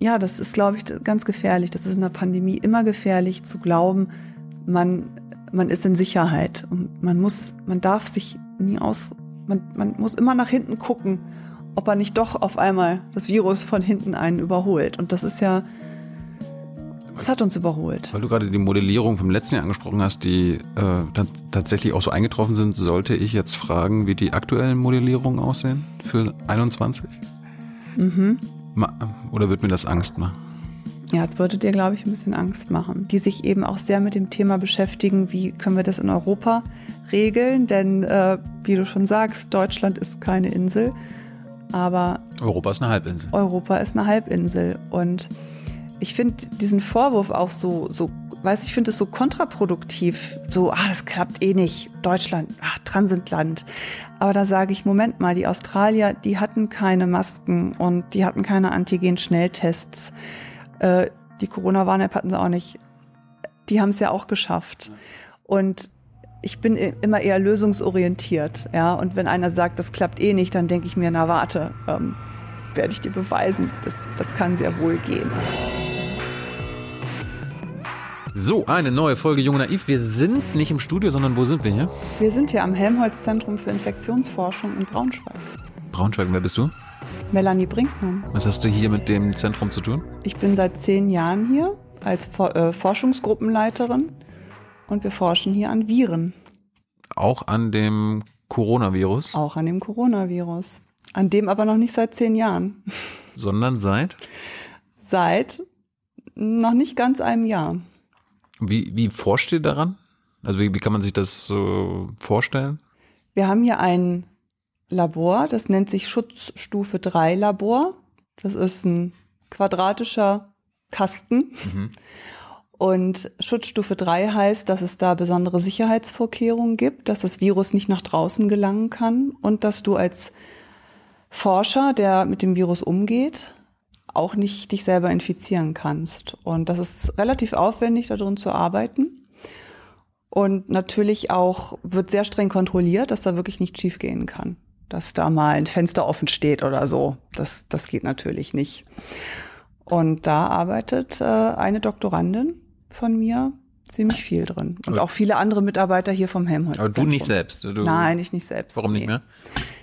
ja, das ist, glaube ich, ganz gefährlich. Das ist in der Pandemie immer gefährlich zu glauben, man, man ist in Sicherheit. Und man muss, man darf sich nie aus, man, man muss immer nach hinten gucken, ob er nicht doch auf einmal das Virus von hinten einen überholt. Und das ist ja, das hat uns überholt. Weil du gerade die Modellierung vom letzten Jahr angesprochen hast, die äh, tatsächlich auch so eingetroffen sind, sollte ich jetzt fragen, wie die aktuellen Modellierungen aussehen für 21? Mhm. Oder wird mir das Angst machen? Ja, es würde dir, glaube ich, ein bisschen Angst machen. Die sich eben auch sehr mit dem Thema beschäftigen, wie können wir das in Europa regeln? Denn, äh, wie du schon sagst, Deutschland ist keine Insel, aber. Europa ist eine Halbinsel. Europa ist eine Halbinsel. Und ich finde diesen Vorwurf auch so, so, weiß ich finde es so kontraproduktiv. So, ah, das klappt eh nicht. Deutschland, ah, Transitland. Aber da sage ich, Moment mal, die Australier, die hatten keine Masken und die hatten keine Antigen-Schnelltests. Äh, die Corona-Warn-App hatten sie auch nicht. Die haben es ja auch geschafft. Und ich bin immer eher lösungsorientiert, ja. Und wenn einer sagt, das klappt eh nicht, dann denke ich mir, na warte, ähm, werde ich dir beweisen, das, das kann sehr wohl gehen. So, eine neue Folge Junge Naiv. Wir sind nicht im Studio, sondern wo sind wir hier? Wir sind hier am Helmholtz-Zentrum für Infektionsforschung in Braunschweig. Braunschweig, wer bist du? Melanie Brinkmann. Was hast du hier mit dem Zentrum zu tun? Ich bin seit zehn Jahren hier als For äh, Forschungsgruppenleiterin und wir forschen hier an Viren. Auch an dem Coronavirus? Auch an dem Coronavirus. An dem aber noch nicht seit zehn Jahren. Sondern seit? Seit noch nicht ganz einem Jahr. Wie, wie forscht ihr daran? Also wie, wie kann man sich das so vorstellen? Wir haben hier ein Labor, das nennt sich Schutzstufe 3 Labor. Das ist ein quadratischer Kasten. Mhm. Und Schutzstufe 3 heißt, dass es da besondere Sicherheitsvorkehrungen gibt, dass das Virus nicht nach draußen gelangen kann und dass du als Forscher, der mit dem Virus umgeht, auch nicht dich selber infizieren kannst. Und das ist relativ aufwendig, darin zu arbeiten. Und natürlich auch wird sehr streng kontrolliert, dass da wirklich nichts schiefgehen kann. Dass da mal ein Fenster offen steht oder so. Das, das geht natürlich nicht. Und da arbeitet äh, eine Doktorandin von mir ziemlich viel drin. Und auch viele andere Mitarbeiter hier vom Helmholtz. Aber du nicht selbst? Du, Nein, ich nicht selbst. Warum nee. nicht mehr?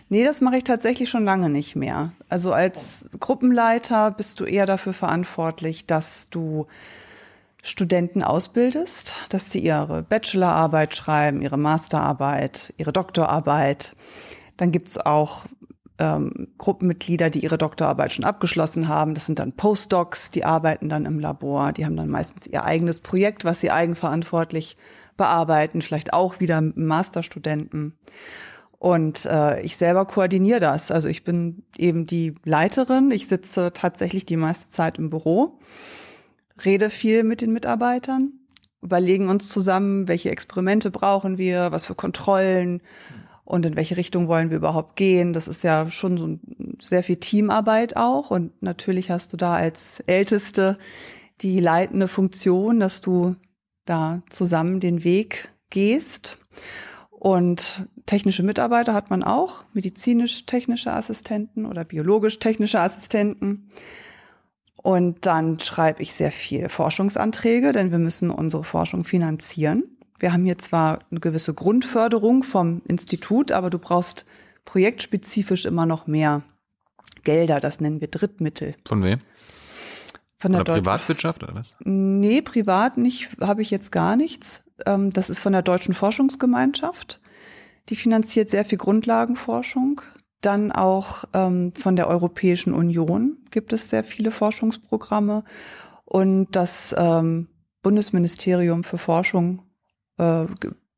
Nee, das mache ich tatsächlich schon lange nicht mehr. Also als Gruppenleiter bist du eher dafür verantwortlich, dass du Studenten ausbildest, dass die ihre Bachelorarbeit schreiben, ihre Masterarbeit, ihre Doktorarbeit. Dann gibt's auch ähm, Gruppenmitglieder, die ihre Doktorarbeit schon abgeschlossen haben. Das sind dann Postdocs, die arbeiten dann im Labor. Die haben dann meistens ihr eigenes Projekt, was sie eigenverantwortlich bearbeiten, vielleicht auch wieder Masterstudenten. Und äh, ich selber koordiniere das. Also ich bin eben die Leiterin. Ich sitze tatsächlich die meiste Zeit im Büro, rede viel mit den Mitarbeitern, überlegen uns zusammen, welche Experimente brauchen wir, was für Kontrollen und in welche Richtung wollen wir überhaupt gehen. Das ist ja schon so sehr viel Teamarbeit auch. Und natürlich hast du da als Älteste die leitende Funktion, dass du da zusammen den Weg gehst. Und technische Mitarbeiter hat man auch, medizinisch-technische Assistenten oder biologisch-technische Assistenten. Und dann schreibe ich sehr viel Forschungsanträge, denn wir müssen unsere Forschung finanzieren. Wir haben hier zwar eine gewisse Grundförderung vom Institut, aber du brauchst projektspezifisch immer noch mehr Gelder. Das nennen wir Drittmittel. Von wem? Von der oder Privatwirtschaft oder was? Nee, privat nicht, habe ich jetzt gar nichts. Ähm, das ist von der Deutschen Forschungsgemeinschaft. Die finanziert sehr viel Grundlagenforschung. Dann auch ähm, von der Europäischen Union gibt es sehr viele Forschungsprogramme. Und das ähm, Bundesministerium für Forschung äh,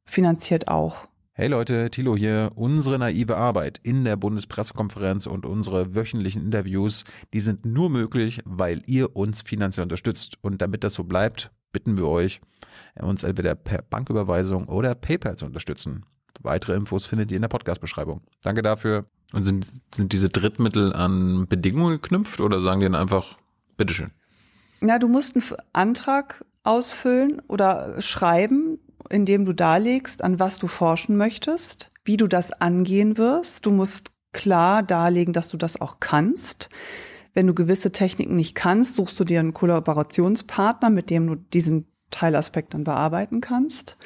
finanziert auch. Hey Leute, Thilo hier. Unsere naive Arbeit in der Bundespressekonferenz und unsere wöchentlichen Interviews, die sind nur möglich, weil ihr uns finanziell unterstützt. Und damit das so bleibt, bitten wir euch, uns entweder per Banküberweisung oder PayPal zu unterstützen. Weitere Infos findet ihr in der Podcast-Beschreibung. Danke dafür. Und sind, sind diese Drittmittel an Bedingungen geknüpft oder sagen dann einfach, bitteschön? Na, du musst einen Antrag ausfüllen oder schreiben, in dem du darlegst, an was du forschen möchtest, wie du das angehen wirst. Du musst klar darlegen, dass du das auch kannst. Wenn du gewisse Techniken nicht kannst, suchst du dir einen Kollaborationspartner, mit dem du diesen Teilaspekt dann bearbeiten kannst.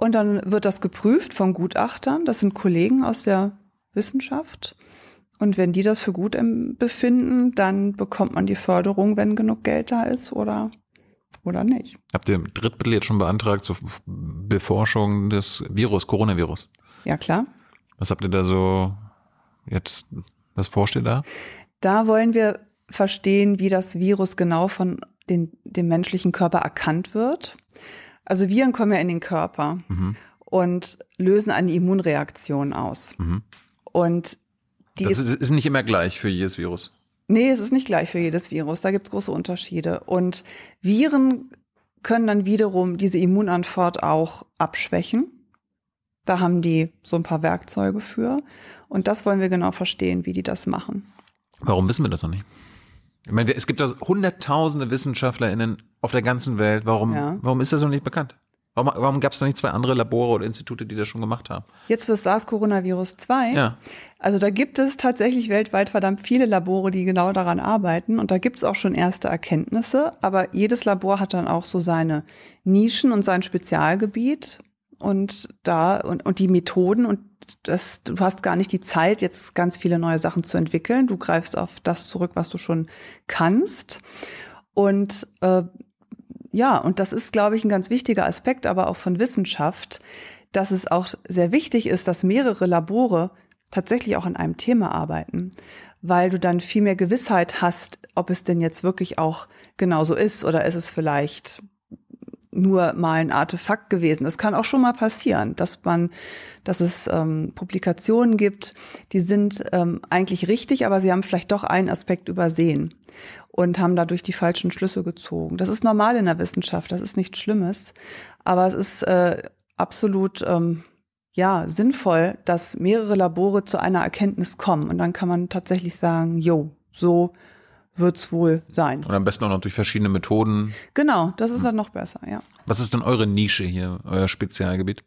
Und dann wird das geprüft von Gutachtern. Das sind Kollegen aus der Wissenschaft. Und wenn die das für gut befinden, dann bekommt man die Förderung, wenn genug Geld da ist oder, oder nicht. Habt ihr Drittmittel jetzt schon beantragt zur Beforschung des Virus, Coronavirus? Ja, klar. Was habt ihr da so jetzt, was forscht ihr da? Da wollen wir verstehen, wie das Virus genau von den, dem menschlichen Körper erkannt wird. Also Viren kommen ja in den Körper mhm. und lösen eine Immunreaktion aus. Mhm. Und die das ist, ist nicht immer gleich für jedes Virus. Nee, es ist nicht gleich für jedes Virus. Da gibt es große Unterschiede. Und Viren können dann wiederum diese Immunantwort auch abschwächen. Da haben die so ein paar Werkzeuge für. Und das wollen wir genau verstehen, wie die das machen. Warum wissen wir das noch nicht? Ich meine, es gibt da hunderttausende WissenschaftlerInnen auf der ganzen Welt. Warum, ja. warum ist das noch nicht bekannt? Warum, warum gab es da nicht zwei andere Labore oder Institute, die das schon gemacht haben? Jetzt für SARS-Coronavirus 2. Ja. Also da gibt es tatsächlich weltweit verdammt viele Labore, die genau daran arbeiten. Und da gibt es auch schon erste Erkenntnisse. Aber jedes Labor hat dann auch so seine Nischen und sein Spezialgebiet. Und da, und, und die Methoden und das, du hast gar nicht die Zeit, jetzt ganz viele neue Sachen zu entwickeln. Du greifst auf das zurück, was du schon kannst. Und äh, ja, und das ist, glaube ich, ein ganz wichtiger Aspekt, aber auch von Wissenschaft, dass es auch sehr wichtig ist, dass mehrere Labore tatsächlich auch an einem Thema arbeiten, weil du dann viel mehr Gewissheit hast, ob es denn jetzt wirklich auch genauso ist oder ist es vielleicht nur mal ein Artefakt gewesen. Das kann auch schon mal passieren, dass man, dass es ähm, Publikationen gibt, die sind ähm, eigentlich richtig, aber sie haben vielleicht doch einen Aspekt übersehen und haben dadurch die falschen Schlüsse gezogen. Das ist normal in der Wissenschaft, das ist nichts Schlimmes, aber es ist äh, absolut ähm, ja sinnvoll, dass mehrere Labore zu einer Erkenntnis kommen und dann kann man tatsächlich sagen, jo, so wird's wohl sein. Und am besten auch noch durch verschiedene Methoden. Genau, das ist dann noch besser, ja. Was ist denn eure Nische hier, euer Spezialgebiet?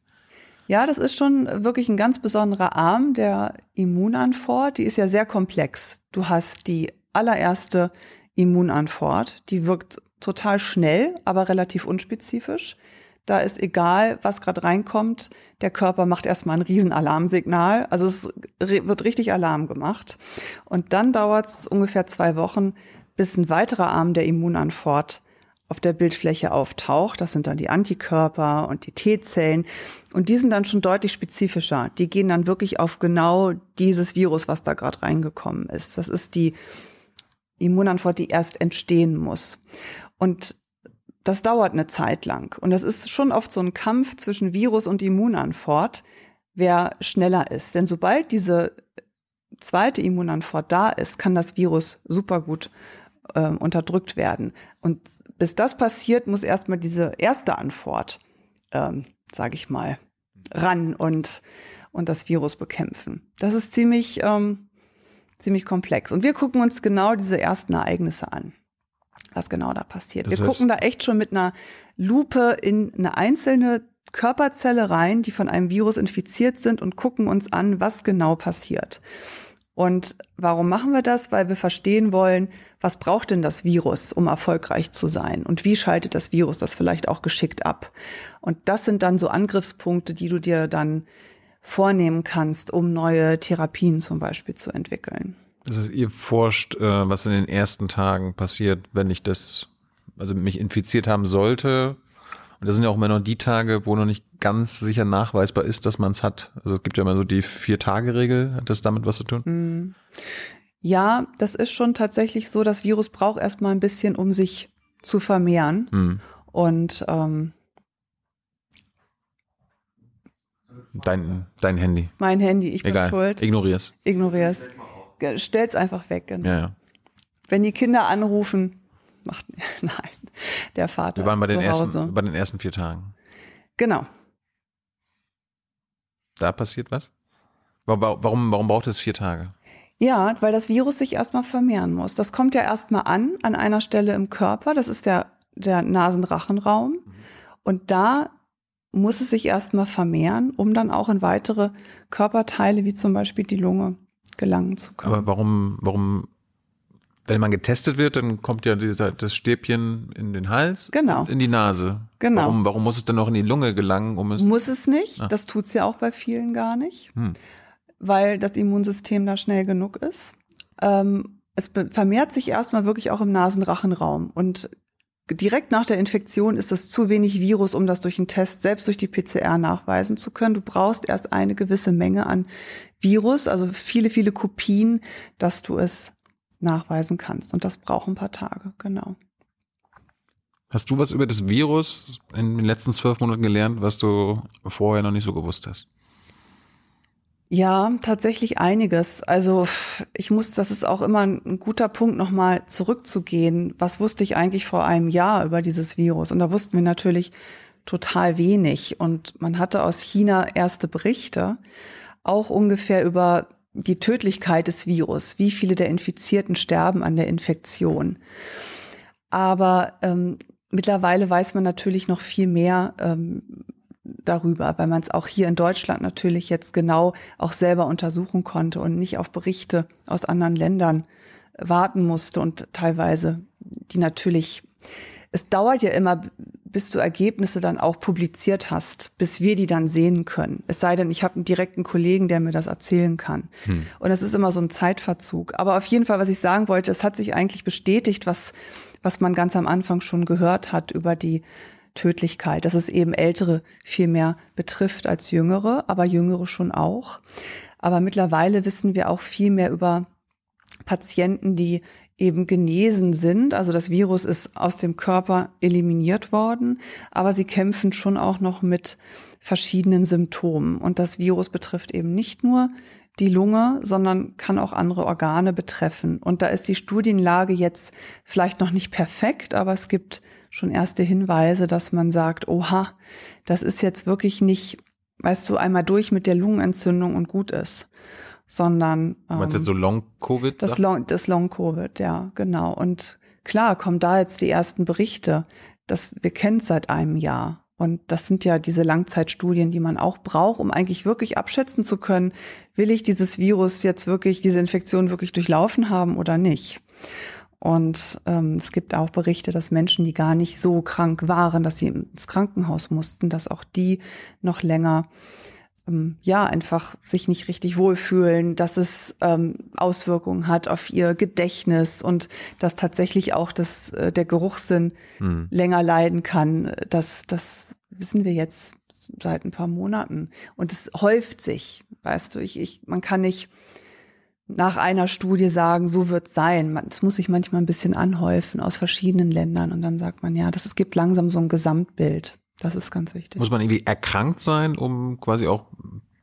Ja, das ist schon wirklich ein ganz besonderer Arm der Immunantwort. Die ist ja sehr komplex. Du hast die allererste Immunantwort, die wirkt total schnell, aber relativ unspezifisch. Da ist egal, was gerade reinkommt. Der Körper macht erstmal ein Riesenalarmsignal. Also es wird richtig Alarm gemacht. Und dann dauert es ungefähr zwei Wochen, bis ein weiterer Arm der Immunantwort auf der Bildfläche auftaucht. Das sind dann die Antikörper und die T-Zellen. Und die sind dann schon deutlich spezifischer. Die gehen dann wirklich auf genau dieses Virus, was da gerade reingekommen ist. Das ist die Immunantwort, die erst entstehen muss. Und das dauert eine Zeit lang. Und das ist schon oft so ein Kampf zwischen Virus und Immunantwort, wer schneller ist. Denn sobald diese zweite Immunantwort da ist, kann das Virus super gut äh, unterdrückt werden. Und bis das passiert, muss erstmal diese erste Antwort, ähm, sage ich mal, ran und, und das Virus bekämpfen. Das ist ziemlich, ähm, ziemlich komplex. Und wir gucken uns genau diese ersten Ereignisse an was genau da passiert. Das Wir gucken da echt schon mit einer Lupe in eine einzelne Körperzelle rein, die von einem Virus infiziert sind und gucken uns an, was genau passiert. Und warum machen wir das? Weil wir verstehen wollen, was braucht denn das Virus, um erfolgreich zu sein? Und wie schaltet das Virus das vielleicht auch geschickt ab? Und das sind dann so Angriffspunkte, die du dir dann vornehmen kannst, um neue Therapien zum Beispiel zu entwickeln. Das heißt, ihr forscht, äh, was in den ersten Tagen passiert, wenn ich das, also mich infiziert haben sollte. Und das sind ja auch immer noch die Tage, wo noch nicht ganz sicher nachweisbar ist, dass man es hat. Also es gibt ja immer so die Vier-Tage-Regel. Hat das damit was zu tun? Mhm. Ja, das ist schon tatsächlich so. Das Virus braucht erstmal ein bisschen, um sich zu vermehren. Mhm. Und ähm, Dein, dein Handy. Mein Handy, ich Egal. bin schuld. Ignorier's. Ignorier's stell's einfach weg. Genau. Ja, ja. Wenn die Kinder anrufen, macht nein, der Vater Wir waren bei den zu ersten, bei den ersten vier Tagen. Genau. Da passiert was? Warum, warum braucht es vier Tage? Ja, weil das Virus sich erstmal vermehren muss. Das kommt ja erstmal an, an einer Stelle im Körper. Das ist der, der Nasenrachenraum. Mhm. Und da muss es sich erstmal vermehren, um dann auch in weitere Körperteile, wie zum Beispiel die Lunge, gelangen zu können. Aber warum, warum Wenn man getestet wird, dann kommt ja dieser, das Stäbchen in den Hals Genau. in die Nase. Genau. Warum, warum muss es dann noch in die Lunge gelangen, um es. Muss es nicht. Ah. Das tut's ja auch bei vielen gar nicht, Hm. weil das Immunsystem da schnell genug ist. Ähm, es vermehrt sich erstmal wirklich auch im Nasenrachenraum. Und direkt nach der Infektion ist es zu wenig Virus, um das durch einen Test, selbst durch die PCR nachweisen zu können. Du brauchst erst eine gewisse Menge an Virus, also viele, viele Kopien, dass du es nachweisen kannst. Und das braucht ein paar Tage, genau. Hast du was über das Virus in den letzten zwölf Monaten gelernt, was du vorher noch nicht so gewusst hast? Ja, tatsächlich einiges. Also ich muss, das ist auch immer ein guter Punkt, nochmal zurückzugehen. Was wusste ich eigentlich vor einem Jahr über dieses Virus? Und da wussten wir natürlich total wenig. Und man hatte aus China erste Berichte, auch ungefähr über die Tödlichkeit des Virus. Wie viele der Infizierten sterben an der Infektion? Aber ähm, mittlerweile weiß man natürlich noch viel mehr ähm, darüber, weil man es auch hier in Deutschland natürlich jetzt genau auch selber untersuchen konnte und nicht auf Berichte aus anderen Ländern warten musste und teilweise die natürlich, es dauert ja immer, bis du Ergebnisse dann auch publiziert hast, bis wir die dann sehen können. Es sei denn, ich habe einen direkten Kollegen, der mir das erzählen kann. Und das ist immer so ein Zeitverzug. Aber auf jeden Fall, was ich sagen wollte, es hat sich eigentlich bestätigt, was, was man ganz am Anfang schon gehört hat über die Tödlichkeit, dass es eben Ältere viel mehr betrifft als Jüngere, aber Jüngere schon auch. Aber mittlerweile wissen wir auch viel mehr über Patienten, die eben genesen sind. Also das Virus ist aus dem Körper eliminiert worden, aber sie kämpfen schon auch noch mit verschiedenen Symptomen. Und das Virus betrifft eben nicht nur die Lunge, sondern kann auch andere Organe betreffen. Und da ist die Studienlage jetzt vielleicht noch nicht perfekt, aber es gibt schon erste Hinweise, dass man sagt, oha, das ist jetzt wirklich nicht, weißt du, einmal durch mit der Lungenentzündung und gut ist, sondern Du meinst ähm, jetzt so Long-Covid? das Long, das Long Covid, ja, genau. Und klar kommen da jetzt die ersten Berichte. Das, wir kennen es seit einem Jahr. Und das sind ja diese Langzeitstudien, die man auch braucht, um eigentlich wirklich abschätzen zu können, will ich dieses Virus jetzt wirklich, diese Infektion wirklich durchlaufen haben oder nicht. Und ähm, es gibt auch Berichte, dass Menschen, die gar nicht so krank waren, dass sie ins Krankenhaus mussten, dass auch die noch länger ähm, ja einfach sich nicht richtig wohlfühlen, dass es ähm, Auswirkungen hat auf ihr Gedächtnis und dass tatsächlich auch das, äh, der Geruchssinn Hm. länger leiden kann. Das, das wissen wir jetzt seit ein paar Monaten. Und es häuft sich, weißt du, ich, ich, man kann nicht nach einer Studie sagen, so wird es sein. Es muss sich manchmal ein bisschen anhäufen aus verschiedenen Ländern und dann sagt man, ja, das, es gibt langsam so ein Gesamtbild. Das ist ganz wichtig. Muss man irgendwie erkrankt sein, um quasi auch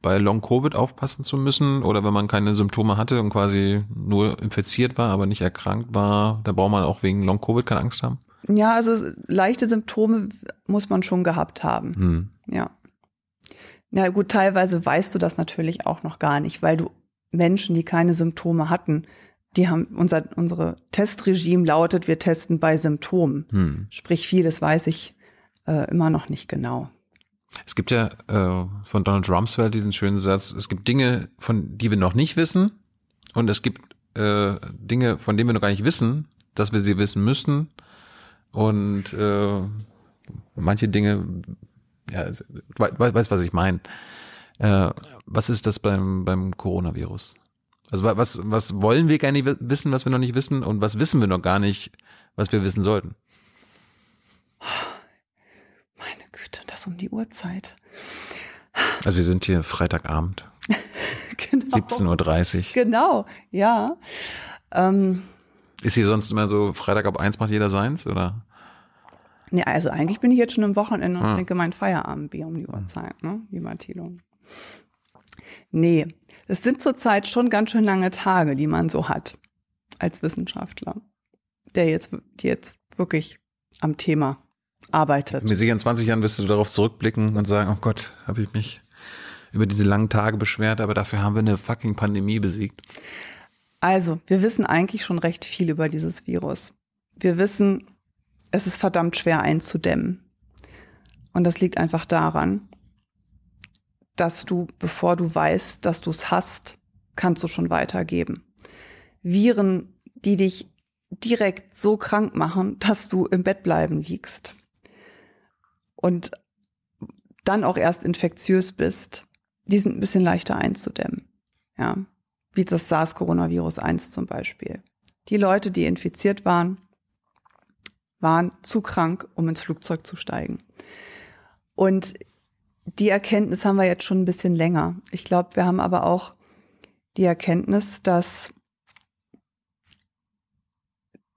bei Long-Covid aufpassen zu müssen? Oder wenn man keine Symptome hatte und quasi nur infiziert war, aber nicht erkrankt war, da braucht man auch wegen Long-Covid keine Angst haben? Ja, also leichte Symptome muss man schon gehabt haben. Hm. Ja. Na gut, teilweise weißt du das natürlich auch noch gar nicht, weil du Menschen, die keine Symptome hatten, die haben unser unsere Testregime lautet, wir testen bei Symptomen. Hm. Sprich, vieles weiß ich äh, immer noch nicht genau. Es gibt ja äh, von Donald Rumsfeld diesen schönen Satz, es gibt Dinge, von die wir noch nicht wissen und es gibt äh, Dinge, von denen wir noch gar nicht wissen, dass wir sie wissen müssten und äh, manche Dinge, ja, also, weißt, was ich meine. Äh, was ist das beim, beim Coronavirus? Also wa- was, was wollen wir gerne wi- wissen, was wir noch nicht wissen und was wissen wir noch gar nicht, was wir wissen sollten? Meine Güte, das um die Uhrzeit. Also wir sind hier Freitagabend, Genau. 17.30 Uhr. Genau, ja. Ähm, Ist hier sonst immer so, Freitag ab eins macht jeder seins, oder? nee, also eigentlich bin ich jetzt schon am Wochenende und Ah. trinke mein Feierabendbier um die Uhrzeit, ne, lieber Thilo. Nee, es sind zurzeit schon ganz schön lange Tage, die man so hat als Wissenschaftler, der jetzt, die jetzt wirklich am Thema arbeitet. Mir sicher in 20 Jahren wirst du darauf zurückblicken und sagen, oh Gott, habe ich mich über diese langen Tage beschwert, aber dafür haben wir eine fucking Pandemie besiegt. Also, wir wissen eigentlich schon recht viel über dieses Virus. Wir wissen, es ist verdammt schwer einzudämmen. Und das liegt einfach daran, dass du, bevor du weißt, dass du es hast, kannst du schon weitergeben. Viren, die dich direkt so krank machen, dass du im Bett bleiben liegst und dann auch erst infektiös bist, die sind ein bisschen leichter einzudämmen. Ja, wie das SARS-Coronavirus 1 zum Beispiel. Die Leute, die infiziert waren, waren zu krank, um ins Flugzeug zu steigen. Und die Erkenntnis haben wir jetzt schon ein bisschen länger. Ich glaube, wir haben aber auch die Erkenntnis, dass,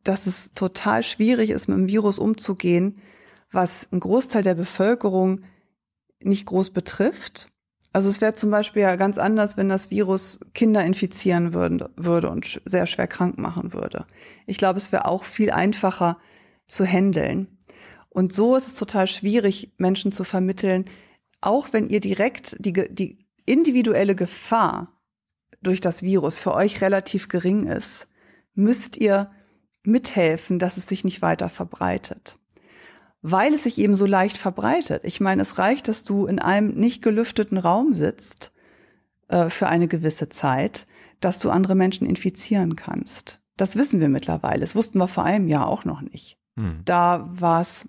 dass es total schwierig ist, mit dem Virus umzugehen, was ein Großteil der Bevölkerung nicht groß betrifft. Also es wäre zum Beispiel ja ganz anders, wenn das Virus Kinder infizieren würde, würde und sehr schwer krank machen würde. Ich glaube, es wäre auch viel einfacher zu handeln. Und so ist es total schwierig, Menschen zu vermitteln, auch wenn ihr direkt die, die individuelle Gefahr durch das Virus für euch relativ gering ist, müsst ihr mithelfen, dass es sich nicht weiter verbreitet weil es sich eben so leicht verbreitet. Ich meine, es reicht, dass du in einem nicht gelüfteten Raum sitzt äh, für eine gewisse Zeit, dass du andere Menschen infizieren kannst. Das wissen wir mittlerweile. Das wussten wir vor einem Jahr auch noch nicht. Hm. Da war es,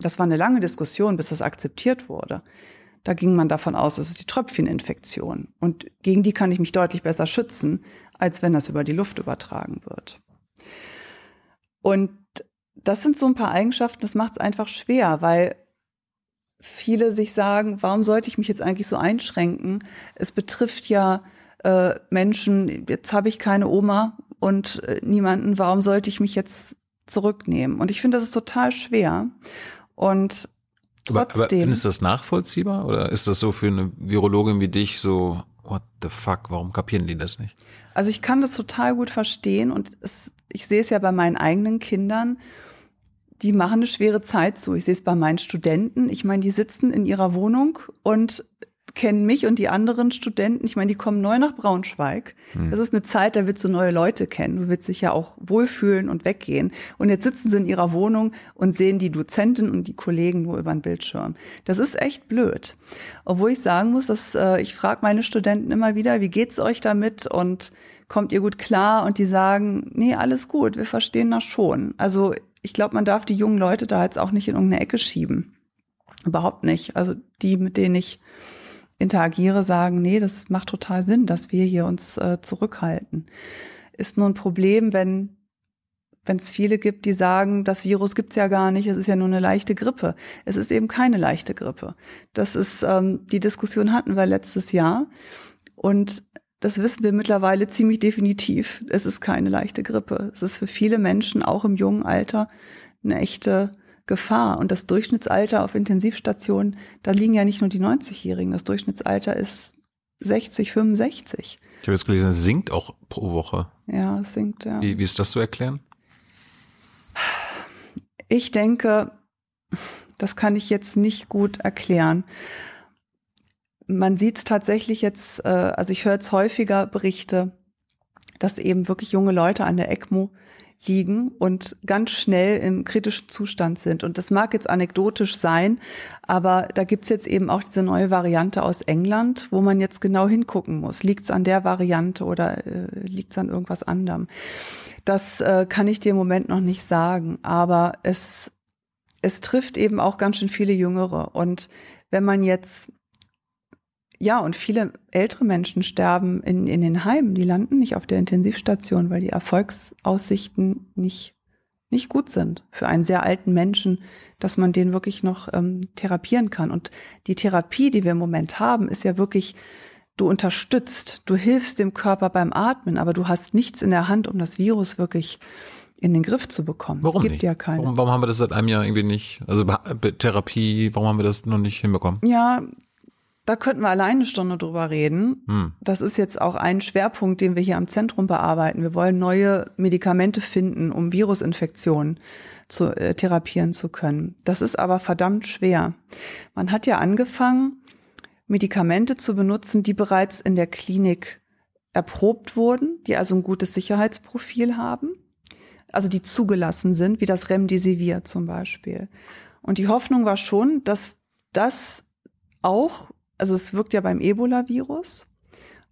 das war eine lange Diskussion, bis das akzeptiert wurde. Da ging man davon aus, es ist die Tröpfcheninfektion. Und gegen die kann ich mich deutlich besser schützen, als wenn das über die Luft übertragen wird. Und das sind so ein paar Eigenschaften, das macht es einfach schwer, weil viele sich sagen, warum sollte ich mich jetzt eigentlich so einschränken? Es betrifft ja äh, Menschen, jetzt habe ich keine Oma und äh, niemanden, warum sollte ich mich jetzt zurücknehmen? Und ich finde, das ist total schwer. Und trotzdem. Aber, aber findest du das nachvollziehbar oder ist das so für eine Virologin wie dich so, what the fuck, warum kapieren die das nicht? Also ich kann das total gut verstehen und es, ich sehe es ja bei meinen eigenen Kindern die machen eine schwere Zeit so. Ich sehe es bei meinen Studenten. Ich meine, die sitzen in ihrer Wohnung und kennen mich und die anderen Studenten. Ich meine, die kommen neu nach Braunschweig. Hm. Das ist eine Zeit, da willst du neue Leute kennen. Du willst dich ja auch wohlfühlen und weggehen. Und jetzt sitzen sie in ihrer Wohnung und sehen die Dozentin und die Kollegen nur über den Bildschirm. Das ist echt blöd. Obwohl ich sagen muss, dass äh, ich frage meine Studenten immer wieder, wie geht's euch damit und kommt ihr gut klar? Und die sagen, nee, alles gut, wir verstehen das schon. Also ich glaube, man darf die jungen Leute da jetzt auch nicht in irgendeine Ecke schieben. Überhaupt nicht. Also die, mit denen ich interagiere, sagen, nee, das macht total Sinn, dass wir hier uns äh, zurückhalten. Ist nur ein Problem, wenn wenn es viele gibt, die sagen, das Virus gibt's ja gar nicht, es ist ja nur eine leichte Grippe. Es ist eben keine leichte Grippe. Das ist ähm, die Diskussion hatten wir letztes Jahr und das wissen wir mittlerweile ziemlich definitiv. Es ist keine leichte Grippe. Es ist für viele Menschen auch im jungen Alter eine echte Gefahr. Und das Durchschnittsalter auf Intensivstationen, da liegen ja nicht nur die 90-Jährigen. Das Durchschnittsalter ist 60, 65. Ich habe jetzt gelesen, es sinkt auch pro Woche. Ja, es sinkt, ja. Wie, wie ist das zu erklären? Ich denke, das kann ich jetzt nicht gut erklären man sieht es tatsächlich jetzt, äh, also ich höre jetzt häufiger Berichte, dass eben wirklich junge Leute an der ECMO liegen und ganz schnell im kritischen Zustand sind. Und das mag jetzt anekdotisch sein, aber da gibt's jetzt eben auch diese neue Variante aus England, wo man jetzt genau hingucken muss. Liegt's an der Variante oder äh, liegt's an irgendwas anderem? Das äh, kann ich dir im Moment noch nicht sagen, aber es, es trifft eben auch ganz schön viele Jüngere. Und wenn man jetzt ja, und viele ältere Menschen sterben in, in den Heimen. Die landen nicht auf der Intensivstation, weil die Erfolgsaussichten nicht, nicht gut sind für einen sehr alten Menschen, dass man den wirklich noch ähm, therapieren kann. Und die Therapie, die wir im Moment haben, ist ja wirklich, du unterstützt, du hilfst dem Körper beim Atmen, aber du hast nichts in der Hand, um das Virus wirklich in den Griff zu bekommen. Warum es gibt nicht? ja keine. Warum, warum haben wir das seit einem Jahr irgendwie nicht? Also Therapie, warum haben wir das noch nicht hinbekommen? Ja, da könnten wir alleine eine Stunde drüber reden. Hm. Das ist jetzt auch ein Schwerpunkt, den wir hier am Zentrum bearbeiten. Wir wollen neue Medikamente finden, um Virusinfektionen zu äh, therapieren zu können. Das ist aber verdammt schwer. Man hat ja angefangen, Medikamente zu benutzen, die bereits in der Klinik erprobt wurden, die also ein gutes Sicherheitsprofil haben, also die zugelassen sind, wie das Remdesivir zum Beispiel. Und die Hoffnung war schon, dass das auch also es wirkt ja beim Ebola-Virus,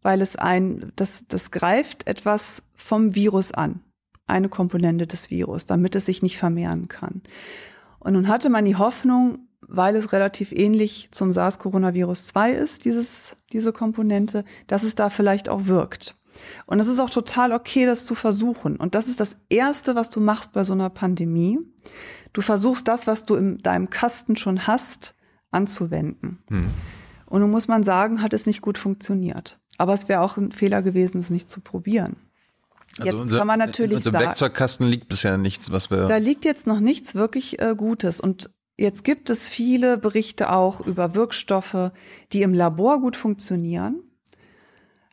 weil es ein, das, das greift etwas vom Virus an. eine Komponente des Virus, damit es sich nicht vermehren kann. Und nun hatte man die Hoffnung, weil es relativ ähnlich zum SARS-Coronavirus 2 ist, dieses, diese Komponente, dass es da vielleicht auch wirkt. Und es ist auch total okay, das zu versuchen. Und das ist das Erste, was du machst bei so einer Pandemie. Du versuchst das, was du in deinem Kasten schon hast, anzuwenden. Hm. Und nun muss man sagen, hat es nicht gut funktioniert. Aber es wäre auch ein Fehler gewesen, es nicht zu probieren. Also jetzt unser, kann man natürlich unser sagen, Werkzeugkasten liegt bisher nichts, was wir. Da liegt jetzt noch nichts wirklich äh, Gutes. Und jetzt gibt es viele Berichte auch über Wirkstoffe, die im Labor gut funktionieren.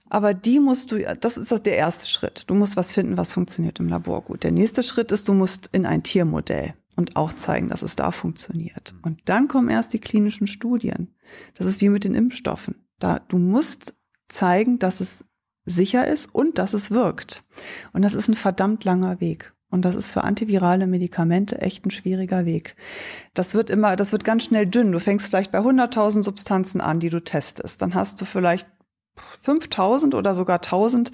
Aber die musst du, das ist der erste Schritt. Du musst was finden, was funktioniert im Labor gut. Der nächste Schritt ist, du musst in ein Tiermodell und auch zeigen, dass es da funktioniert. Und dann kommen erst die klinischen Studien. Das ist wie mit den Impfstoffen. Da, du musst zeigen, dass es sicher ist und dass es wirkt. Und das ist ein verdammt langer Weg. Und das ist für antivirale Medikamente echt ein schwieriger Weg. Das wird immer, das wird ganz schnell dünn. Du fängst vielleicht bei 100.000 Substanzen an, die du testest. Dann hast du vielleicht 5000 oder sogar 1000,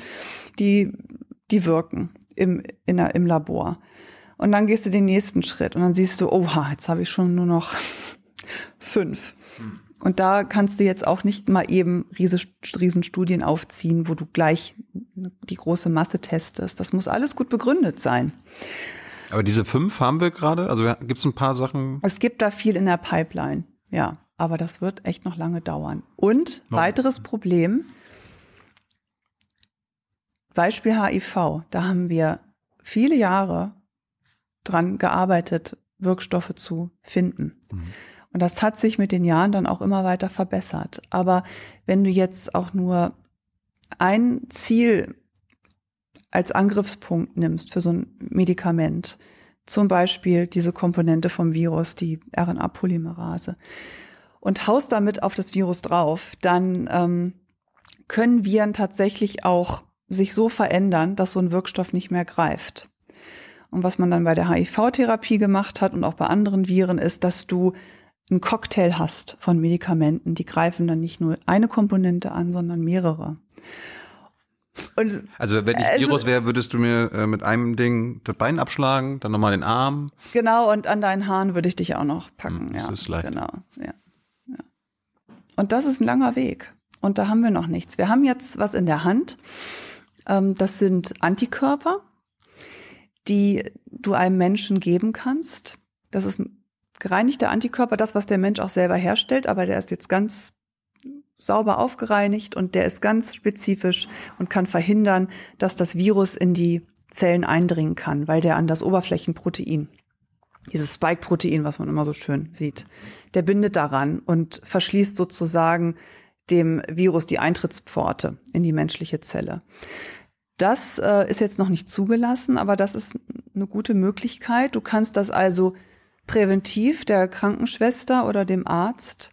die, die wirken im, in im Labor. Und dann gehst du den nächsten Schritt und dann siehst du, oha, jetzt habe ich schon nur noch fünf. Hm. Und da kannst du jetzt auch nicht mal eben riesen Studien aufziehen, wo du gleich die große Masse testest. Das muss alles gut begründet sein. Aber diese fünf haben wir gerade? Also gibt es ein paar Sachen? Es gibt da viel in der Pipeline, ja. Aber das wird echt noch lange dauern. Und no. weiteres Problem, Beispiel HIV, da haben wir viele Jahre dran gearbeitet, Wirkstoffe zu finden. Mhm. Und das hat sich mit den Jahren dann auch immer weiter verbessert. Aber wenn du jetzt auch nur ein Ziel als Angriffspunkt nimmst für so ein Medikament, zum Beispiel diese Komponente vom Virus, die RNA-Polymerase, und haust damit auf das Virus drauf, dann ähm, können Viren tatsächlich auch sich so verändern, dass so ein Wirkstoff nicht mehr greift. Und was man dann bei der HIV-Therapie gemacht hat und auch bei anderen Viren ist, dass du einen Cocktail hast von Medikamenten, die greifen dann nicht nur eine Komponente an, sondern mehrere. Und also wenn ich also, Virus wäre, würdest du mir äh, mit einem Ding das Bein abschlagen, dann nochmal den Arm. Genau, und an deinen Haaren würde ich dich auch noch packen. Hm, das ja, ist leicht. Genau, ja, ja. Und das ist ein langer Weg. Und da haben wir noch nichts. Wir haben jetzt was in der Hand. Ähm, das sind Antikörper, die du einem Menschen geben kannst. Das ist ein gereinigter Antikörper, das, was der Mensch auch selber herstellt, aber der ist jetzt ganz sauber aufgereinigt und der ist ganz spezifisch und kann verhindern, dass das Virus in die Zellen eindringen kann, weil der an das Oberflächenprotein, dieses Spike-Protein, was man immer so schön sieht, der bindet daran und verschließt sozusagen dem Virus die Eintrittspforte in die menschliche Zelle. Das äh, ist jetzt noch nicht zugelassen, aber das ist eine gute Möglichkeit. Du kannst das also präventiv der Krankenschwester oder dem Arzt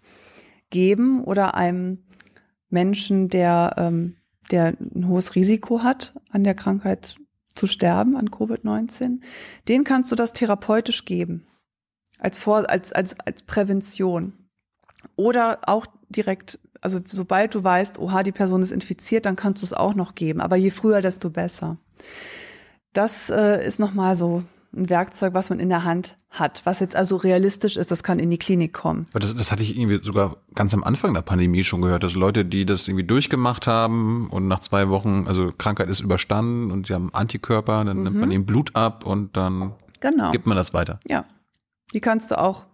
geben oder einem Menschen, der, ähm, der ein hohes Risiko hat, an der Krankheit zu sterben, an Covid-19, den kannst du das therapeutisch geben. Als, Vor als, als, als Prävention. Oder auch direkt, also sobald du weißt, oha, die Person ist infiziert, dann kannst du es auch noch geben. Aber je früher, desto besser. Das äh, ist nochmal so ein Werkzeug, was man in der Hand hat, was jetzt also realistisch ist, das kann in die Klinik kommen. Aber das, das hatte ich irgendwie sogar ganz am Anfang der Pandemie schon gehört, dass Leute, die das irgendwie durchgemacht haben und nach zwei Wochen, also Krankheit ist überstanden und sie haben Antikörper, dann mhm. nimmt man mhm. ihnen Blut ab und dann genau. gibt man das weiter. Ja, die kannst du auch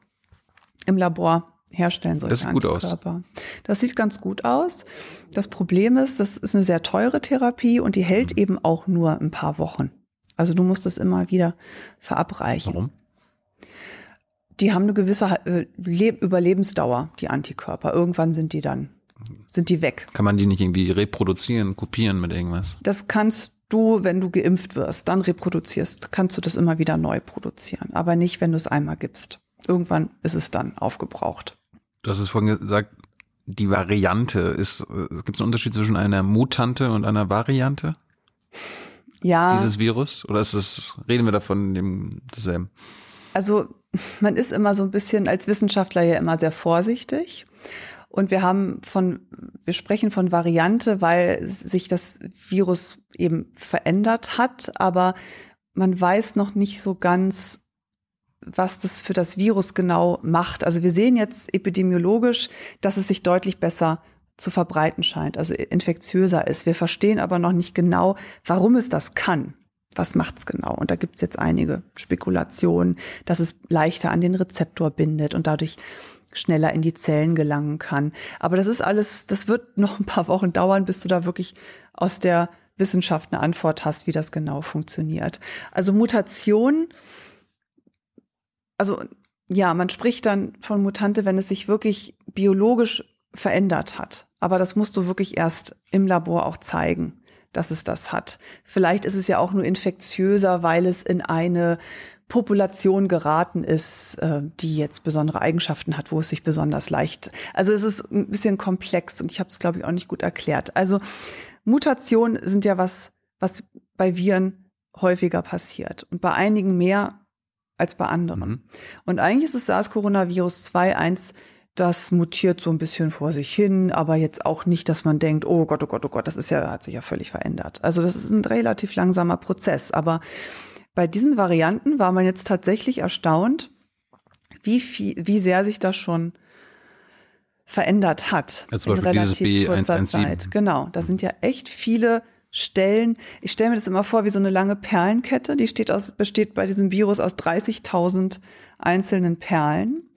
im Labor herstellen solche das sieht gut Antikörper. Aus. Das sieht ganz gut aus. Das Problem ist, das ist eine sehr teure Therapie und die hält mhm. eben auch nur ein paar Wochen. Also du musst es immer wieder verabreichen. Warum? Die haben eine gewisse äh, Überlebensdauer, die Antikörper. Irgendwann sind die dann, sind die weg. Kann man die nicht irgendwie reproduzieren, kopieren mit irgendwas? Das kannst du, wenn du geimpft wirst, dann reproduzierst, kannst du das immer wieder neu produzieren. Aber nicht, wenn du es einmal gibst. Irgendwann ist es dann aufgebraucht. Du hast es vorhin gesagt, die Variante ist, äh, gibt es einen Unterschied zwischen einer Mutante und einer Variante? ja. dieses Virus? Oder ist es, reden wir davon dem dasselben? Also man ist immer so ein bisschen als Wissenschaftler ja immer sehr vorsichtig. Und wir haben von, wir sprechen von Variante, weil sich das Virus eben verändert hat. Aber man weiß noch nicht so ganz, was das für das Virus genau macht. Also wir sehen jetzt epidemiologisch, dass es sich deutlich besser zu verbreiten scheint, also infektiöser ist. Wir verstehen aber noch nicht genau, warum es das kann. Was macht's genau? Und da gibt's jetzt einige Spekulationen, dass es leichter an den Rezeptor bindet und dadurch schneller in die Zellen gelangen kann. Aber das ist alles, das wird noch ein paar Wochen dauern, bis du da wirklich aus der Wissenschaft eine Antwort hast, wie das genau funktioniert. Also Mutation, also ja, man spricht dann von Mutante, wenn es sich wirklich biologisch verändert hat. Aber das musst du wirklich erst im Labor auch zeigen, dass es das hat. Vielleicht ist es ja auch nur infektiöser, weil es in eine Population geraten ist, äh, die jetzt besondere Eigenschaften hat, wo es sich besonders leicht. Also es ist ein bisschen komplex und ich habe es, glaube ich, auch nicht gut erklärt. Also Mutationen sind ja was, was bei Viren häufiger passiert und bei einigen mehr als bei anderen. Mhm. Und eigentlich ist es SARS-Coronavirus 2 eins das mutiert so ein bisschen vor sich hin, aber jetzt auch nicht, dass man denkt, oh Gott, oh Gott, oh Gott, das ist ja, hat sich ja völlig verändert. Also das ist ein relativ langsamer Prozess. Aber bei diesen Varianten war man jetzt tatsächlich erstaunt, wie viel, wie sehr sich das schon verändert hat. Ja, zum Beispiel dieses B117. Genau, da sind ja echt viele Stellen. Ich stelle mir das immer vor wie so eine lange Perlenkette. Die steht aus, besteht bei diesem Virus aus 30.000 einzelnen Perlen.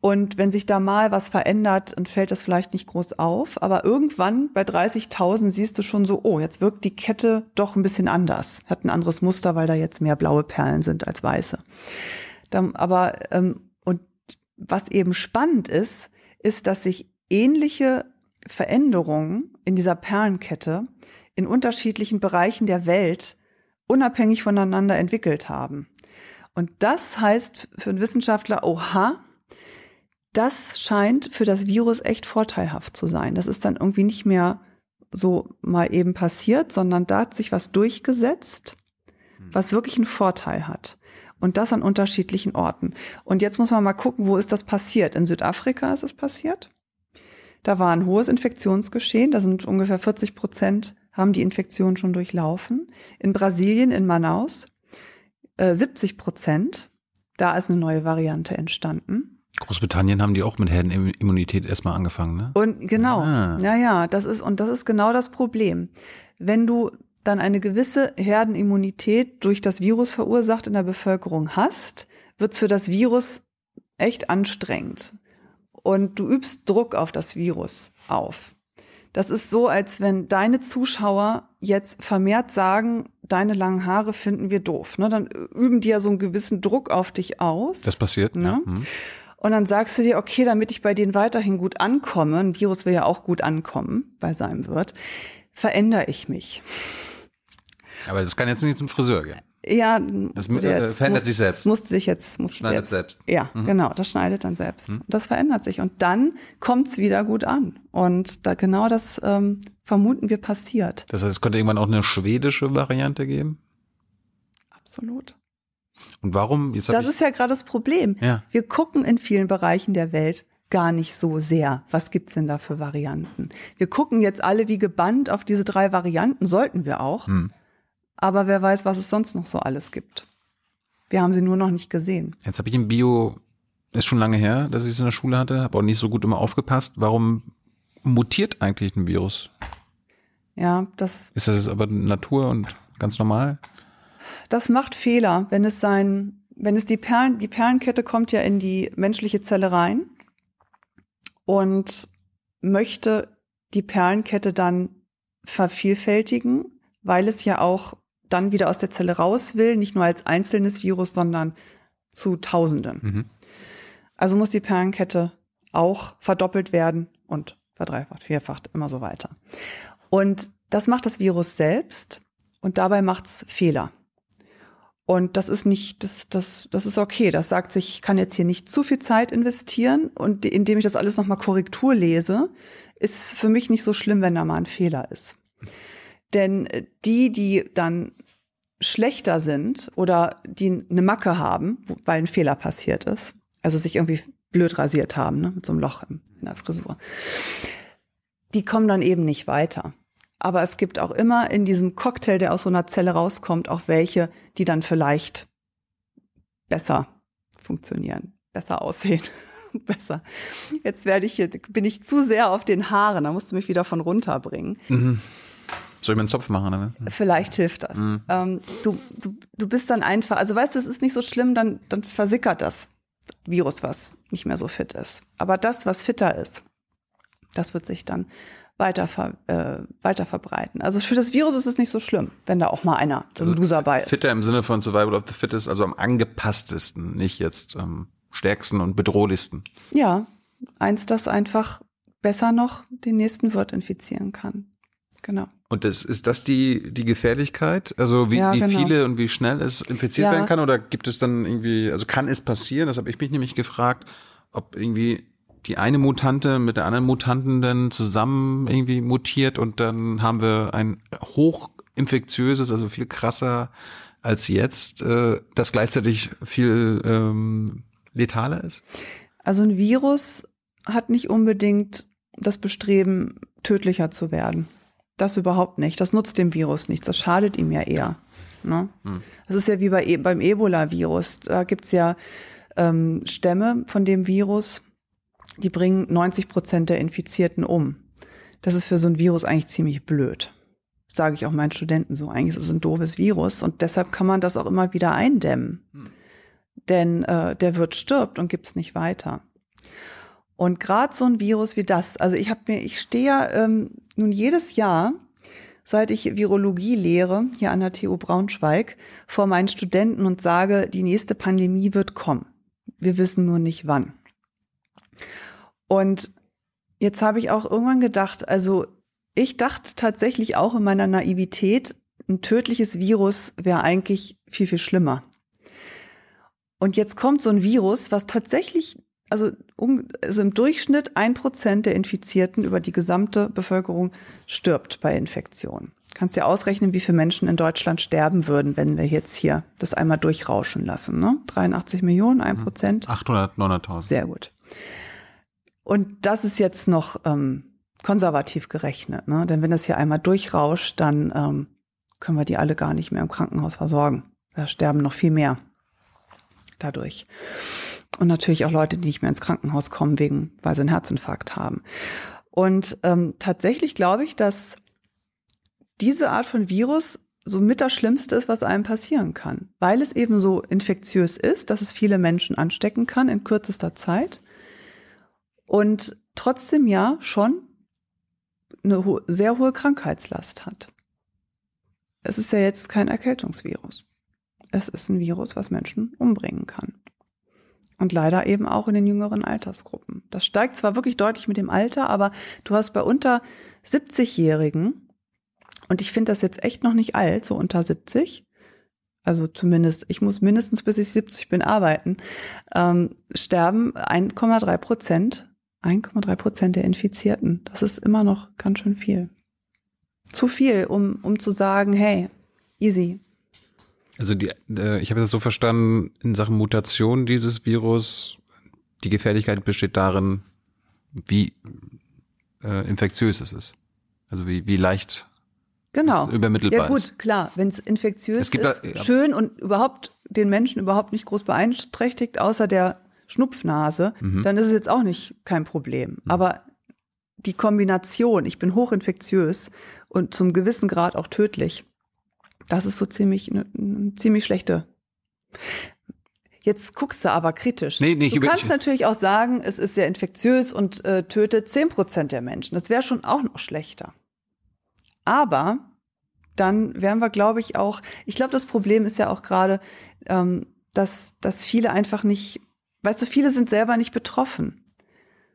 Und wenn sich da mal was verändert, dann fällt das vielleicht nicht groß auf. Aber irgendwann bei 30.000 siehst du schon so, oh, jetzt wirkt die Kette doch ein bisschen anders. Hat ein anderes Muster, weil da jetzt mehr blaue Perlen sind als weiße. Dann, aber, ähm, und was eben spannend ist, ist, dass sich ähnliche Veränderungen in dieser Perlenkette in unterschiedlichen Bereichen der Welt unabhängig voneinander entwickelt haben. Und das heißt für einen Wissenschaftler, oha, das scheint für das Virus echt vorteilhaft zu sein. Das ist dann irgendwie nicht mehr so mal eben passiert, sondern da hat sich was durchgesetzt, hm. was wirklich einen Vorteil hat. Und das an unterschiedlichen Orten. Und jetzt muss man mal gucken, wo ist das passiert? In Südafrika ist es passiert. Da war ein hohes Infektionsgeschehen. Da sind ungefähr 40 Prozent haben die Infektion schon durchlaufen. In Brasilien, in Manaus, äh, 70 Prozent. Da ist eine neue Variante entstanden. Großbritannien haben die auch mit Herdenimmunität erstmal angefangen, ne? Und genau, ah. ja, ja, das ist, und das ist genau das Problem. Wenn du dann eine gewisse Herdenimmunität durch das Virus verursacht in der Bevölkerung hast, wird's für das Virus echt anstrengend. Und du übst Druck auf das Virus auf. Das ist so, als wenn deine Zuschauer jetzt vermehrt sagen, deine langen Haare finden wir doof. Ne? Dann üben die ja so einen gewissen Druck auf dich aus. Das passiert, ne? Ja. Hm. Und dann sagst du dir, okay, damit ich bei denen weiterhin gut ankomme, ein Virus will ja auch gut ankommen bei seinem Wirt, verändere ich mich. Aber das kann jetzt nicht zum Friseur gehen. Ja, das äh, verändert muss, sich selbst. Musste sich jetzt, musste schneidet jetzt, selbst. Ja, mhm. genau, das schneidet dann selbst. Mhm. Das verändert sich und dann kommt's wieder gut an. Und da genau das ähm, vermuten wir passiert. Das heißt, es könnte irgendwann auch eine schwedische Variante geben. Absolut. Und warum? Jetzt das ist ja gerade das Problem. Ja. Wir gucken in vielen Bereichen der Welt gar nicht so sehr. Was gibt's denn da für Varianten? Wir gucken jetzt alle wie gebannt auf diese drei Varianten, sollten wir auch. Hm. Aber wer weiß, was es sonst noch so alles gibt. Wir haben sie nur noch nicht gesehen. Jetzt habe ich im Bio, ist schon lange her, dass ich es in der Schule hatte, habe auch nicht so gut immer aufgepasst. Warum mutiert eigentlich ein Virus? Ja, das. Ist das aber Natur und ganz normal? das macht Fehler, wenn es sein, wenn es die Perlen, die Perlenkette kommt ja in die menschliche Zelle rein und möchte die Perlenkette dann vervielfältigen, weil es ja auch dann wieder aus der Zelle raus will, nicht nur als einzelnes Virus, sondern zu Tausenden. Mhm. Also muss die Perlenkette auch verdoppelt werden und verdreifacht, vierfacht, immer so weiter. Und das macht das Virus selbst und dabei macht es Fehler. Und das ist nicht, das, das, das ist okay. Das sagt sich, ich kann jetzt hier nicht zu viel Zeit investieren und indem ich das alles nochmal Korrektur lese, ist für mich nicht so schlimm, wenn da mal ein Fehler ist. Denn äh, die, die dann schlechter sind oder die eine Macke haben, weil ein Fehler passiert ist, also sich irgendwie blöd rasiert haben, ne, mit so einem Loch in der Frisur, die kommen dann eben nicht weiter. Aber es gibt auch immer in diesem Cocktail, der aus so einer Zelle rauskommt, auch welche, die dann vielleicht besser funktionieren, besser aussehen. besser. Jetzt werde ich hier, bin ich zu sehr auf den Haaren, da musst du mich wieder von runterbringen. Mhm. Soll ich mir einen Zopf machen? Oder? Vielleicht hilft das. Mhm. Ähm, du, du, du bist dann einfach, also weißt du, es ist nicht so schlimm, dann, dann versickert das Virus, was nicht mehr so fit ist. Aber das, was fitter ist, das wird sich dann weiter, ver, äh, weiter verbreiten. Also für das Virus ist es nicht so schlimm, wenn da auch mal einer, so ein also Loser bei ist. Fitter im Sinne von Survival of the Fittest, also am angepasstesten, nicht jetzt am stärksten und bedrohlichsten. Ja, eins, das einfach besser noch den nächsten Wirt infizieren kann. Genau. Und das, ist das die, die Gefährlichkeit? Also wie, ja, wie genau. viele und wie schnell es infiziert ja. werden kann? Oder gibt es dann irgendwie, also kann es passieren? Das habe ich mich nämlich gefragt, ob irgendwie die eine Mutante mit der anderen Mutanten dann zusammen irgendwie mutiert und dann haben wir ein hochinfektiöses, also viel krasser als jetzt, äh, das gleichzeitig viel ähm, letaler ist? Also ein Virus hat nicht unbedingt das Bestreben, tödlicher zu werden. Das überhaupt nicht. Das nutzt dem Virus nichts. Das schadet ihm ja eher. Ne? Hm. Das ist ja wie bei, e, beim Ebola-Virus. Da gibt's ja ähm, Stämme von dem Virus, die bringen 90 Prozent der Infizierten um. Das ist für so ein Virus eigentlich ziemlich blöd. Sage ich auch meinen Studenten so. Eigentlich ist es ein doofes Virus und deshalb kann man das auch immer wieder eindämmen. Hm. Denn äh, der Wirt stirbt und gibt's nicht weiter. Und gerade so ein Virus wie das, also ich habe mir, ich stehe ja ähm, nun jedes Jahr, seit ich Virologie lehre, hier an der TU Braunschweig, vor meinen Studenten und sage, die nächste Pandemie wird kommen. Wir wissen nur nicht wann. Und jetzt habe ich auch irgendwann gedacht, also ich dachte tatsächlich auch in meiner Naivität, ein tödliches Virus wäre eigentlich viel, viel schlimmer. Und jetzt kommt so ein Virus, was tatsächlich, also, um, also im Durchschnitt ein Prozent der Infizierten über die gesamte Bevölkerung stirbt bei Infektionen. Kannst dir ausrechnen, wie viele Menschen in Deutschland sterben würden, wenn wir jetzt hier das einmal durchrauschen lassen. Ne? 83 Millionen, ein Prozent. 800, 900.000. Sehr gut. Und das ist jetzt noch ähm, konservativ gerechnet. Ne? Denn wenn das hier einmal durchrauscht, dann ähm, können wir die alle gar nicht mehr im Krankenhaus versorgen. Da sterben noch viel mehr dadurch. Und natürlich auch Leute, die nicht mehr ins Krankenhaus kommen, wegen, weil sie einen Herzinfarkt haben. Und ähm, tatsächlich glaube ich, dass diese Art von Virus so mit das Schlimmste ist, was einem passieren kann, weil es eben so infektiös ist, dass es viele Menschen anstecken kann in kürzester Zeit und trotzdem ja schon eine ho sehr hohe Krankheitslast hat. Es ist ja jetzt kein Erkältungsvirus es ist ein Virus, was Menschen umbringen kann. Und leider eben auch in den jüngeren Altersgruppen. Das steigt zwar wirklich deutlich mit dem Alter, aber du hast bei unter 70-Jährigen, und ich finde das jetzt echt noch nicht alt, so unter 70, also zumindest, ich muss mindestens bis ich 70 bin arbeiten, ähm, sterben 1,3 Prozent, 1,3 Prozent der Infizierten. Das ist immer noch ganz schön viel. Zu viel, um, um zu sagen, hey, easy, also die, äh, ich habe das so verstanden, in Sachen Mutation dieses Virus, die Gefährlichkeit besteht darin, wie äh, infektiös es ist. Also wie, wie leicht genau. es übermittelbar ist. Ja gut, ist. klar, wenn es infektiös ist, da, ja. schön und überhaupt den Menschen überhaupt nicht groß beeinträchtigt, außer der Schnupfnase, mhm. dann ist es jetzt auch nicht kein Problem. Mhm. Aber die Kombination, ich bin hochinfektiös und zum gewissen Grad auch tödlich, das ist so ziemlich eine, eine ziemlich schlechte. Jetzt guckst du aber kritisch. Nee, nee, du kannst natürlich auch sagen, es ist sehr infektiös und äh, tötet zehn Prozent der Menschen. Das wäre schon auch noch schlechter. Aber dann wären wir, glaube ich, auch, ich glaube, das Problem ist ja auch gerade, ähm, dass, dass viele einfach nicht, weißt du, viele sind selber nicht betroffen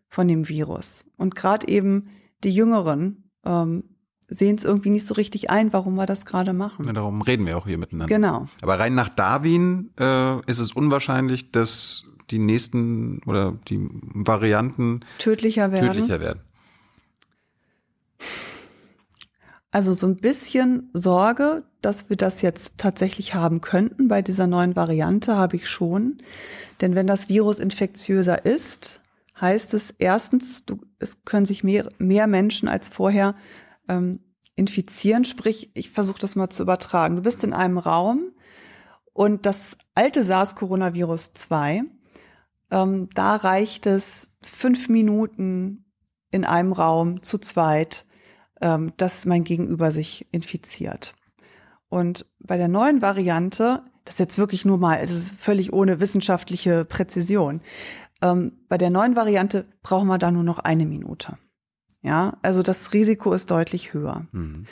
von dem Virus. Und gerade eben die Jüngeren ähm, sehen es irgendwie nicht so richtig ein, warum wir das gerade machen. Ja, darum reden wir auch hier miteinander. Genau. Aber rein nach Darwin äh, ist es unwahrscheinlich, dass die nächsten oder die Varianten tödlicher werden. Tödlicher werden. Also so ein bisschen Sorge, dass wir das jetzt tatsächlich haben könnten bei dieser neuen Variante, habe ich schon. Denn wenn das Virus infektiöser ist, heißt es erstens, du, es können sich mehr, mehr Menschen als vorher ähm, infizieren. Sprich, ich versuche das mal zu übertragen. Du bist in einem Raum und das alte SARS-Coronavirus 2, ähm, da reicht es fünf Minuten in einem Raum zu zweit, ähm, dass mein Gegenüber sich infiziert. Und bei der neuen Variante, das ist jetzt wirklich nur mal, es ist völlig ohne wissenschaftliche Präzision. Ähm, bei der neuen Variante brauchen wir da nur noch eine Minute. Ja, also das Risiko ist deutlich höher. Mhm.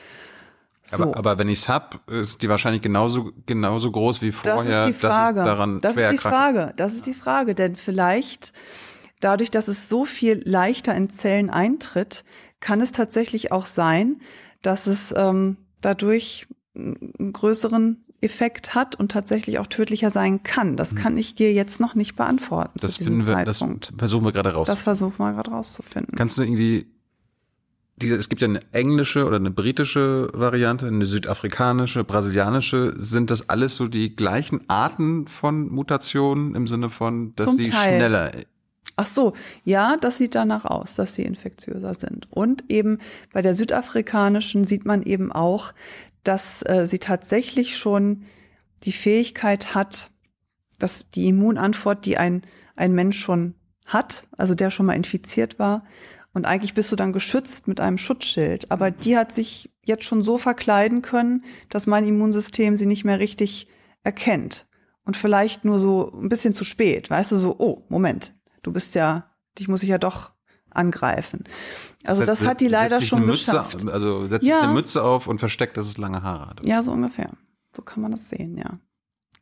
So. Aber, aber wenn ich es hab, ist die wahrscheinlich genauso genauso groß wie vorher, das ist die Frage. dass ich daran das ist die Frage. Das ist die Frage, denn vielleicht dadurch, dass es so viel leichter in Zellen eintritt, kann es tatsächlich auch sein, dass es ähm, dadurch einen größeren Effekt hat und tatsächlich auch tödlicher sein kann. Das hm. kann ich dir jetzt noch nicht beantworten. Das, zu diesem wir, das versuchen wir gerade raus. Das versuchen wir gerade rauszufinden. Kannst du irgendwie die, es gibt ja eine englische oder eine britische Variante, eine südafrikanische, brasilianische. Sind das alles so die gleichen Arten von Mutationen im Sinne von, dass Zum sie Teil. schneller Ach so, ja, das sieht danach aus, dass sie infektiöser sind. Und eben bei der südafrikanischen sieht man eben auch, dass äh, sie tatsächlich schon die Fähigkeit hat, dass die Immunantwort, die ein, ein Mensch schon hat, also der schon mal infiziert war, und eigentlich bist du dann geschützt mit einem Schutzschild. Aber die hat sich jetzt schon so verkleiden können, dass mein Immunsystem sie nicht mehr richtig erkennt. Und vielleicht nur so ein bisschen zu spät. Weißt du, so, oh, Moment, du bist ja, dich muss ich ja doch angreifen. Also das, das hat die leider schon Mütze, geschafft. Also setzt Ja. sich eine Mütze auf und versteckt, dass es lange Haare hat. Ja, so ungefähr. So kann man das sehen, ja.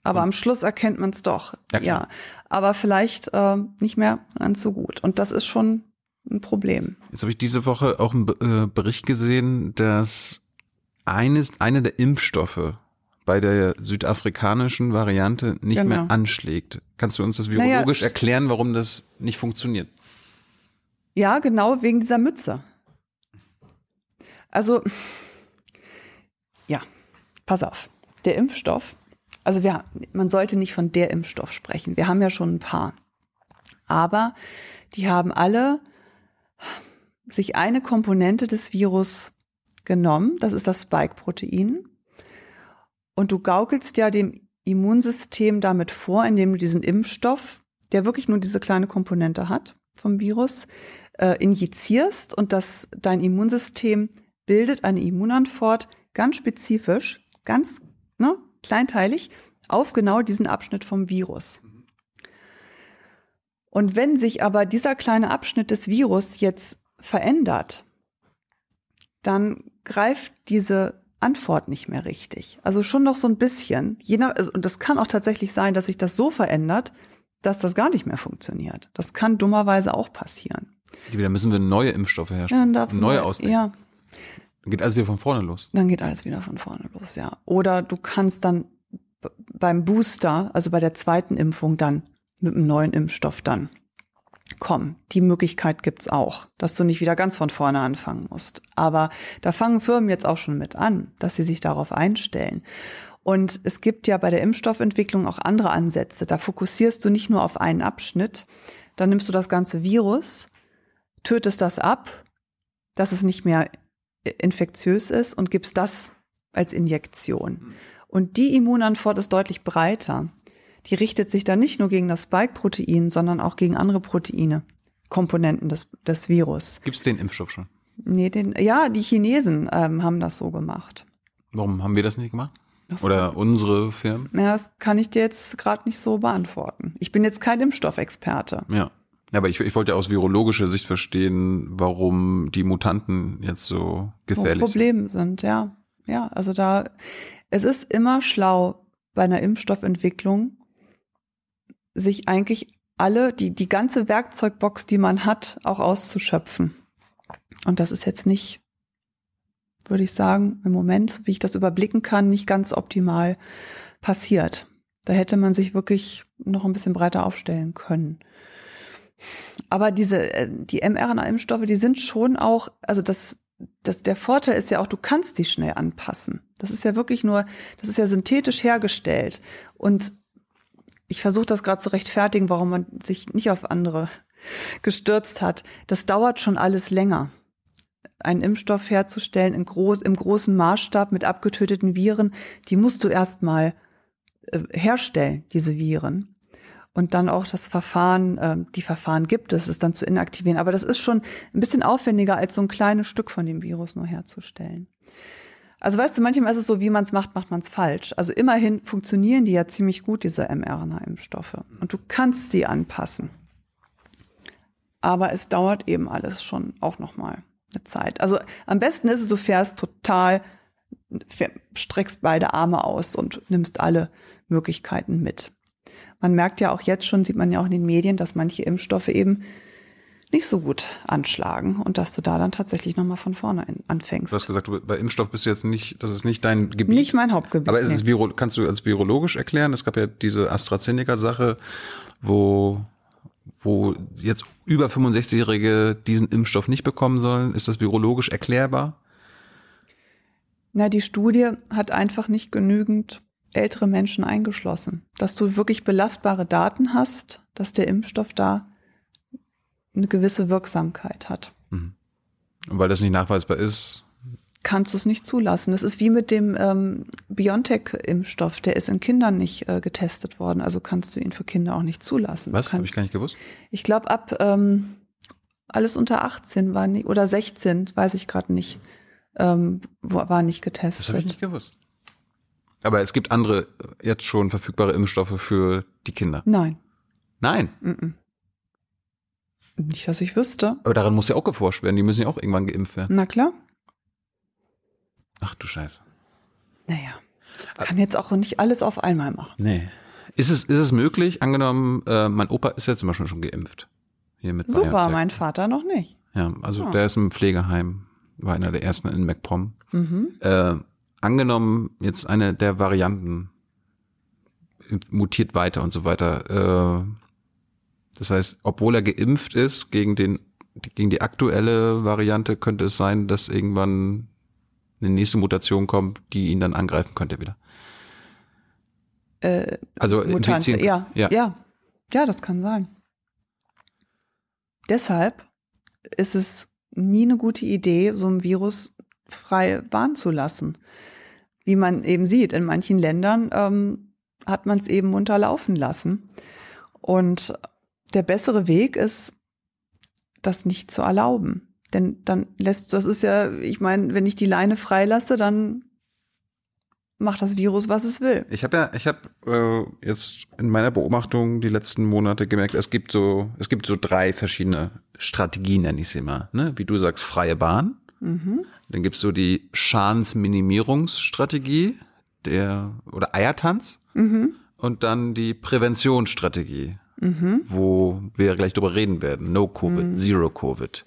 Aber Und- am Schluss erkennt man es doch. Ja, Ja. Aber vielleicht äh, nicht mehr ganz so gut. Und das ist schon ein Problem. Jetzt habe ich diese Woche auch einen äh, Bericht gesehen, dass eines, einer der Impfstoffe bei der südafrikanischen Variante nicht Genau. mehr anschlägt. Kannst du uns das Naja, virologisch erklären, warum das nicht funktioniert? Ja, genau wegen dieser Mütze. Also, ja, pass auf. Der Impfstoff, also wir, man sollte nicht von der Impfstoff sprechen. Wir haben ja schon ein paar. Aber die haben alle sich eine Komponente des Virus genommen. Das ist das Spike-Protein. Und du gaukelst ja dem Immunsystem damit vor, indem du diesen Impfstoff, der wirklich nur diese kleine Komponente hat vom Virus, äh, injizierst und das dein Immunsystem bildet eine Immunantwort ganz spezifisch, ganz ne, kleinteilig auf genau diesen Abschnitt vom Virus. Und wenn sich aber dieser kleine Abschnitt des Virus jetzt verändert, dann greift diese Antwort nicht mehr richtig. Also schon noch so ein bisschen. Je nach, also, und das kann auch tatsächlich sein, dass sich das so verändert, dass das gar nicht mehr funktioniert. Das kann dummerweise auch passieren. Wieder müssen wir neue Impfstoffe Ja, herstellen. du neue ausdenken. Ja, Dann geht alles wieder von vorne los. dann geht alles wieder von vorne los, ja. Oder du kannst dann beim Booster, also bei der zweiten Impfung, dann mit einem neuen Impfstoff dann kommen. Die Möglichkeit gibt's auch, dass du nicht wieder ganz von vorne anfangen musst. Aber da fangen Firmen jetzt auch schon mit an, dass sie sich darauf einstellen. Und es gibt ja bei der Impfstoffentwicklung auch andere Ansätze. Da fokussierst du nicht nur auf einen Abschnitt, dann nimmst du das ganze Virus, tötest das ab, dass es nicht mehr infektiös ist und gibst das als Injektion. Und die Immunantwort ist deutlich breiter. Die richtet sich dann nicht nur gegen das Spike-Protein, sondern auch gegen andere Proteine, Komponenten des, des Virus. Gibt es den Impfstoff schon? Nee, den, ja, die Chinesen ähm, haben das so gemacht. Warum haben wir das nicht gemacht? Das Oder unsere Firmen? Ja, das kann ich dir jetzt gerade nicht so beantworten. Ich bin jetzt kein Impfstoffexperte. Ja. Ja, Aber ich, ich wollte aus virologischer Sicht verstehen, warum die Mutanten jetzt so wo gefährlich sind. Probleme sind, ja. Ja, also da, es ist immer schlau bei einer Impfstoffentwicklung, sich eigentlich alle, die, die ganze Werkzeugbox, die man hat, auch auszuschöpfen. Und das ist jetzt nicht, würde ich sagen, im Moment, wie ich das überblicken kann, nicht ganz optimal passiert. Da hätte man sich wirklich noch ein bisschen breiter aufstellen können. Aber diese, äh, die mRNA-Impfstoffe, die sind schon auch, also das, das, der Vorteil ist ja auch, du kannst die schnell anpassen. Das ist ja wirklich nur, das ist ja synthetisch hergestellt. Und ich versuche das gerade zu rechtfertigen, warum man sich nicht auf andere gestürzt hat. Das dauert schon alles länger. einen Impfstoff herzustellen in groß, im großen Maßstab mit abgetöteten Viren, die musst du erstmal äh, herstellen, diese Viren. Und dann auch das Verfahren, äh, die Verfahren gibt es, es dann zu inaktivieren. Aber das ist schon ein bisschen aufwendiger, als so ein kleines Stück von dem Virus nur herzustellen. Also weißt du, manchmal ist es so, wie man es macht, macht man es falsch. Also immerhin funktionieren die ja ziemlich gut, diese mRNA-Impfstoffe. Und du kannst sie anpassen. Aber es dauert eben alles schon auch noch mal eine Zeit. Also am besten ist es, du fährst total, streckst beide Arme aus und nimmst alle Möglichkeiten mit. Man merkt ja auch jetzt schon, sieht man ja auch in den Medien, dass manche Impfstoffe eben nicht so gut anschlagen und dass du da dann tatsächlich nochmal von vorne anfängst. Du hast gesagt, du, bei Impfstoff bist du jetzt nicht, das ist nicht dein Gebiet. Nicht mein Hauptgebiet. Aber ist es Viro, kannst du als virologisch erklären? Es gab ja diese AstraZeneca-Sache, wo, wo jetzt über 65-Jährige diesen Impfstoff nicht bekommen sollen. Ist das virologisch erklärbar? Na, die Studie hat einfach nicht genügend ältere Menschen eingeschlossen. Dass du wirklich belastbare Daten hast, dass der Impfstoff da eine gewisse Wirksamkeit hat. Mhm. Und weil das nicht nachweisbar ist, kannst du es nicht zulassen. Das ist wie mit dem ähm, BioNTech-Impfstoff, der ist in Kindern nicht äh, getestet worden, also kannst du ihn für Kinder auch nicht zulassen. Was? Habe ich gar nicht gewusst. Ich glaube, ab ähm, alles unter 18 war nicht, oder 16, weiß ich gerade nicht, ähm, war nicht getestet. Das habe ich nicht gewusst. Aber es gibt andere jetzt schon verfügbare Impfstoffe für die Kinder. Nein. Nein. Mm -mm. Nicht, dass ich wüsste. Aber daran muss ja auch geforscht werden. Die müssen ja auch irgendwann geimpft werden. Na klar. Ach du Scheiße. Naja. Kann jetzt auch nicht alles auf einmal machen. Nee. Ist es, ist es möglich, angenommen, äh, mein Opa ist ja zum Beispiel schon geimpft. Hier mit Super, BioNTech. mein Vater noch nicht. Ja, also Ah. der ist im Pflegeheim, war einer der ersten in MacPom. Mhm. Äh, angenommen, jetzt eine der Varianten mutiert weiter und so weiter. Äh, das heißt, obwohl er geimpft ist gegen den gegen die aktuelle Variante, könnte es sein, dass irgendwann eine nächste Mutation kommt, die ihn dann angreifen könnte wieder. Äh, Also Mutante, ja, ja. ja. Ja, das kann sein. Deshalb ist es nie eine gute Idee, so ein Virus frei Bahn zu lassen. Wie man eben sieht, in manchen Ländern ähm, hat man es eben munter laufen lassen. Und der bessere Weg ist, das nicht zu erlauben. Denn dann lässt, das ist ja, ich meine, wenn ich die Leine freilasse, dann macht das Virus, was es will. Ich habe ja, ich habe äh, jetzt in meiner Beobachtung die letzten Monate gemerkt, es gibt so, es gibt so drei verschiedene Strategien, nenne ich sie mal. Ne? Wie du sagst, freie Bahn. Mhm. Dann gibt's so die Schadensminimierungsstrategie, der oder Eiertanz Mhm. und dann die Präventionsstrategie, Mhm. wo wir gleich drüber reden werden. No Covid, Zero Covid.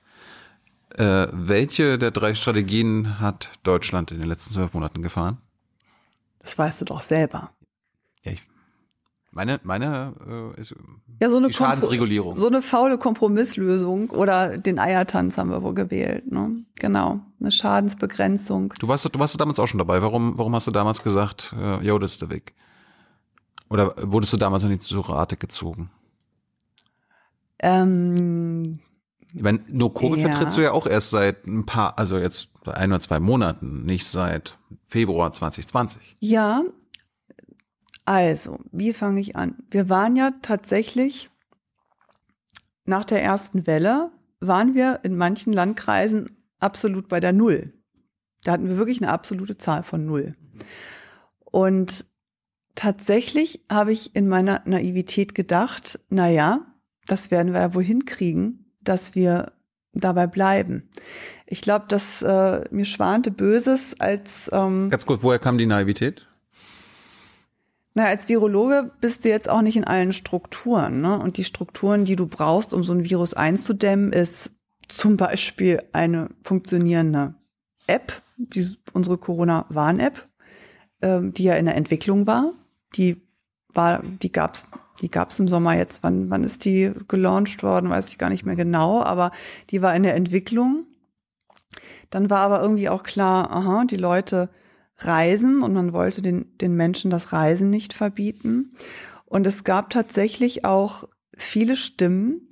Äh, welche der drei Strategien hat Deutschland in den letzten zwölf Monaten gefahren? Das weißt du doch selber. Ja, ich, meine, meine äh, ist Ja, so eine Schadensregulierung. So eine faule Kompromisslösung oder den Eiertanz haben wir wohl gewählt. Ne? Genau, eine Schadensbegrenzung. Du warst, du warst damals auch schon dabei. Warum, warum hast du damals gesagt, äh, jo, das ist der Weg? Oder wurdest du damals noch nicht zu Rate gezogen? Ähm, Ich meine, No Covid Ja. vertrittst du ja auch erst seit ein paar, also jetzt ein oder zwei Monaten, nicht seit Februar 2020. ja, also, wie fange ich an? Wir waren ja tatsächlich nach der ersten Welle, waren wir in manchen Landkreisen absolut bei der Null. Da hatten wir wirklich eine absolute Zahl von Null. Und tatsächlich habe ich in meiner Naivität gedacht, na ja, das werden wir ja wohl hinkriegen, dass wir dabei bleiben. Ich glaube, dass äh, mir schwante Böses als ähm, Ganz kurz, woher kam die Naivität? na, als Virologe bist du jetzt auch nicht in allen Strukturen. Ne? Und die Strukturen, die du brauchst, um so ein Virus einzudämmen, ist zum Beispiel eine funktionierende App, wie unsere Corona-Warn-App, ähm, die ja in der Entwicklung war. Die war, die gab's, die gab's im Sommer jetzt. Wann, wann ist die gelauncht worden? Weiß ich gar nicht mehr genau, aber die war in der Entwicklung. Dann war aber irgendwie auch klar, aha, die Leute reisen und man wollte den, den Menschen das Reisen nicht verbieten. Und es gab tatsächlich auch viele Stimmen,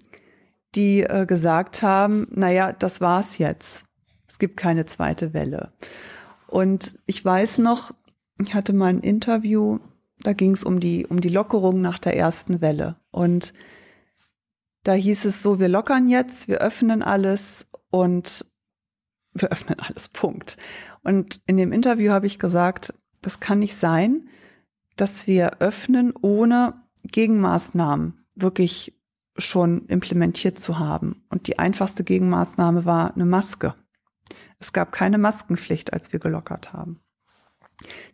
die äh, gesagt haben, naja, das war's jetzt. Es gibt keine zweite Welle. Und ich weiß noch, ich hatte mal ein Interview, da ging es um die, um die Lockerung nach der ersten Welle. Und da hieß es so, wir lockern jetzt, wir öffnen alles und wir öffnen alles, Punkt. Und in dem Interview habe ich gesagt, das kann nicht sein, dass wir öffnen, ohne Gegenmaßnahmen wirklich schon implementiert zu haben. Und die einfachste Gegenmaßnahme war eine Maske. Es gab keine Maskenpflicht, als wir gelockert haben.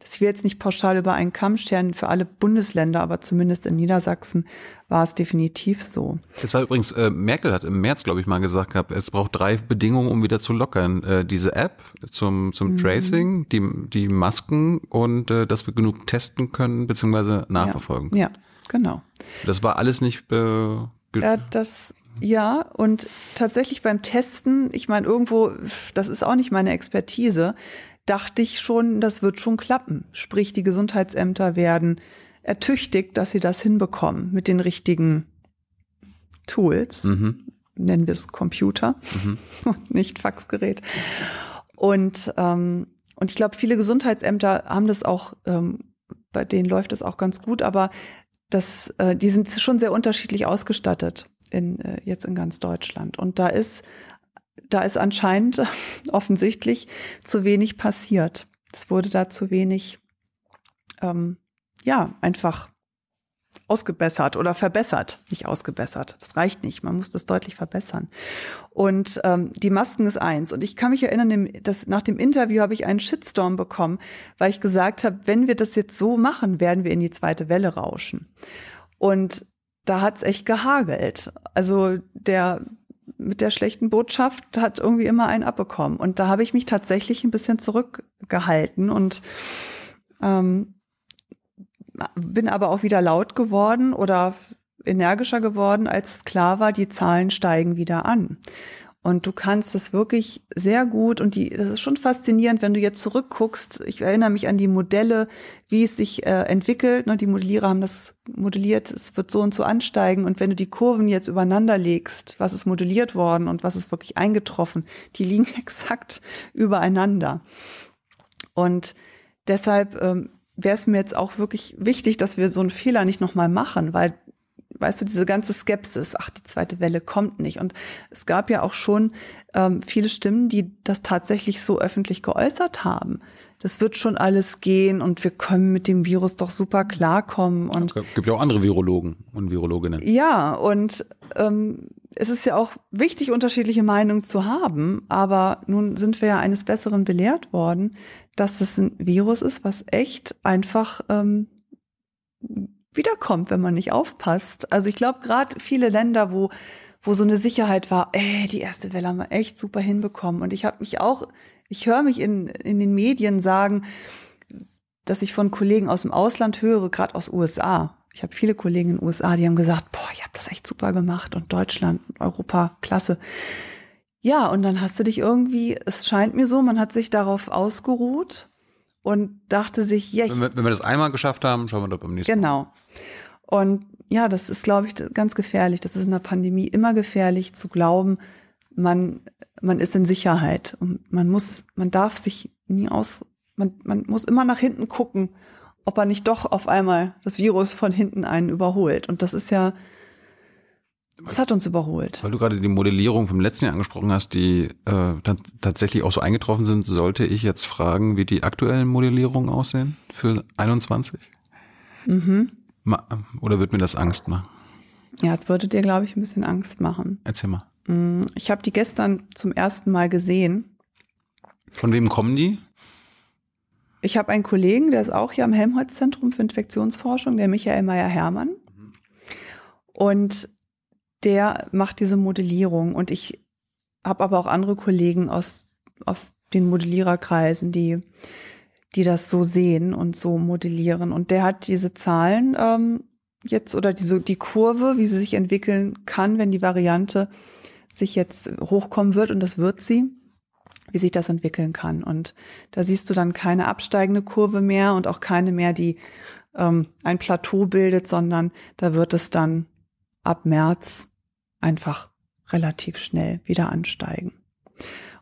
Das will jetzt nicht pauschal über einen Kamm scheren für alle Bundesländer, aber zumindest in Niedersachsen war es definitiv so. Das war übrigens, äh, Merkel hat im März, glaube ich, mal gesagt gehabt, es braucht drei Bedingungen, um wieder zu lockern. Äh, diese App zum, zum mhm. Tracing, die, die Masken und äh, dass wir genug testen können, beziehungsweise nachverfolgen. Ja, ja genau. Das war alles nicht äh, ja, das ja, und tatsächlich beim Testen, ich meine, irgendwo, das ist auch nicht meine Expertise, dachte ich schon, das wird schon klappen. Sprich, die Gesundheitsämter werden ertüchtigt, dass sie das hinbekommen mit den richtigen Tools. Mhm. Nennen wir es Computer mhm. und nicht Faxgerät. Und, ähm, und ich glaube, viele Gesundheitsämter haben das auch, ähm, bei denen läuft es auch ganz gut, aber das, äh, die sind schon sehr unterschiedlich ausgestattet in, äh, jetzt in ganz Deutschland. Und da ist da ist anscheinend offensichtlich zu wenig passiert. Es wurde da zu wenig, ähm, ja, einfach ausgebessert oder verbessert, nicht ausgebessert. Das reicht nicht. Man muss das deutlich verbessern. Und ähm, die Masken ist eins. Und ich kann mich erinnern, dass nach dem Interview habe ich einen Shitstorm bekommen, weil ich gesagt habe, wenn wir das jetzt so machen, werden wir in die zweite Welle rauschen. Und da hat's echt gehagelt. Also der mit der schlechten Botschaft hat irgendwie immer einen abbekommen. Und da habe ich mich tatsächlich ein bisschen zurückgehalten und ähm, bin aber auch wieder laut geworden oder energischer geworden, als klar war, die Zahlen steigen wieder an. Und du kannst es wirklich sehr gut und die, das ist schon faszinierend, wenn du jetzt zurückguckst. Ich erinnere mich an die Modelle, wie es sich äh, entwickelt. Ne, die Modellierer haben das modelliert, es wird so und so ansteigen. Und wenn du die Kurven jetzt übereinander legst, was ist modelliert worden und was ist wirklich eingetroffen, die liegen exakt übereinander. Und deshalb ähm, wäre es mir jetzt auch wirklich wichtig, dass wir so einen Fehler nicht nochmal machen, weil weißt du, diese ganze Skepsis, ach, die zweite Welle kommt nicht. Und es gab ja auch schon ähm, viele Stimmen, die das tatsächlich so öffentlich geäußert haben. Das wird schon alles gehen und wir können mit dem Virus doch super klarkommen. Und es gibt ja auch andere Virologen und Virologinnen. Ja, und ähm, es ist ja auch wichtig, unterschiedliche Meinungen zu haben. Aber nun sind wir ja eines Besseren belehrt worden, dass es ein Virus ist, was echt einfach ähm, wiederkommt, wenn man nicht aufpasst. Also ich glaube, gerade viele Länder, wo, wo so eine Sicherheit war, ey, die erste Welle haben wir echt super hinbekommen. Und ich habe mich auch, ich höre mich in, in den Medien sagen, dass ich von Kollegen aus dem Ausland höre, gerade aus USA. Ich habe viele Kollegen in den USA, die haben gesagt, boah, ich habe das echt super gemacht und Deutschland, Europa, klasse. Ja, und dann hast du dich irgendwie, es scheint mir so, man hat sich darauf ausgeruht und dachte sich, ja, wenn wir, wenn wir das einmal geschafft haben, schauen wir doch beim nächsten genau. Mal. Genau. Und ja, das ist, glaube ich, ganz gefährlich. Das ist in der Pandemie immer gefährlich zu glauben, man, man ist in Sicherheit. Und man muss, man darf sich nie aus, man, man muss immer nach hinten gucken, ob er nicht doch auf einmal das Virus von hinten einen überholt. Und das ist ja, es hat uns überholt. Weil du gerade die Modellierung vom letzten Jahr angesprochen hast, die äh, tatsächlich auch so eingetroffen sind, sollte ich jetzt fragen, wie die aktuellen Modellierungen aussehen für 21? Mhm. Oder wird mir das Angst machen? Ja, es würde dir, glaube ich, ein bisschen Angst machen. Erzähl mal. Mm, ich habe die gestern zum ersten Mal gesehen. Von wem kommen die? Ich habe einen Kollegen, der ist auch hier am Helmholtz-Zentrum für Infektionsforschung, der Michael Meyer-Hermann. Mhm. Und der macht diese Modellierung. Und ich habe aber auch andere Kollegen aus, aus den Modelliererkreisen, die, die das so sehen und so modellieren. Und der hat diese Zahlen ähm, jetzt oder diese, die Kurve, wie sie sich entwickeln kann, wenn die Variante sich jetzt hochkommen wird, und das wird sie, wie sich das entwickeln kann. Und da siehst du dann keine absteigende Kurve mehr und auch keine mehr, die ähm, ein Plateau bildet, sondern da wird es dann ab März einfach relativ schnell wieder ansteigen.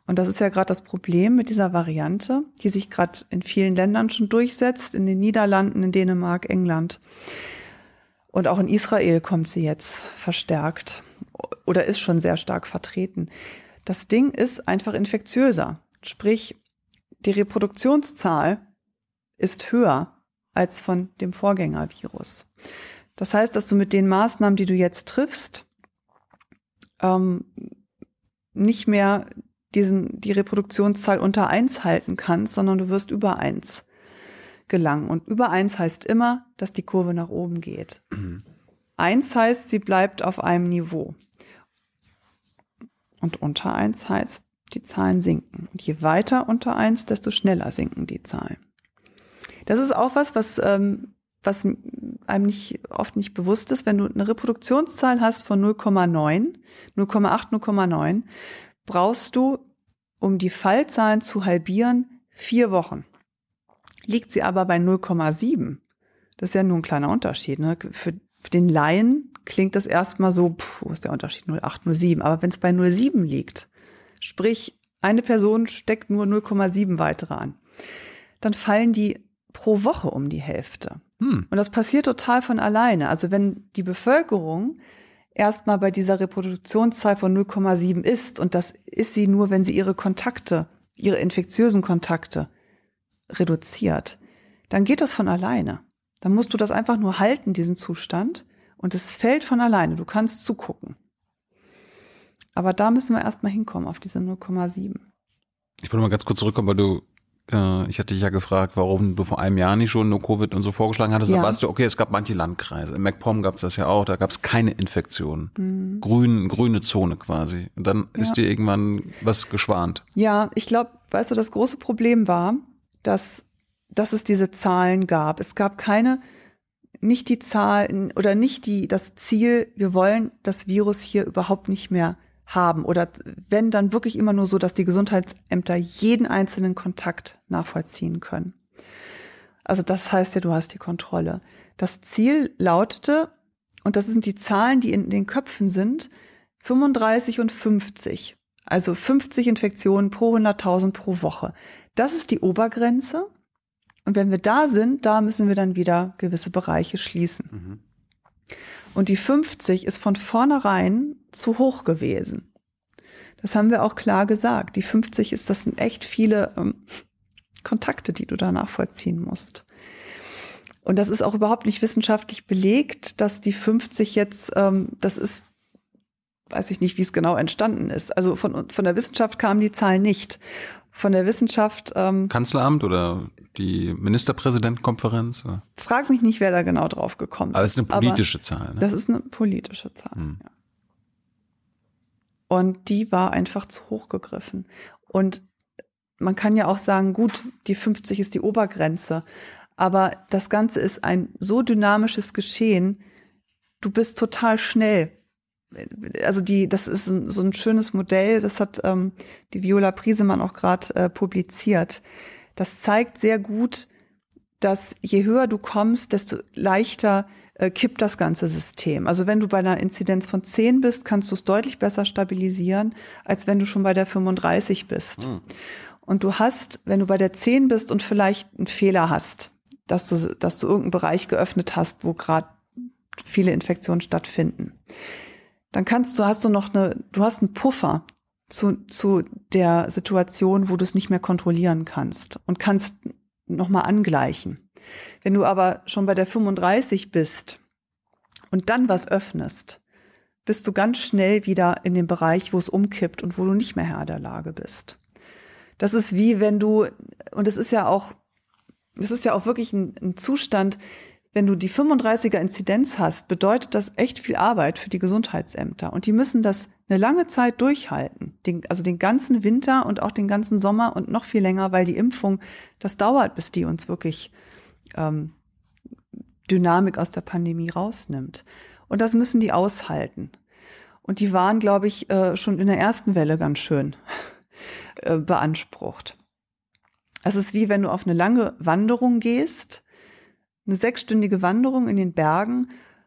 Und das ist ja gerade das Problem mit dieser Variante, die sich gerade in vielen Ländern schon durchsetzt, in den Niederlanden, in Dänemark, England. Und auch in Israel kommt sie jetzt verstärkt oder ist schon sehr stark vertreten. Das Ding ist einfach infektiöser. Sprich, die Reproduktionszahl ist höher als von dem Vorgängervirus. Das heißt, dass du mit den Maßnahmen, die du jetzt triffst, ähm, nicht mehr diesen, die Reproduktionszahl unter eins halten kannst, sondern du wirst über eins gelangen. Und über eins heißt immer, dass die Kurve nach oben geht. Mhm. Eins heißt, sie bleibt auf einem Niveau. Und unter eins heißt, die Zahlen sinken. Und je weiter unter eins, desto schneller sinken die Zahlen. Das ist auch was, was, ähm, was einem nicht, oft nicht bewusst ist. Wenn du eine Reproduktionszahl hast von 0,9, 0,8, 0,9, brauchst du, um die Fallzahlen zu halbieren, vier Wochen. Liegt sie aber bei 0,7, das ist ja nur ein kleiner Unterschied. Ne? Für, für den Laien klingt das erstmal so, pff, wo ist der Unterschied? 0,8, 0,7. Aber wenn es bei 0,7 liegt, sprich, eine Person steckt nur 0,7 weitere an, dann fallen die pro Woche um die Hälfte. Hm. Und das passiert total von alleine. Also wenn die Bevölkerung erstmal bei dieser Reproduktionszahl von 0,7 ist, und das ist sie nur, wenn sie ihre Kontakte, ihre infektiösen Kontakte reduziert, dann geht das von alleine. Dann musst du das einfach nur halten, diesen Zustand, und es fällt von alleine. Du kannst zugucken. Aber da müssen wir erstmal hinkommen, auf diese 0,7. Ich wollte mal ganz kurz zurückkommen, weil du äh, ich hatte dich ja gefragt, warum du vor einem Jahr nicht schon nur Covid und so vorgeschlagen hattest. Ja. Da weißt du, okay, es gab manche Landkreise. In MacPom gab es das ja auch, da gab es keine Infektion. Mhm. Grün, grüne Zone quasi. Und dann ja. ist dir irgendwann was geschwant. Ja, ich glaube, weißt du, das große Problem war, dass, dass es diese Zahlen gab. Es gab keine, nicht die Zahlen oder nicht die, das Ziel, wir wollen das Virus hier überhaupt nicht mehr haben oder wenn dann wirklich immer nur so, dass die Gesundheitsämter jeden einzelnen Kontakt nachvollziehen können. Also das heißt ja, du hast die Kontrolle. Das Ziel lautete, und das sind die Zahlen, die in den Köpfen sind, 35 und 50. Also 50 Infektionen pro 100.000 pro Woche. Das ist die Obergrenze. Und wenn wir da sind, da müssen wir dann wieder gewisse Bereiche schließen. Mhm. Und die 50 ist von vornherein zu hoch gewesen. Das haben wir auch klar gesagt. Die 50 ist, das sind echt viele ähm, Kontakte, die du da nachvollziehen musst. Und das ist auch überhaupt nicht wissenschaftlich belegt, dass die 50 jetzt, ähm, das ist, weiß ich nicht, wie es genau entstanden ist. Also von, von der Wissenschaft kamen die Zahlen nicht. Von der Wissenschaft. Ähm, Kanzleramt oder die Ministerpräsidentenkonferenz? Frag mich nicht, wer da genau drauf gekommen ist. Aber es ist eine politische Zahl. Ne? Das ist eine politische Zahl. Hm. Ja. Und die war einfach zu hoch gegriffen. Und man kann ja auch sagen, gut, die 50 ist die Obergrenze. Aber das Ganze ist ein so dynamisches Geschehen. Du bist total schnell. Also die, das ist so ein schönes Modell. Das hat ähm, die Viola Priesemann auch gerade äh, publiziert das zeigt sehr gut, dass je höher du kommst, desto leichter äh, kippt das ganze System. Also wenn du bei einer Inzidenz von 10 bist, kannst du es deutlich besser stabilisieren, als wenn du schon bei der 35 bist. Mhm. Und du hast, wenn du bei der 10 bist und vielleicht einen Fehler hast, dass du, dass du irgendeinen Bereich geöffnet hast, wo gerade viele Infektionen stattfinden, dann kannst du, hast du noch eine, du hast einen Puffer zu, zu der Situation, wo du es nicht mehr kontrollieren kannst und kannst nochmal angleichen. Wenn du aber schon bei der 35 bist und dann was öffnest, bist du ganz schnell wieder in dem Bereich, wo es umkippt und wo du nicht mehr Herr der Lage bist. Das ist wie wenn du, und es ist ja auch, das ist ja auch wirklich ein, ein Zustand, wenn du die 35er Inzidenz hast, bedeutet das echt viel Arbeit für die Gesundheitsämter. Und die müssen das eine lange Zeit durchhalten. Den, also den ganzen Winter und auch den ganzen Sommer und noch viel länger, weil die Impfung, das dauert, bis die uns wirklich ähm, Dynamik aus der Pandemie rausnimmt. Und das müssen die aushalten. Und die waren, glaube ich, äh, schon in der ersten Welle ganz schön äh, beansprucht. Es ist wie wenn du auf eine lange Wanderung gehst eine sechsstündige Wanderung in den Bergen.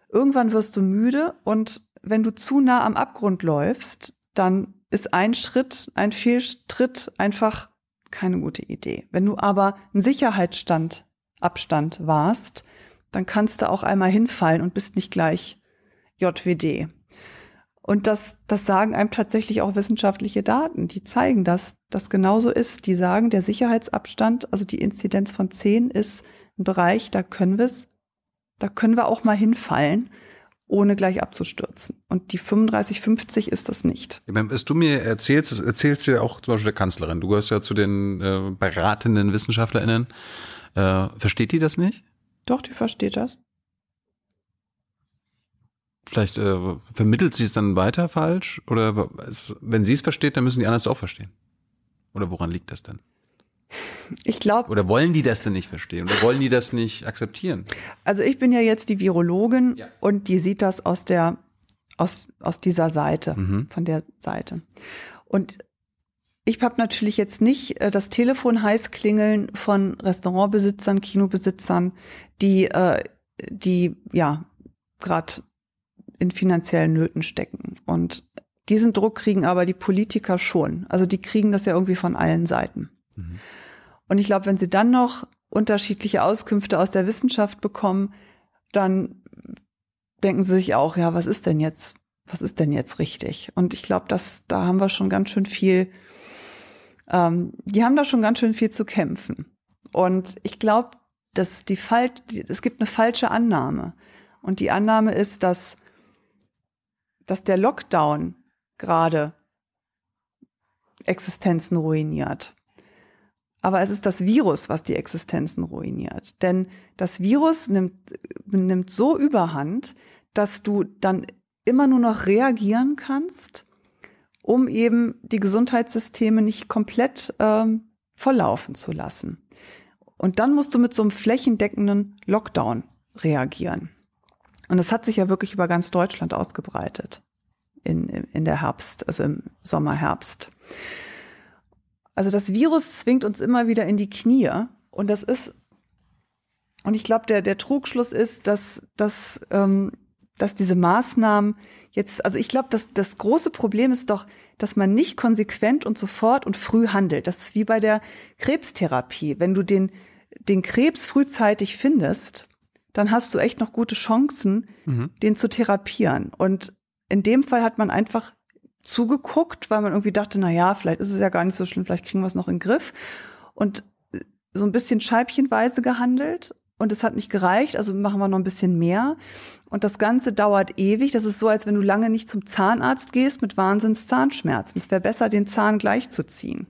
Irgendwann wirst du müde und wenn du zu nah am Abgrund läufst, dann ist ein Schritt, ein Fehltritt einfach keine gute Idee. Wenn du aber ein Sicherheitsstand, Abstand warst, dann kannst du auch einmal hinfallen und bist nicht gleich JWD. Und das, das sagen einem tatsächlich auch wissenschaftliche Daten. Die zeigen, dass das genauso ist. Die sagen, der Sicherheitsabstand, also die Inzidenz von 10 ist ein Bereich, da können wir es, da können wir auch mal hinfallen ohne gleich abzustürzen. Und die 3550 ist das nicht. Was du mir erzählst, erzählst du ja auch zum Beispiel der Kanzlerin. Du gehörst ja zu den äh, beratenden WissenschaftlerInnen. Äh, versteht die das nicht? Doch, die versteht das. Vielleicht äh, vermittelt sie es dann weiter falsch? Oder es, wenn sie es versteht, dann müssen die anderen es auch verstehen. Oder woran liegt das denn? Ich glaube. Oder wollen die das denn nicht verstehen? Oder wollen die das nicht akzeptieren? Also ich bin ja jetzt die Virologin ja. und die sieht das aus der, aus, aus dieser Seite, mhm. von der Seite. Und ich habe natürlich jetzt nicht äh, das Telefon heiß klingeln von Restaurantbesitzern, Kinobesitzern, die, äh, die ja gerade in finanziellen Nöten stecken. Und diesen Druck kriegen aber die Politiker schon. Also die kriegen das ja irgendwie von allen Seiten. Mhm. Und ich glaube, wenn sie dann noch unterschiedliche Auskünfte aus der Wissenschaft bekommen, dann denken sie sich auch, ja, was ist denn jetzt, was ist denn jetzt richtig? Und ich glaube, dass da haben wir schon ganz schön viel, ähm, die haben da schon ganz schön viel zu kämpfen. Und ich glaube, dass die Fall, es gibt eine falsche Annahme. Und die Annahme ist, dass, dass der Lockdown gerade Existenzen ruiniert. Aber es ist das Virus, was die Existenzen ruiniert. Denn das Virus nimmt, nimmt so überhand, dass du dann immer nur noch reagieren kannst, um eben die Gesundheitssysteme nicht komplett ähm, volllaufen zu lassen. Und dann musst du mit so einem flächendeckenden Lockdown reagieren. Und das hat sich ja wirklich über ganz Deutschland ausgebreitet in, in der Herbst, also im Sommer, Herbst. Also das Virus zwingt uns immer wieder in die Knie. Und das ist, und ich glaube, der, der Trugschluss ist, dass, dass, ähm, dass diese Maßnahmen jetzt, also ich glaube, dass das große Problem ist doch, dass man nicht konsequent und sofort und früh handelt. Das ist wie bei der Krebstherapie. Wenn du den, den Krebs frühzeitig findest, dann hast du echt noch gute Chancen, mhm. den zu therapieren. Und in dem Fall hat man einfach zugeguckt, weil man irgendwie dachte, na ja, vielleicht ist es ja gar nicht so schlimm, vielleicht kriegen wir es noch in den Griff. Und so ein bisschen scheibchenweise gehandelt und es hat nicht gereicht, also machen wir noch ein bisschen mehr. Und das Ganze dauert ewig. Das ist so, als wenn du lange nicht zum Zahnarzt gehst mit Wahnsinns Zahnschmerzen. Es wäre besser, den Zahn gleich zu ziehen.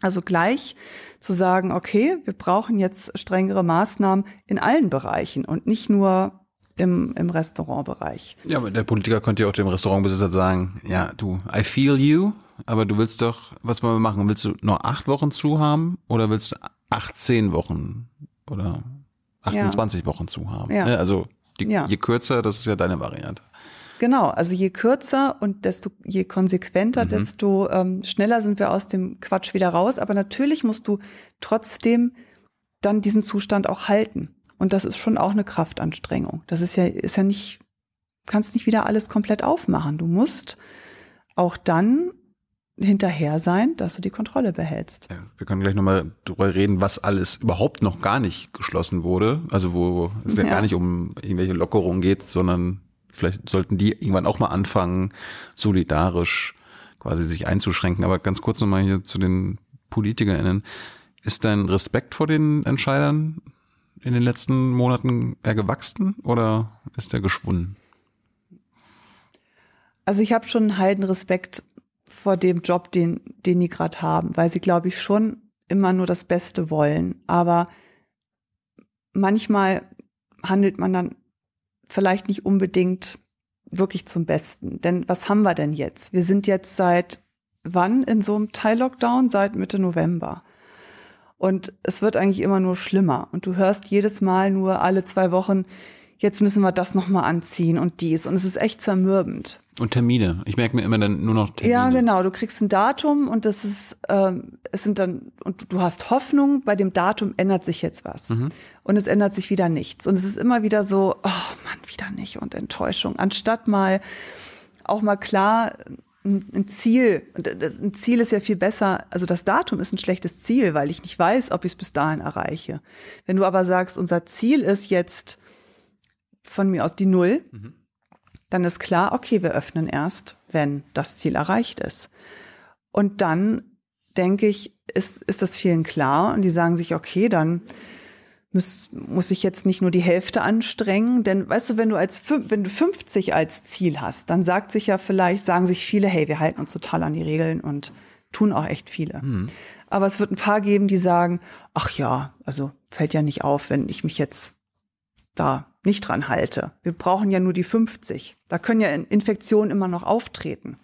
Also gleich zu sagen, okay, wir brauchen jetzt strengere Maßnahmen in allen Bereichen und nicht nur im, im Restaurantbereich. Ja, aber der Politiker könnte ja auch dem Restaurantbesitzer sagen, ja, du, I feel you, aber du willst doch, was wollen wir machen? Willst du noch acht Wochen zu haben oder willst du 18 Wochen oder 28 ja. Wochen zu haben? Ja. Ne, also die, ja. je kürzer, das ist ja deine Variante. Genau, also je kürzer und desto je konsequenter, mhm. desto ähm, schneller sind wir aus dem Quatsch wieder raus. Aber natürlich musst du trotzdem dann diesen Zustand auch halten. Und das ist schon auch eine Kraftanstrengung. Das ist ja, ist ja nicht, kannst nicht wieder alles komplett aufmachen. Du musst auch dann hinterher sein, dass du die Kontrolle behältst. Ja, wir können gleich nochmal drüber reden, was alles überhaupt noch gar nicht geschlossen wurde. Also wo es ja, ja gar nicht um irgendwelche Lockerungen geht, sondern vielleicht sollten die irgendwann auch mal anfangen, solidarisch quasi sich einzuschränken. Aber ganz kurz nochmal hier zu den PolitikerInnen. Ist dein Respekt vor den Entscheidern in den letzten Monaten eher gewachsen oder ist er geschwunden? Also ich habe schon einen heiden Respekt vor dem Job, den, den die gerade haben, weil sie, glaube ich, schon immer nur das Beste wollen. Aber manchmal handelt man dann vielleicht nicht unbedingt wirklich zum Besten. Denn was haben wir denn jetzt? Wir sind jetzt seit wann in so einem Teil-Lockdown? Seit Mitte November. Und es wird eigentlich immer nur schlimmer. Und du hörst jedes Mal nur alle zwei Wochen, jetzt müssen wir das nochmal anziehen und dies. Und es ist echt zermürbend. Und Termine. Ich merke mir immer dann nur noch Termine. Ja, genau. Du kriegst ein Datum und das ist, ähm, es sind dann, und du hast Hoffnung, bei dem Datum ändert sich jetzt was. Mhm. Und es ändert sich wieder nichts. Und es ist immer wieder so, oh Mann, wieder nicht und Enttäuschung. Anstatt mal auch mal klar ein Ziel, ein Ziel ist ja viel besser, also das Datum ist ein schlechtes Ziel, weil ich nicht weiß, ob ich es bis dahin erreiche. Wenn du aber sagst, unser Ziel ist jetzt von mir aus die Null, mhm. dann ist klar, okay, wir öffnen erst, wenn das Ziel erreicht ist. Und dann denke ich, ist, ist das vielen klar und die sagen sich, okay, dann muss, muss ich jetzt nicht nur die Hälfte anstrengen, denn weißt du, wenn du als wenn du 50 als Ziel hast, dann sagt sich ja vielleicht, sagen sich viele, hey, wir halten uns total an die Regeln und tun auch echt viele. Mhm. Aber es wird ein paar geben, die sagen, ach ja, also fällt ja nicht auf, wenn ich mich jetzt da nicht dran halte. Wir brauchen ja nur die 50. Da können ja Infektionen immer noch auftreten.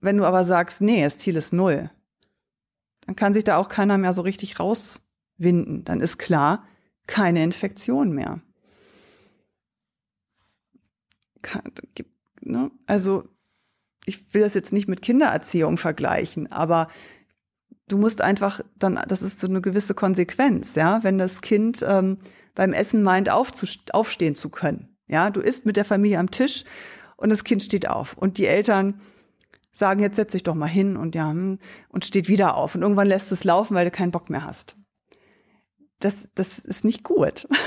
Wenn du aber sagst, nee, das Ziel ist null, dann kann sich da auch keiner mehr so richtig raus winden, dann ist klar, keine Infektion mehr. Ne? Also ich will das jetzt nicht mit Kindererziehung vergleichen, aber du musst einfach dann, das ist so eine gewisse Konsequenz, ja, wenn das Kind ähm, beim Essen meint, aufstehen zu können. Ja, du isst mit der Familie am Tisch und das Kind steht auf und die Eltern sagen, jetzt setz dich doch mal hin und ja, hm, und steht wieder auf und irgendwann lässt es laufen, weil du keinen Bock mehr hast das, das ist nicht gut.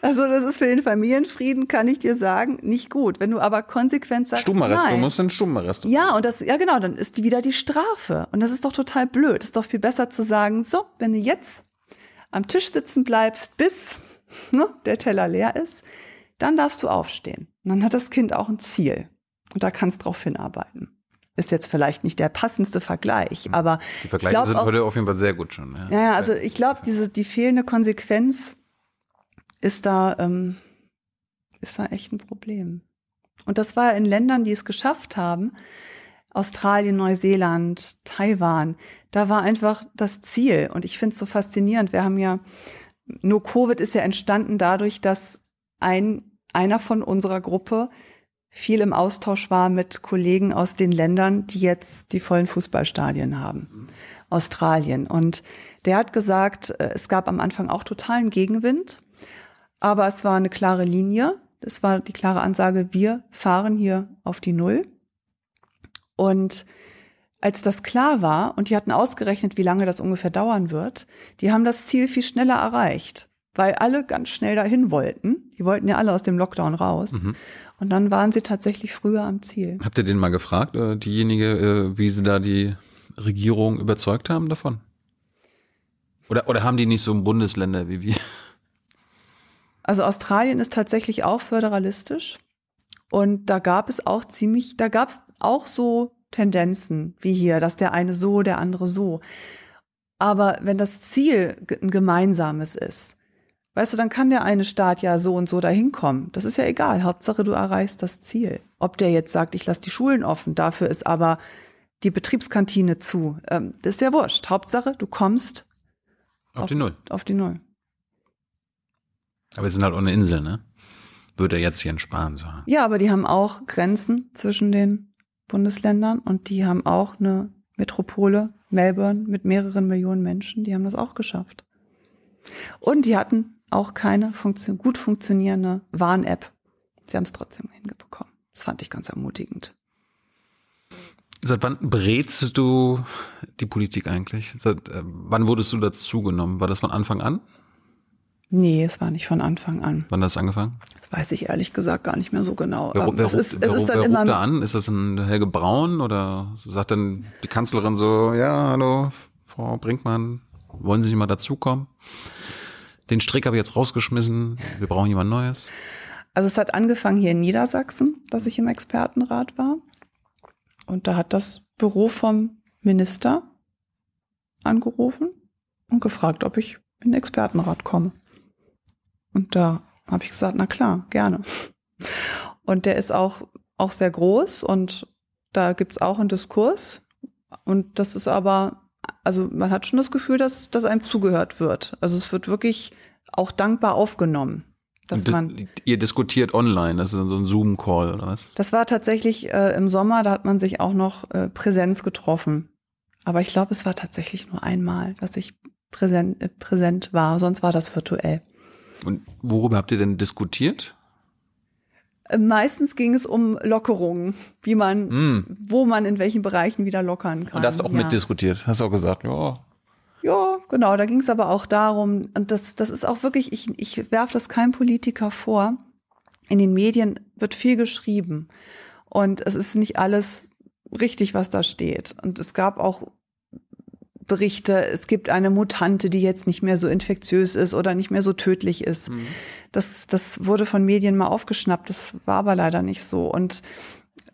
Also das ist für den Familienfrieden, kann ich dir sagen, nicht gut. Wenn du aber konsequent sagst, Stummarrest, nein, du musst in Stummarrest. Ja, und das, ja genau, dann ist die wieder die Strafe. Und das ist doch total blöd. ist doch viel besser zu sagen, so, wenn du jetzt am Tisch sitzen bleibst, bis ne, der Teller leer ist, dann darfst du aufstehen. Und dann hat das Kind auch ein Ziel. Und da kannst drauf hinarbeiten ist jetzt vielleicht nicht der passendste Vergleich, hm. aber die Vergleiche sind auch, heute auf jeden Fall sehr gut schon. Ja, ja also ich glaube, diese die fehlende Konsequenz ist da ähm, ist da echt ein Problem. Und das war in Ländern, die es geschafft haben, Australien, Neuseeland, Taiwan, da war einfach das Ziel. Und ich finde es so faszinierend. Wir haben ja, nur Covid ist ja entstanden dadurch, dass ein, einer von unserer Gruppe viel im Austausch war mit Kollegen aus den Ländern, die jetzt die vollen Fußballstadien haben. Australien. Und der hat gesagt, äh, es gab am Anfang auch totalen Gegenwind, aber es war eine klare Linie. Es war die klare Ansage, wir fahren hier auf die Null. Und als das klar war und die hatten ausgerechnet, wie lange das ungefähr dauern wird, die haben das Ziel viel schneller erreicht weil alle ganz schnell dahin wollten. Die wollten ja alle aus dem Lockdown raus. Mhm. Und dann waren sie tatsächlich früher am Ziel. Habt ihr den mal gefragt, äh, diejenige, äh, wie sie da die Regierung überzeugt haben davon? Oder, oder haben die nicht so Bundesländer wie wir? Also Australien ist tatsächlich auch föderalistisch. Und da gab es auch ziemlich, da gab es auch so Tendenzen wie hier, dass der eine so, der andere so. Aber wenn das Ziel ein gemeinsames ist, Weißt du, dann kann der eine Staat ja so und so dahin kommen. Das ist ja egal. Hauptsache, du erreichst das Ziel. Ob der jetzt sagt, ich lasse die Schulen offen, dafür ist aber die Betriebskantine zu. Ähm, das ist ja wurscht. Hauptsache, du kommst auf, auf die Null. Auf die Null. Aber wir sind halt ohne Insel, ne? Würde er jetzt hier in Spanien sagen. Ja, aber die haben auch Grenzen zwischen den Bundesländern und die haben auch eine Metropole, Melbourne, mit mehreren Millionen Menschen. Die haben das auch geschafft. Und die hatten auch keine Funktion, gut funktionierende Warn-App. Sie haben es trotzdem hingebekommen. Das fand ich ganz ermutigend. Seit wann berätst du die Politik eigentlich? Seit äh, wann wurdest du dazugenommen? War das von Anfang an? Nee, es war nicht von Anfang an. Wann hat das angefangen? Das weiß ich ehrlich gesagt gar nicht mehr so genau. Wer, wer, ist, wer, ist wer ruft da an? Ist das ein Helge Braun oder sagt dann die Kanzlerin so, ja, hallo, Frau Brinkmann, wollen Sie nicht mal dazukommen? Den Strick habe ich jetzt rausgeschmissen. Wir brauchen jemand Neues. Also es hat angefangen hier in Niedersachsen, dass ich im Expertenrat war. Und da hat das Büro vom Minister angerufen und gefragt, ob ich in den Expertenrat komme. Und da habe ich gesagt, na klar, gerne. Und der ist auch, auch sehr groß und da gibt es auch einen Diskurs. Und das ist aber also man hat schon das Gefühl, dass, dass einem zugehört wird. Also es wird wirklich auch dankbar aufgenommen. Dass das, man, ihr diskutiert online, das ist so ein Zoom-Call oder was? Das war tatsächlich äh, im Sommer, da hat man sich auch noch äh, Präsenz getroffen. Aber ich glaube, es war tatsächlich nur einmal, dass ich präsent, äh, präsent war, sonst war das virtuell. Und worüber habt ihr denn diskutiert? Meistens ging es um Lockerungen, wie man, Mm. wo man in welchen Bereichen wieder lockern kann. Und da hast du auch ja. mitdiskutiert. Hast auch gesagt, ja. Ja, genau, da ging es aber auch darum, und das, das ist auch wirklich, ich, ich werfe das keinem Politiker vor. In den Medien wird viel geschrieben und es ist nicht alles richtig, was da steht. Und es gab auch Berichte, es gibt eine Mutante, die jetzt nicht mehr so infektiös ist oder nicht mehr so tödlich ist. Das, das wurde von Medien mal aufgeschnappt, das war aber leider nicht so. Und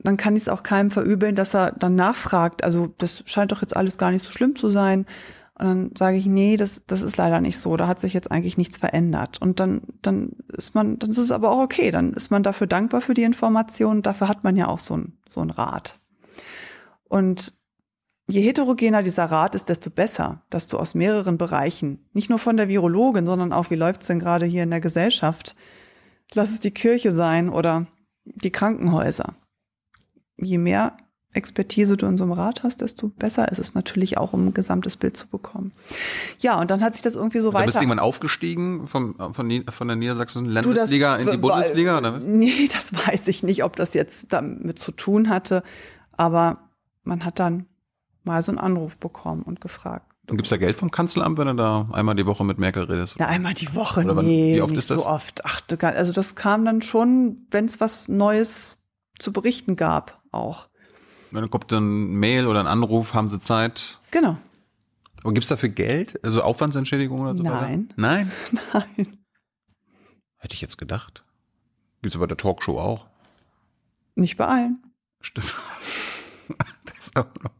dann kann ich es auch keinem verübeln, dass er dann nachfragt. Also das scheint doch jetzt alles gar nicht so schlimm zu sein. Und dann sage ich, nee, das, das ist leider nicht so. Da hat sich jetzt eigentlich nichts verändert. Und dann, dann ist man, dann ist es aber auch okay. Dann ist man dafür dankbar für die Information. Dafür hat man ja auch so ein, so ein Rat. Und je heterogener dieser Rat ist, desto besser, dass du aus mehreren Bereichen, nicht nur von der Virologin, sondern auch, wie läuft's denn gerade hier in der Gesellschaft, lass es die Kirche sein oder die Krankenhäuser. Je mehr Expertise du in so einem Rat hast, desto besser ist es natürlich auch, um ein gesamtes Bild zu bekommen. Ja, und dann hat sich das irgendwie so Da bist weiter. du irgendwann aufgestiegen vom, von, Ni- von der niedersächsischen das Landesliga in die Bundesliga? Oder? Nee, das weiß ich nicht, ob das jetzt damit zu tun hatte. Aber man hat dann mal so einen Anruf bekommen und gefragt. Und gibt's da Geld vom Kanzleramt, wenn du da einmal die Woche mit Merkel redest? Ja, einmal die Woche, Oder wann- nee, wie oft ist das? so oft. Ach, also das kam dann schon, wenn es was Neues zu berichten gab, auch. Dann kommt dann ein Mail oder ein Anruf, haben sie Zeit? Genau. Und gibt's dafür Geld? Also Aufwandsentschädigung oder so Nein. weiter? Nein? Nein. Hätte ich jetzt gedacht. Gibt's bei der Talkshow auch. Nicht bei allen. Stimmt. das ist auch noch.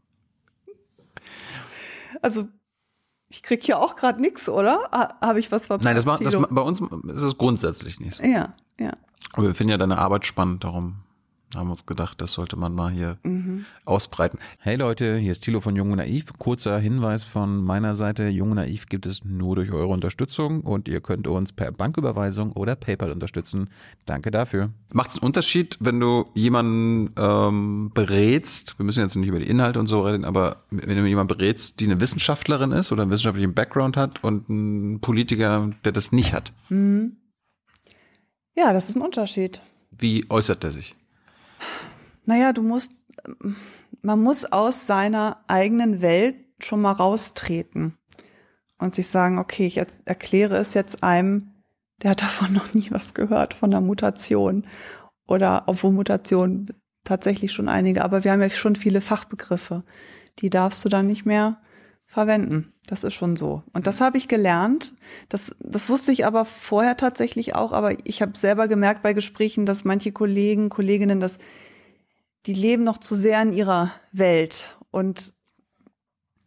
Also, ich krieg hier auch gerade nix, oder? Ha- Habe ich was verpasst? Nein, das war das, bei uns ist es grundsätzlich nicht so. Ja, ja. Aber wir finden ja deine Arbeit spannend, darum haben wir uns gedacht, das sollte man mal hier Mhm. ausbreiten. Hey Leute, hier ist Thilo von Jung und Naiv. Kurzer Hinweis von meiner Seite. Jung und Naiv gibt es nur durch eure Unterstützung und ihr könnt uns per Banküberweisung oder PayPal unterstützen. Danke dafür. Macht es einen Unterschied, wenn du jemanden ähm, berätst, wir müssen jetzt nicht über die Inhalte und so reden, aber wenn du jemanden berätst, die eine Wissenschaftlerin ist oder einen wissenschaftlichen Background hat und einen Politiker, der das nicht hat, Mhm. Ja, das ist ein Unterschied. wie äußert er sich? Naja, du musst, man muss aus seiner eigenen Welt schon mal raustreten und sich sagen, okay, ich erkläre es jetzt einem, der hat davon noch nie was gehört, von einer Mutation. Oder obwohl Mutation tatsächlich schon einige, aber wir haben ja schon viele Fachbegriffe. Die darfst du dann nicht mehr verwenden. Das ist schon so. Und das habe ich gelernt. Das, das wusste ich aber vorher tatsächlich auch, aber ich habe selber gemerkt bei Gesprächen, dass manche Kollegen, Kolleginnen das die leben noch zu sehr in ihrer Welt und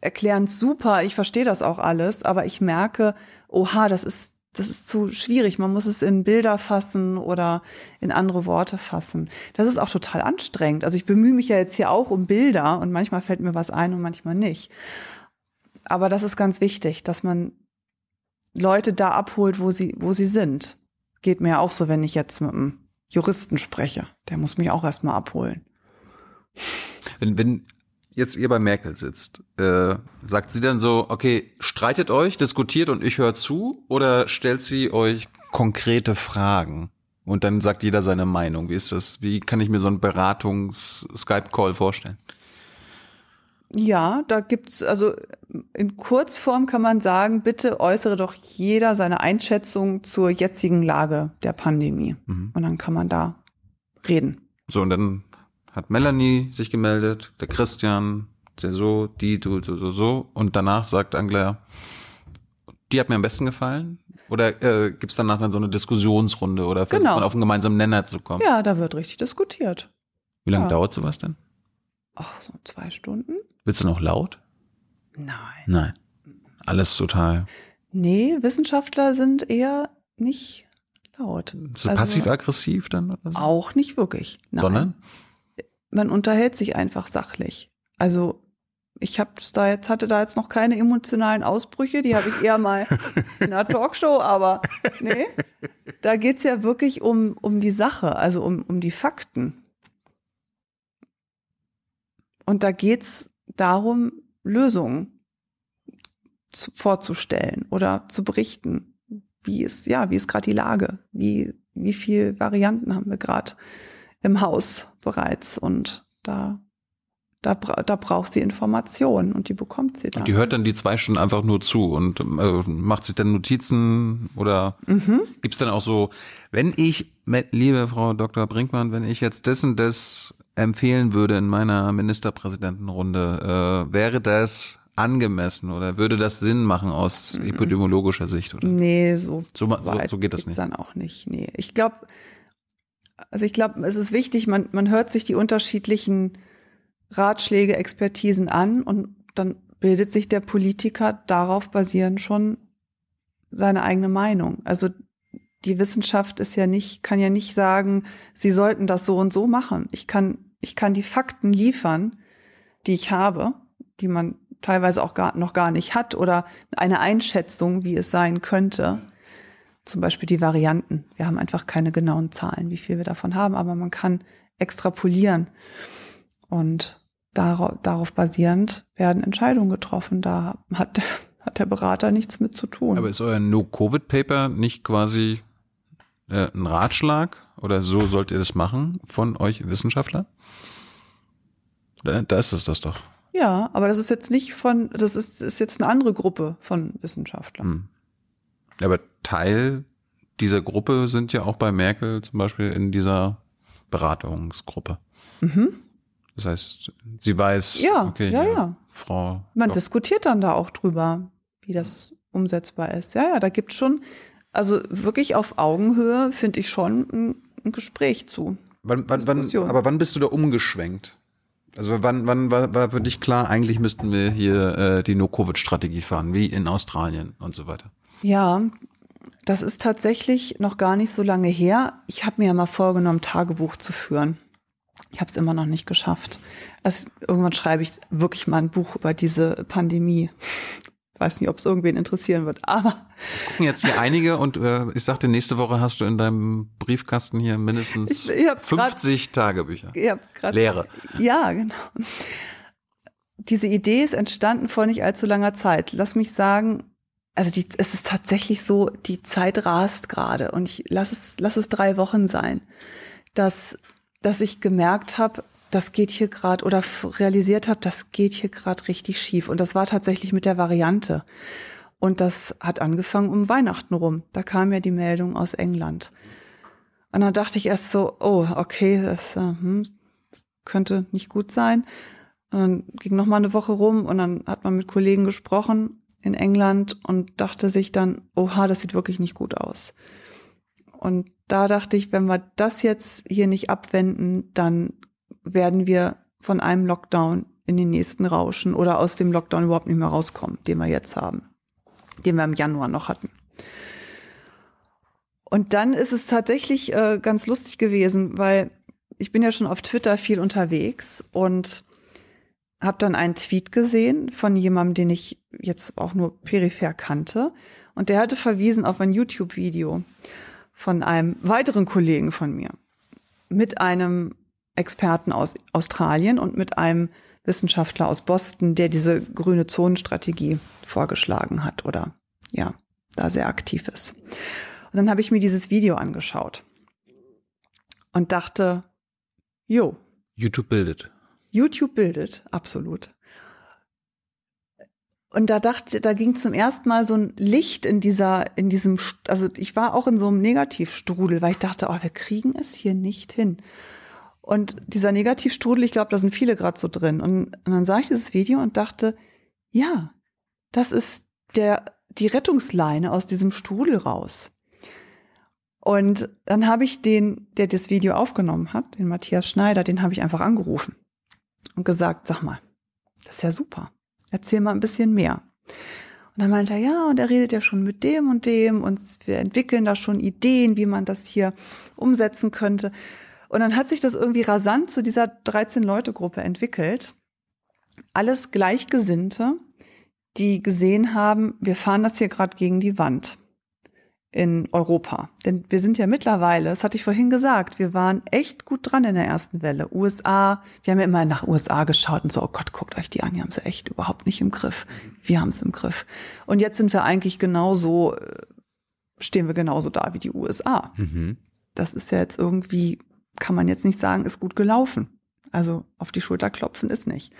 erklären super. Ich verstehe das auch alles, aber ich merke, oha, das ist, das ist zu schwierig. Man muss es in Bilder fassen oder in andere Worte fassen. Das ist auch total anstrengend. Also ich bemühe mich ja jetzt hier auch um Bilder und manchmal fällt mir was ein und manchmal nicht. Aber das ist ganz wichtig, dass man Leute da abholt, wo sie, wo sie sind. Geht mir auch so, wenn ich jetzt mit einem Juristen spreche. Der muss mich auch erstmal abholen. Wenn, wenn jetzt ihr bei Merkel sitzt, äh, sagt sie dann so, okay, streitet euch, diskutiert und ich höre zu oder stellt sie euch konkrete Fragen? Und dann sagt jeder seine Meinung. Wie ist das? Wie kann ich mir so einen Beratungs-Skype-Call vorstellen? Ja, da gibt's also in Kurzform kann man sagen, bitte äußere doch jeder seine Einschätzung zur jetzigen Lage der Pandemie. Mhm. Und dann kann man da reden. So, und dann hat Melanie sich gemeldet, der Christian, der so, die, du, so, so, so. Und danach sagt Angela, die hat mir am besten gefallen. Oder äh, gibt es danach dann so eine Diskussionsrunde oder versucht Genau. man auf einen gemeinsamen Nenner zu kommen? Ja, da wird richtig diskutiert. Wie lange Ja. dauert sowas denn? Ach, so zwei Stunden? Willst du noch laut? Nein. Nein. Alles total. Nee, Wissenschaftler sind eher nicht laut. So Also passiv-aggressiv dann? Oder so? Auch nicht wirklich. Nein. Sondern? Man unterhält sich einfach sachlich. Also ich habe da jetzt hatte da jetzt noch keine emotionalen Ausbrüche, die habe ich eher mal in einer Talkshow, aber nee, da geht's ja wirklich um um die Sache, also um um die Fakten. Und da geht's darum, Lösungen zu, vorzustellen oder zu berichten. Wie ist ja, wie ist gerade die Lage? Wie wie viel Varianten haben wir gerade im Haus bereits und da da, da braucht sie Informationen und die bekommt sie dann. Und die hört dann die zwei Stunden einfach nur zu und äh, macht sich dann Notizen oder mhm. gibt es dann auch so, wenn ich, liebe Frau Dr. Brinkmann, wenn ich jetzt das und das empfehlen würde in meiner Ministerpräsidentenrunde, äh, wäre das angemessen oder würde das Sinn machen aus mhm. epidemiologischer Sicht? Oder? Nee, so, so, so, so geht das nicht. dann auch nicht. Nee, ich glaube, also ich glaube, es ist wichtig, man, man hört sich die unterschiedlichen Ratschläge, Expertisen an und dann bildet sich der Politiker darauf basierend schon seine eigene Meinung. Also die Wissenschaft ist ja nicht, kann ja nicht sagen, sie sollten das so und so machen. Ich kann, ich kann die Fakten liefern, die ich habe, die man teilweise auch gar, noch gar nicht hat oder eine Einschätzung, wie es sein könnte. Zum Beispiel die Varianten. Wir haben einfach keine genauen Zahlen, wie viel wir davon haben, aber man kann extrapolieren. Und darauf, darauf basierend werden Entscheidungen getroffen. Da hat, hat der Berater nichts mit zu tun. Aber ist euer No-Covid-Paper nicht quasi äh, ein Ratschlag oder so sollt ihr das machen von euch Wissenschaftler? Da, da ist es das doch. Ja, aber das ist jetzt nicht von, das ist, ist jetzt eine andere Gruppe von Wissenschaftlern. Hm. Aber Teil dieser Gruppe sind ja auch bei Merkel zum Beispiel in dieser Beratungsgruppe. Mhm. Das heißt, sie weiß, ja, okay, ja, ja, ja. Frau. Man doch. diskutiert dann da auch drüber, wie das umsetzbar ist. Ja, ja, da gibt schon, also wirklich auf Augenhöhe finde ich schon ein, ein Gespräch zu. Wann, wann, wann, aber wann bist du da umgeschwenkt? Also wann, wann war, war für dich klar, eigentlich müssten wir hier äh, die No-Covid-Strategie fahren, wie in Australien und so weiter? Ja, das ist tatsächlich noch gar nicht so lange her. Ich habe mir ja mal vorgenommen, Tagebuch zu führen. Ich habe es immer noch nicht geschafft. Also, irgendwann schreibe ich wirklich mal ein Buch über diese Pandemie. Weiß nicht, ob es irgendwen interessieren wird, aber. Es gucken jetzt hier einige und äh, ich sagte, nächste Woche hast du in deinem Briefkasten hier mindestens ich, ich 50 grad, Tagebücher. Grad, Leere. Ja, genau. Diese Idee ist entstanden vor nicht allzu langer Zeit. Lass mich sagen, also die, es ist tatsächlich so, die Zeit rast gerade und ich lass es, lass es drei Wochen sein, dass dass ich gemerkt habe, das geht hier gerade oder realisiert habe, das geht hier gerade richtig schief. Und das war tatsächlich mit der Variante. Und das hat angefangen um Weihnachten rum. Da kam ja die Meldung aus England. Und dann dachte ich erst so, oh, okay, das, äh, hm, das könnte nicht gut sein. Und dann ging noch mal eine Woche rum und dann hat man mit Kollegen gesprochen in England und dachte sich dann, oha, das sieht wirklich nicht gut aus. Und da dachte ich, wenn wir das jetzt hier nicht abwenden, dann werden wir von einem Lockdown in den nächsten rauschen oder aus dem Lockdown überhaupt nicht mehr rauskommen, den wir jetzt haben, den wir im Januar noch hatten. Und dann ist es tatsächlich äh, ganz lustig gewesen, weil ich bin ja schon auf Twitter viel unterwegs und habe dann einen Tweet gesehen von jemandem, den ich jetzt auch nur peripher kannte. Und der hatte verwiesen auf ein YouTube-Video von einem weiteren Kollegen von mir mit einem Experten aus Australien und mit einem Wissenschaftler aus Boston, der diese grüne Zonenstrategie vorgeschlagen hat oder ja, da sehr aktiv ist. Und dann habe ich mir dieses Video angeschaut und dachte, jo. YouTube bildet. YouTube bildet, absolut. Und da dachte, da ging zum ersten Mal so ein Licht in dieser, in diesem, also ich war auch in so einem Negativstrudel, weil ich dachte, oh, wir kriegen es hier nicht hin. Und dieser Negativstrudel, ich glaube, da sind viele gerade so drin. Und, und dann sah ich dieses Video und dachte, ja, das ist der, die Rettungsleine aus diesem Strudel raus. Und dann habe ich den, der das Video aufgenommen hat, den Matthias Schneider, den habe ich einfach angerufen und gesagt, sag mal, das ist ja super erzähl mal ein bisschen mehr. Und dann meinte er, ja, und er redet ja schon mit dem und dem und wir entwickeln da schon Ideen, wie man das hier umsetzen könnte. Und dann hat sich das irgendwie rasant zu dieser 13-Leute-Gruppe entwickelt. Alles Gleichgesinnte, die gesehen haben, wir fahren das hier gerade gegen die Wand in Europa. Denn wir sind ja mittlerweile, das hatte ich vorhin gesagt, wir waren echt gut dran in der ersten Welle. USA, wir haben ja immer nach USA geschaut und so, oh Gott, guckt euch die an, die haben sie echt überhaupt nicht im Griff. Wir haben es im Griff. Und jetzt sind wir eigentlich genauso, äh, stehen wir genauso da wie die USA. Mhm. das ist ja jetzt irgendwie, kann man jetzt nicht sagen, ist gut gelaufen. Also auf die Schulter klopfen ist nicht.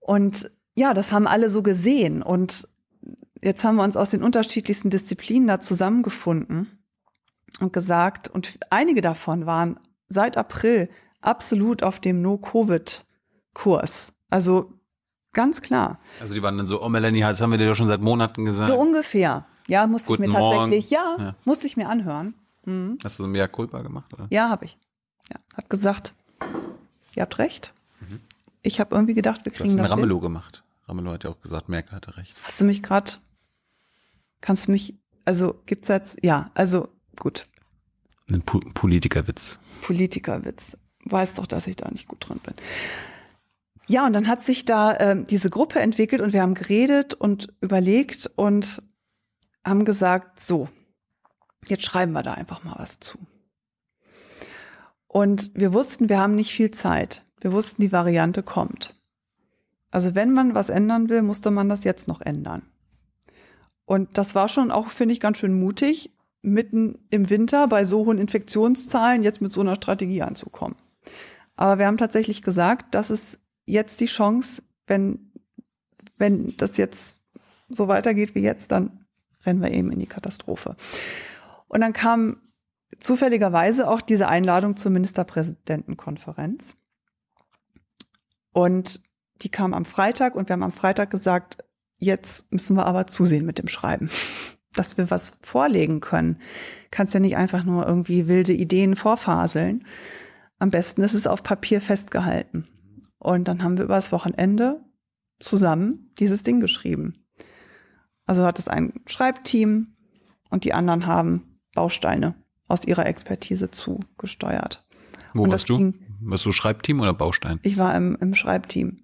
Und ja, das haben alle so gesehen. Und jetzt haben wir uns aus den unterschiedlichsten Disziplinen da zusammengefunden und gesagt, und einige davon waren seit April absolut auf dem No-Covid-Kurs. Also ganz klar. Also die waren dann so, oh Melanie, das haben wir dir ja schon seit Monaten gesagt. So ungefähr. Ja, musste Guten ich mir tatsächlich, Morgen. ja, Ja. musste ich mir anhören. Mhm. Hast du so mehr Culpa gemacht? Oder? Ja, habe ich. Ja, hab gesagt, ihr habt recht. Ich habe irgendwie gedacht, wir Du kriegen hast einen das hin. Ramelow gemacht. Ramelow hat ja auch gesagt, Merkel hatte recht. Hast du mich gerade, kannst du mich, also gibt's jetzt, ja, also gut, Ein po Politikerwitz. Politikerwitz. Weiß doch, dass ich da nicht gut drin bin. Ja, und dann hat sich da ähm, diese Gruppe entwickelt und wir haben geredet und überlegt und haben gesagt, so, jetzt schreiben wir da einfach mal was zu. Und wir wussten, wir haben nicht viel Zeit. Wir wussten, die Variante kommt. Also wenn man was ändern will, musste man das jetzt noch ändern. Und das war schon auch, finde ich, ganz schön mutig, mitten im Winter bei so hohen Infektionszahlen jetzt mit so einer Strategie anzukommen. Aber wir haben tatsächlich gesagt, das ist jetzt die Chance, wenn, wenn das jetzt so weitergeht wie jetzt, dann rennen wir eben in die Katastrophe. Und dann kam zufälligerweise auch diese Einladung zur Ministerpräsidentenkonferenz. Und die kam am Freitag und wir haben am Freitag gesagt, jetzt müssen wir aber zusehen mit dem Schreiben, dass wir was vorlegen können. Kannst ja nicht einfach nur irgendwie wilde Ideen vorfaseln. Am besten ist es auf Papier festgehalten. Und dann haben wir übers Wochenende zusammen dieses Ding geschrieben. Also hat es ein Schreibteam und die anderen haben Bausteine aus ihrer Expertise zugesteuert. Wo warst du? ging- Warst du Schreibteam oder Baustein? Ich war im, im Schreibteam.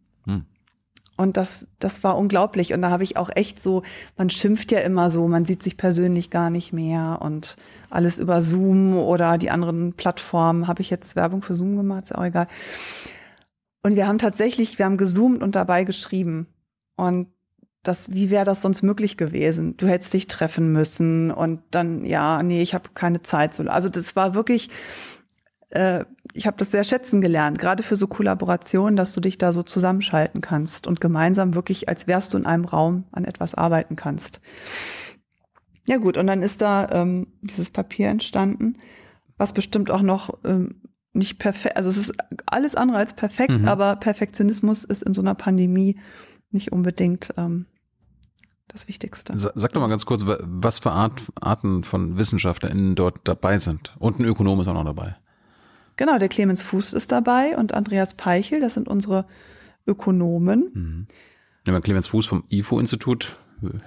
Und das, das war unglaublich. Und da habe ich auch echt so, man schimpft ja immer so, man sieht sich persönlich gar nicht mehr und alles über Zoom oder die anderen Plattformen. Habe ich jetzt Werbung für Zoom gemacht? Ist auch egal. Und wir haben tatsächlich, wir haben gezoomt und dabei geschrieben. Und das, wie wäre das sonst möglich gewesen? Du hättest dich treffen müssen und dann, ja, nee, ich habe keine Zeit. So- Also das war wirklich, äh, ich habe das sehr schätzen gelernt, gerade für so Kollaborationen, dass du dich da so zusammenschalten kannst und gemeinsam wirklich, als wärst du in einem Raum an etwas arbeiten kannst. Ja gut, und dann ist da ähm, dieses Papier entstanden, was bestimmt auch noch ähm, nicht perfekt, also es ist alles andere als perfekt, Mhm. aber Perfektionismus ist in so einer Pandemie nicht unbedingt ähm, das Wichtigste. Sa- Sag doch mal ganz kurz, wa- was für Art, Arten von WissenschaftlerInnen dort dabei sind. Und ein Ökonom ist auch noch dabei. Genau, der Clemens Fuß ist dabei und Andreas Peichel, das sind unsere Ökonomen. Mhm. Ja, man Clemens Fuß vom IFO-Institut,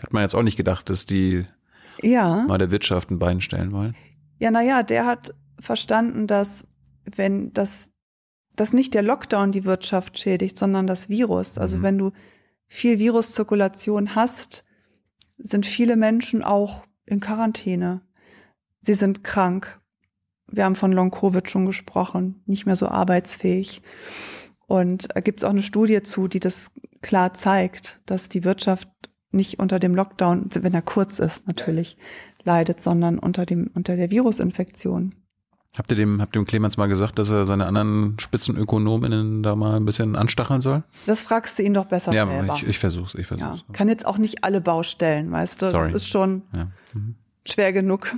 hat man jetzt auch nicht gedacht, dass die Ja. mal der Wirtschaft ein Bein stellen wollen. Ja, naja, der hat verstanden, dass wenn das, dass nicht der Lockdown die Wirtschaft schädigt, sondern das Virus. Also Mhm. wenn du viel Viruszirkulation hast, sind viele Menschen auch in Quarantäne. Sie sind krank. Wir haben von Long-Covid schon gesprochen, nicht mehr so arbeitsfähig. Und da gibt es auch eine Studie zu, die das klar zeigt, dass die Wirtschaft nicht unter dem Lockdown, wenn er kurz ist natürlich, leidet, sondern unter dem, unter der Virusinfektion. Habt ihr dem, habt dem Clemens mal gesagt, dass er seine anderen Spitzenökonominnen da mal ein bisschen anstacheln soll? Das fragst du ihn doch besser ja, selber. ich, ich versuch's, ich ja. versuch's. Kann jetzt auch nicht alle Baustellen, weißt du? Sorry. Das ist schon Ja. Mhm. schwer genug.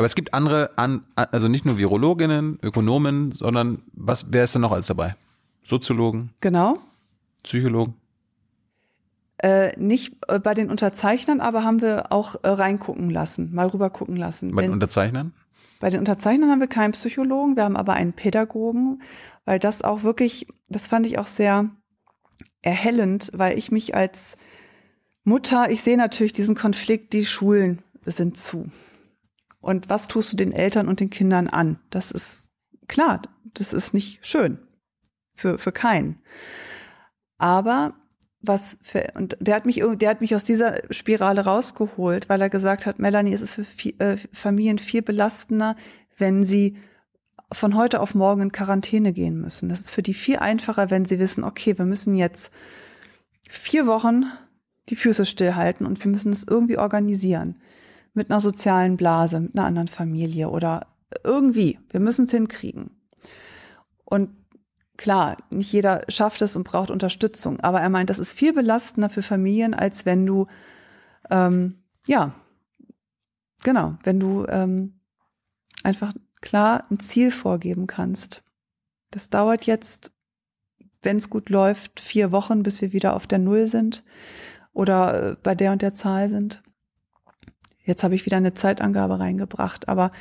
Aber es gibt andere, an, also nicht nur Virologinnen, Ökonomen, sondern was, wer ist denn noch alles dabei? Soziologen, Genau. Psychologen? Äh, nicht äh, bei den Unterzeichnern, aber haben wir auch äh, reingucken lassen, mal rüber gucken lassen. Bei den Unterzeichnern? Bei den Unterzeichnern haben wir keinen Psychologen, wir haben aber einen Pädagogen, weil das auch wirklich, das fand ich auch sehr erhellend, weil ich mich als Mutter, ich sehe natürlich diesen Konflikt, die Schulen sind zu. Und was tust du den Eltern und den Kindern an? Das ist klar, das ist nicht schön für, für keinen. Aber was für, und der hat mich, der hat mich aus dieser Spirale rausgeholt, weil er gesagt hat, Melanie, es ist für vi- äh, Familien viel belastender, wenn sie von heute auf morgen in Quarantäne gehen müssen. Das ist für die viel einfacher, wenn sie wissen, okay, wir müssen jetzt vier Wochen die Füße stillhalten und wir müssen es irgendwie organisieren. Mit einer sozialen Blase, mit einer anderen Familie oder irgendwie, wir müssen es hinkriegen. Und klar, nicht jeder schafft es und braucht Unterstützung, aber er meint, das ist viel belastender für Familien, als wenn du, ähm, ja, genau, wenn du ähm, einfach klar ein Ziel vorgeben kannst. Das dauert jetzt, wenn es gut läuft, vier Wochen, bis wir wieder auf der Null sind oder äh, bei der und der Zahl sind. Jetzt habe ich wieder eine Zeitangabe reingebracht, aber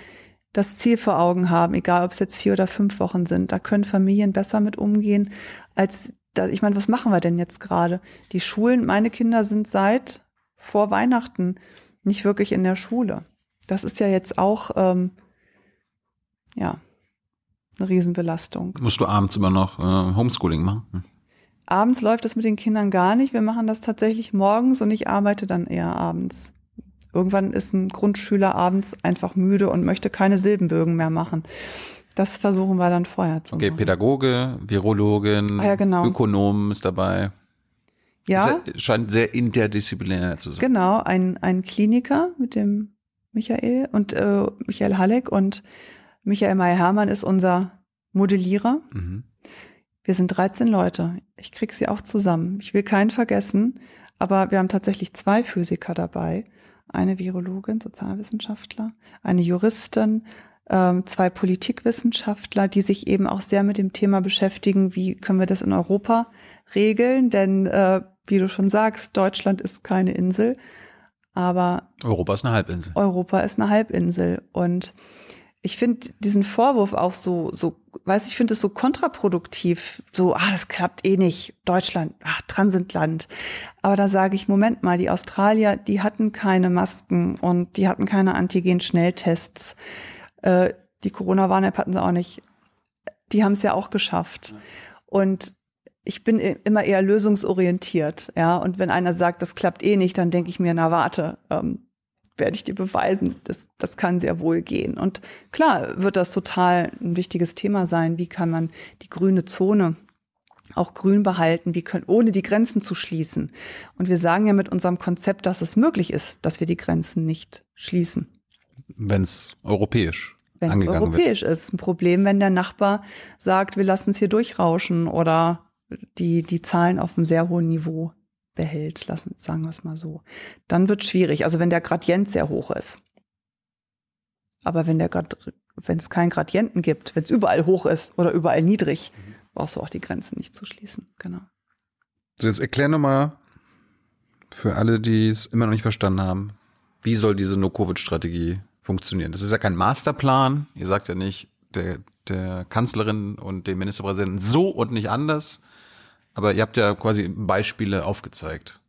das Ziel vor Augen haben, egal ob es jetzt vier oder fünf Wochen sind, da können Familien besser mit umgehen, als ich meine, was machen wir denn jetzt gerade? Die Schulen, meine Kinder sind seit vor Weihnachten nicht wirklich in der Schule. Das ist ja jetzt auch ähm, ja eine Riesenbelastung. Musst du abends immer noch äh, Homeschooling machen? Hm. Abends läuft das mit den Kindern gar nicht. Wir machen das tatsächlich morgens und ich arbeite dann eher abends. Irgendwann ist ein Grundschüler abends einfach müde und möchte keine Silbenbögen mehr machen. Das versuchen wir dann vorher zu okay, machen. Pädagoge, Virologin, Ah, ja, genau. Ökonom ist dabei. Ja, Es scheint sehr interdisziplinär zu sein. genau. Ein, ein Kliniker mit dem Michael und äh, Michael Halleck und Michael Meyer-Hermann ist unser Modellierer. Mhm. Wir sind 13 Leute. Ich krieg sie auch zusammen. Ich will keinen vergessen, aber wir haben tatsächlich zwei Physiker dabei. Eine Virologin, Sozialwissenschaftler, eine Juristin, ähm, zwei Politikwissenschaftler, die sich eben auch sehr mit dem Thema beschäftigen, wie können wir das in Europa regeln? Denn, äh, wie du schon sagst, Deutschland ist keine Insel, aber Europa ist eine Halbinsel. Europa ist eine Halbinsel. Und ich finde diesen Vorwurf auch so, so, weiß ich finde es so kontraproduktiv. So, ah, das klappt eh nicht. Deutschland, ah, Transitland. Aber da sage ich, Moment mal, die Australier, die hatten keine Masken und die hatten keine Antigen-Schnelltests. Äh, die Corona-Warn-App hatten sie auch nicht. Die haben es ja auch geschafft. Und ich bin immer eher lösungsorientiert, ja. Und wenn einer sagt, das klappt eh nicht, dann denke ich mir, na warte, ähm, werde ich dir beweisen, das, das kann sehr wohl gehen. Und klar wird das total ein wichtiges Thema sein. Wie kann man die grüne Zone auch grün behalten, wie können, ohne die Grenzen zu schließen? Und wir sagen ja mit unserem Konzept, dass es möglich ist, dass wir die Grenzen nicht schließen Wenn es europäisch wenn es angegangen wird. europäisch ist. Ein Problem, wenn der Nachbar sagt, wir lassen es hier durchrauschen oder die, die Zahlen auf einem sehr hohen Niveau behält, lassen, sagen wir es mal so. Dann wird schwierig. Also wenn der Gradient sehr hoch ist. Aber wenn der wenn es keinen Gradienten gibt, wenn es überall hoch ist oder überall niedrig, brauchst du auch die Grenzen nicht zu schließen. Genau. So, jetzt erklär nochmal für alle, die es immer noch nicht verstanden haben, wie soll diese No-Covid-Strategie funktionieren? Das ist ja kein Masterplan. Ihr sagt ja nicht der, der Kanzlerin und dem Ministerpräsidenten so und nicht anders. Aber ihr habt ja quasi Beispiele aufgezeigt.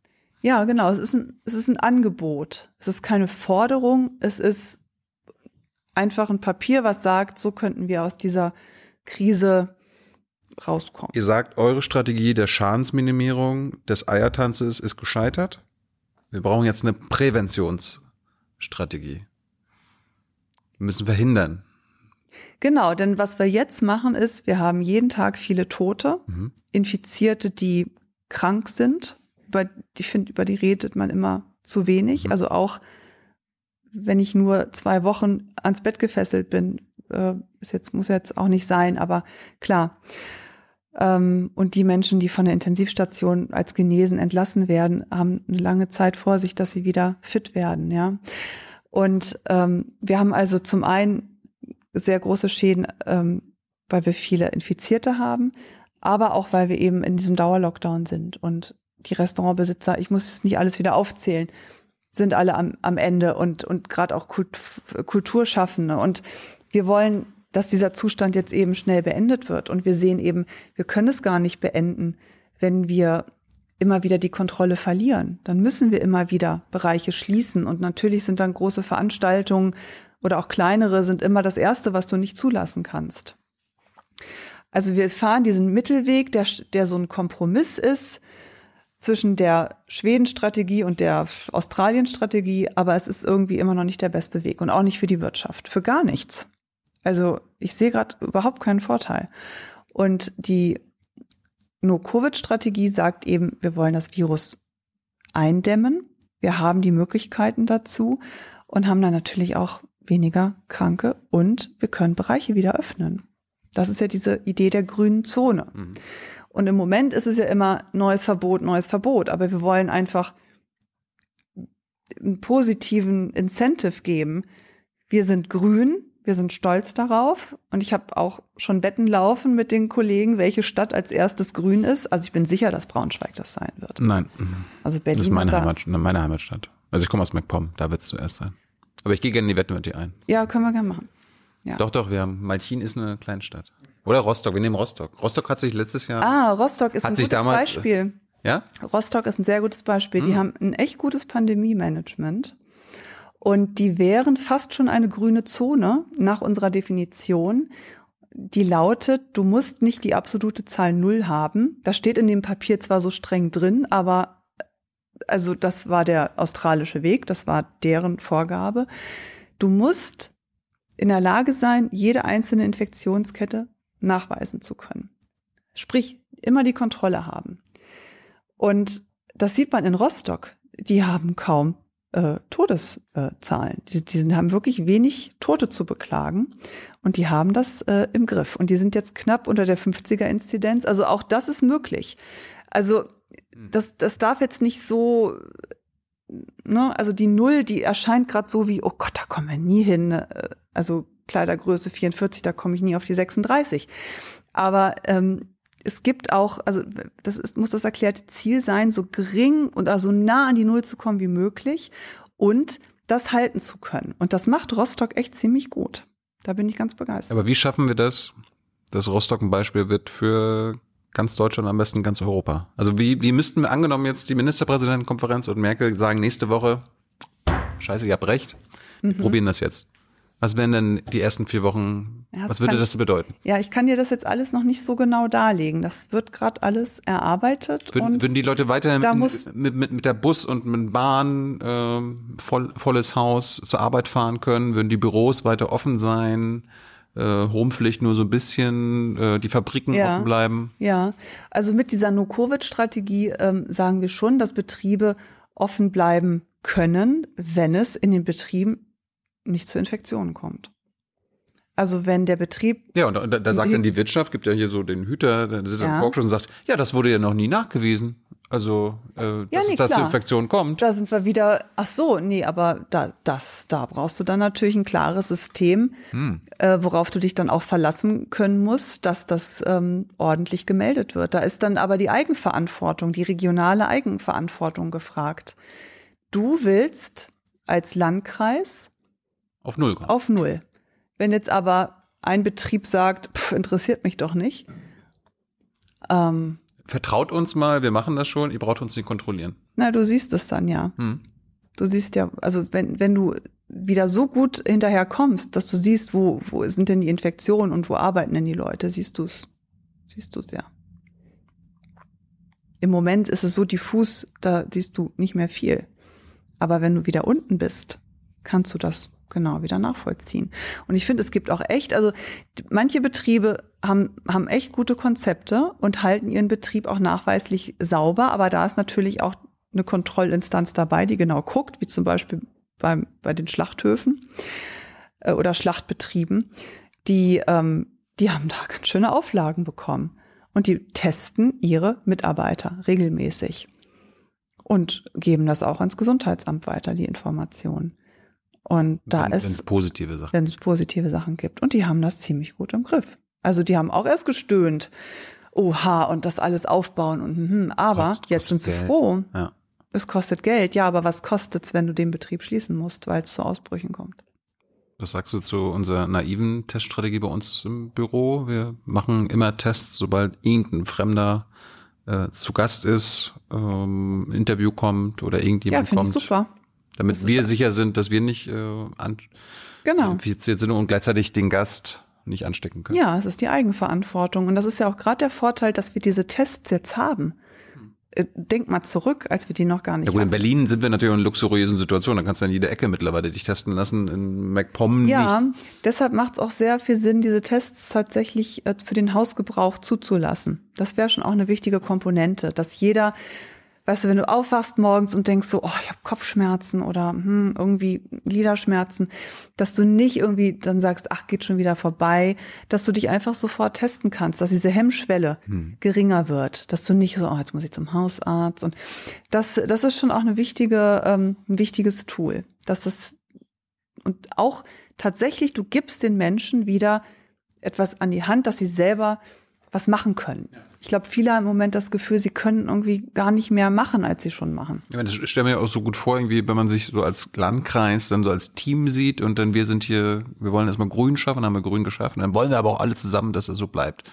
Ja, genau. Es ist, ein, es ist ein Angebot. Es ist keine Forderung. Es ist einfach ein Papier, was sagt, so könnten wir aus dieser Krise rauskommen. Ihr sagt, eure Strategie der Schadensminimierung des Eiertanzes ist gescheitert. Wir brauchen jetzt eine Präventionsstrategie. Wir müssen verhindern. Genau, denn was wir jetzt machen ist, wir haben jeden Tag viele Tote, Mhm. Infizierte, die krank sind. Über, ich finde, über die redet man immer zu wenig. Mhm. Also auch, wenn ich nur zwei Wochen ans Bett gefesselt bin, äh, ist jetzt, muss jetzt auch nicht sein, aber klar. Ähm, und die Menschen, die von der Intensivstation als genesen entlassen werden, haben eine lange Zeit vor sich, dass sie wieder fit werden, ja. Und ähm, wir haben also zum einen sehr große Schäden, ähm, weil wir viele Infizierte haben, aber auch weil wir eben in diesem Dauerlockdown sind und die Restaurantbesitzer, ich muss jetzt nicht alles wieder aufzählen, sind alle am, am Ende und, und gerade auch Kult, Kulturschaffende. Und wir wollen, dass dieser Zustand jetzt eben schnell beendet wird. Und wir sehen eben, wir können es gar nicht beenden, wenn wir immer wieder die Kontrolle verlieren. Dann müssen wir immer wieder Bereiche schließen. Und natürlich sind dann große Veranstaltungen oder auch kleinere sind immer das Erste, was du nicht zulassen kannst. Also wir fahren diesen Mittelweg, der, der so ein Kompromiss ist zwischen der Schweden-Strategie und der Australien-Strategie, aber es ist irgendwie immer noch nicht der beste Weg und auch nicht für die Wirtschaft, für gar nichts. Also ich sehe gerade überhaupt keinen Vorteil. Und die No-Covid-Strategie sagt eben, wir wollen das Virus eindämmen. Wir haben die Möglichkeiten dazu und haben dann natürlich auch weniger Kranke und wir können Bereiche wieder öffnen. Das ist ja diese Idee der grünen Zone. Mhm. Und im Moment ist es ja immer neues Verbot, neues Verbot, aber wir wollen einfach einen positiven Incentive geben. Wir sind grün, wir sind stolz darauf und ich habe auch schon Wetten laufen mit den Kollegen, welche Stadt als erstes grün ist. Also ich bin sicher, dass Braunschweig das sein wird. Nein. Also Berlin das ist meine, Heimat, meine Heimatstadt. Also ich komme aus MacPom, da wird es zuerst sein. Aber ich gehe gerne in die dir ein. Ja, können wir gerne machen. Ja. Doch, doch, wir haben, Malchin ist eine Kleinstadt. Oder Rostock, wir nehmen Rostock. Rostock hat sich letztes Jahr. Ah, Rostock ist ein gutes damals, Beispiel. Ja? Rostock ist ein sehr gutes Beispiel. Hm. Die haben ein echt gutes Pandemie-Management. Und die wären fast schon eine grüne Zone nach unserer Definition. Die lautet, du musst nicht die absolute Zahl Null haben. Das steht in dem Papier zwar so streng drin, aber also das war der australische Weg, das war deren Vorgabe. Du musst in der Lage sein, jede einzelne Infektionskette nachweisen zu können. Sprich, immer die Kontrolle haben. Und das sieht man in Rostock. Die haben kaum äh, Todeszahlen. Die, die haben wirklich wenig Tote zu beklagen und die haben das äh, im Griff. Und die sind jetzt knapp unter der 50er-Inzidenz. Also auch das ist möglich. Also. Das, das darf jetzt nicht so, ne, also die Null, die erscheint gerade so wie, oh Gott, da kommen wir nie hin. Ne? Also Kleidergröße 44, da komme ich nie auf die 36. Aber ähm, es gibt auch, also das ist, muss das erklärte Ziel sein, so gering und also nah an die Null zu kommen wie möglich und das halten zu können. Und das macht Rostock echt ziemlich gut. Da bin ich ganz begeistert. Aber wie schaffen wir das, dass Rostock ein Beispiel wird für ganz Deutschland, am besten ganz Europa? Also wie, wie müssten wir angenommen jetzt die Ministerpräsidentenkonferenz und Merkel sagen nächste Woche, scheiße, ihr habt recht, mhm. probieren das jetzt. Was wären denn die ersten vier Wochen? Ja, was würde das bedeuten? Ja, ich kann dir das jetzt alles noch nicht so genau darlegen. Das wird gerade alles erarbeitet. Würden, würden die Leute weiterhin mit, mit, mit, mit der Bus und mit Bahn äh, voll, volles Haus zur Arbeit fahren können? Würden die Büros weiter offen sein? Äh, Homepflicht nur so ein bisschen, äh, die Fabriken ja, offen bleiben? Ja, also mit dieser No-Covid-Strategie ähm, sagen wir schon, dass Betriebe offen bleiben können, wenn es in den Betrieben nicht zu Infektionen kommt. Also wenn der Betrieb. Ja, und da, da sagt dann die Wirtschaft, gibt ja hier so den Hüter, der sitzt ja. im Talkshow und sagt, ja, das wurde ja noch nie nachgewiesen. Also, äh, dass ja, nee, es da zu Infektionen kommt. Da sind wir wieder, ach so, nee, aber da, das, da brauchst du dann natürlich ein klares System, hm. äh, worauf du dich dann auch verlassen können musst, dass das ähm, ordentlich gemeldet wird. Da ist dann aber die Eigenverantwortung, die regionale Eigenverantwortung gefragt. Du willst als Landkreis auf Null kommen. Auf Null. Wenn jetzt aber ein Betrieb sagt, pff, interessiert mich doch nicht. Ähm, Vertraut uns mal, wir machen das schon, ihr braucht uns nicht kontrollieren. Na, du siehst es dann ja. Hm. Du siehst ja, also wenn, wenn du wieder so gut hinterher kommst, dass du siehst, wo, wo sind denn die Infektionen und wo arbeiten denn die Leute, siehst du es. Siehst du es ja. Im Moment ist es so diffus, da siehst du nicht mehr viel. Aber wenn du wieder unten bist, kannst du das genau wieder nachvollziehen. Und ich finde, es gibt auch echt, also manche Betriebe haben, haben echt gute Konzepte und halten ihren Betrieb auch nachweislich sauber, aber da ist natürlich auch eine Kontrollinstanz dabei, die genau guckt, wie zum Beispiel beim, bei den Schlachthöfen äh, oder Schlachtbetrieben, die, ähm, die haben da ganz schöne Auflagen bekommen. Und die testen ihre Mitarbeiter regelmäßig und geben das auch ans Gesundheitsamt weiter, die Informationen. Und da wenn, ist. Wenn es positive Sachen Wenn es positive Sachen gibt. Und die haben das ziemlich gut im Griff. Also die haben auch erst gestöhnt. Oha, und das alles aufbauen und hm, aber kostet, jetzt sind sie Geld. froh. Ja. Es kostet Geld, ja, aber was kostet es, wenn du den Betrieb schließen musst, weil es zu Ausbrüchen kommt? Was sagst du zu unserer naiven Teststrategie bei uns im Büro? Wir machen immer Tests, sobald irgendein Fremder äh, zu Gast ist, ähm, Interview kommt oder irgendjemand ja, kommt. Ich super. Damit wir sicher sind, dass wir nicht äh, an genau. infiziert sind und gleichzeitig den Gast nicht anstecken können. Ja, es ist die Eigenverantwortung. Und das ist ja auch gerade der Vorteil, dass wir diese Tests jetzt haben. Äh, denk mal zurück, als wir die noch gar nicht ja gut, hatten. in Berlin sind wir natürlich in einer luxuriösen Situation. Da kannst du in jeder Ecke mittlerweile dich testen lassen. In MacPom Ja, nicht. deshalb macht es auch sehr viel Sinn, diese Tests tatsächlich äh, für den Hausgebrauch zuzulassen. Das wäre schon auch eine wichtige Komponente, dass jeder Weißt du, wenn du aufwachst morgens und denkst so, oh, ich habe Kopfschmerzen oder hm, irgendwie Gliederschmerzen, dass du nicht irgendwie dann sagst, ach, geht schon wieder vorbei, dass du dich einfach sofort testen kannst, dass diese Hemmschwelle hm. geringer wird, dass du nicht so, oh, jetzt muss ich zum Hausarzt und das, das ist schon auch eine wichtige, ähm, ein wichtiges Tool, dass das und auch tatsächlich, du gibst den Menschen wieder etwas an die Hand, dass sie selber was machen können. Ja. Ich glaube, viele haben im Moment das Gefühl, sie können irgendwie gar nicht mehr machen, als sie schon machen. Ja, das stelle mir auch so gut vor, irgendwie, wenn man sich so als Landkreis dann so als Team sieht und dann wir sind hier, wir wollen erstmal grün schaffen, haben wir grün geschaffen, dann wollen wir aber auch alle zusammen, dass es so bleibt.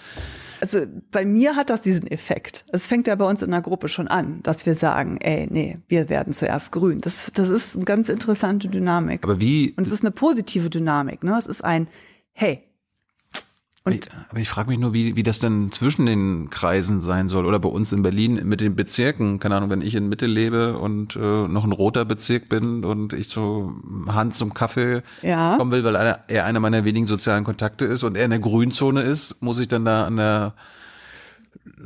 Also bei mir hat das diesen Effekt. Es fängt ja bei uns in der Gruppe schon an, dass wir sagen, ey, nee, wir werden zuerst grün. Das, das ist eine ganz interessante Dynamik. Aber wie? Und es ist eine positive Dynamik. Ne? Es ist ein, hey, und aber ich frage mich nur, wie, wie das denn zwischen den Kreisen sein soll. Oder bei uns in Berlin mit den Bezirken. Keine Ahnung, wenn ich in Mitte lebe und äh, noch ein roter Bezirk bin und ich so Hand zum Kaffee ja. kommen will, weil er, er einer meiner wenigen sozialen Kontakte ist und er in der Grünzone ist, muss ich dann da an der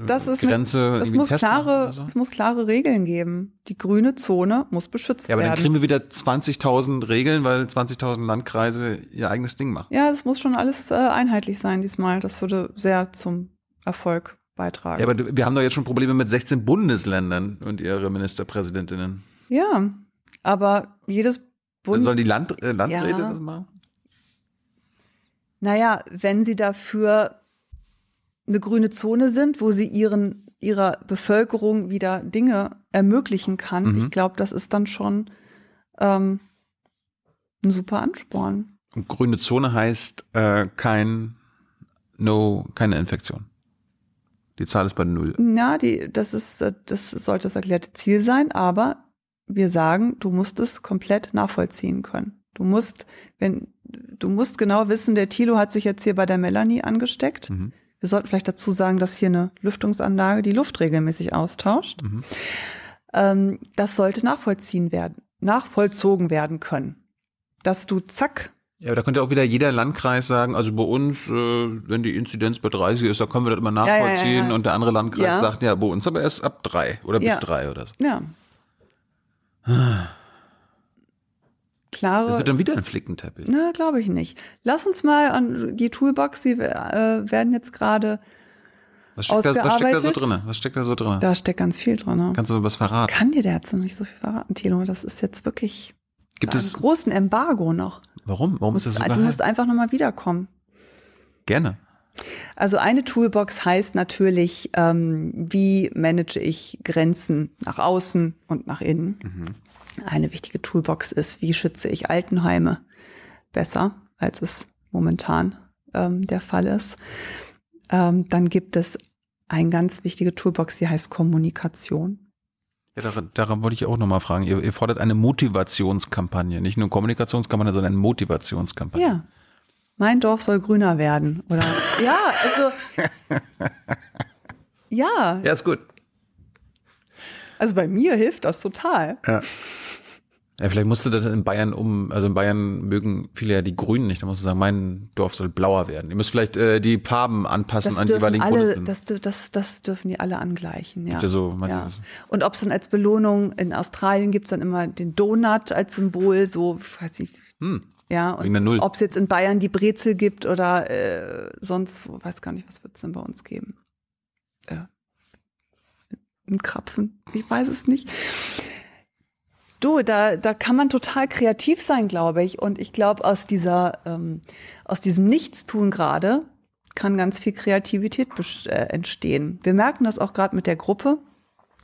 das ist Grenze eine, es muss klare, so? es muss klare Regeln geben. Die grüne Zone muss beschützt werden. Ja, aber dann kriegen wir wieder 20.000 Regeln, weil 20.000 Landkreise ihr eigenes Ding machen. Ja, es muss schon alles äh, einheitlich sein diesmal. Das würde sehr zum Erfolg beitragen. Ja, aber wir haben doch jetzt schon Probleme mit 16 Bundesländern und ihre Ministerpräsidentinnen. Ja, aber jedes Bund. Dann sollen die Land, äh, Landräte ja. das machen? Naja, wenn sie dafür eine grüne Zone sind, wo sie ihren ihrer Bevölkerung wieder Dinge ermöglichen kann. Mhm. Ich glaube, das ist dann schon ähm, ein super Ansporn. Und grüne Zone heißt äh, kein No, keine Infektion. Die Zahl ist bei null. Ja, die, das ist, das sollte das erklärte Ziel sein, aber wir sagen, du musst es komplett nachvollziehen können. Du musst, wenn, du musst genau wissen, der Thilo hat sich jetzt hier bei der Melanie angesteckt. Mhm. Wir sollten vielleicht dazu sagen, dass hier eine Lüftungsanlage die Luft regelmäßig austauscht. Mhm. Ähm, das sollte nachvollziehen werden, nachvollzogen werden können. Dass du zack. Ja, aber da könnte auch wieder jeder Landkreis sagen, also bei uns, äh, wenn die Inzidenz bei 30 ist, da können wir das immer nachvollziehen. Ja, ja, ja, und der andere Landkreis sagt, ja, bei uns aber erst ab drei oder bis drei oder so. Ja. klare. Das wird dann wieder ein Flickenteppich. Na, glaube ich nicht. Lass uns mal an die Toolbox, die äh, werden jetzt gerade was steckt, da, was steckt da so drin? Was steckt da so drin? Da steckt ganz viel drin. Kannst du was verraten? Kann dir der jetzt noch nicht so viel verraten, Tilo. Das ist jetzt wirklich Gibt es großen Embargo noch. Warum? Warum ist das so Du musst einfach nochmal wiederkommen. Gerne. Also eine Toolbox heißt natürlich, ähm, wie manage ich Grenzen nach außen und nach innen. Mhm eine wichtige Toolbox ist, wie schütze ich Altenheime besser, als es momentan ähm, der Fall ist. Ähm, dann gibt es eine ganz wichtige Toolbox, die heißt Kommunikation. Ja, daran, daran wollte ich auch nochmal fragen. Ihr, ihr, fordert eine Motivationskampagne, nicht nur Kommunikationskampagne, sondern eine Motivationskampagne. Ja. Mein Dorf soll grüner werden. Oder ja, also ja. Ja, ist gut. Also bei mir hilft das total. Ja. Ja, vielleicht musst du das in Bayern um, also in Bayern mögen viele ja die Grünen nicht. Da musst du sagen, mein Dorf soll blauer werden. Ihr müsst vielleicht äh, die Farben anpassen an die jeweiligen alle. Das, das, das dürfen die alle angleichen, ja. ja so, ja. Und ob es dann als Belohnung, in Australien gibt's dann immer den Donut als Symbol, so, weiß ich, hm. ja. Und ob es jetzt in Bayern die Brezel gibt oder äh, sonst, weiß gar nicht, was wird's denn bei uns geben? Ein Krapfen, ich weiß es nicht. Du, da, da kann man total kreativ sein, glaube ich. Und ich glaube, aus dieser, ähm, aus diesem Nichtstun gerade kann ganz viel Kreativität äh, entstehen. Wir merken das auch gerade mit der Gruppe,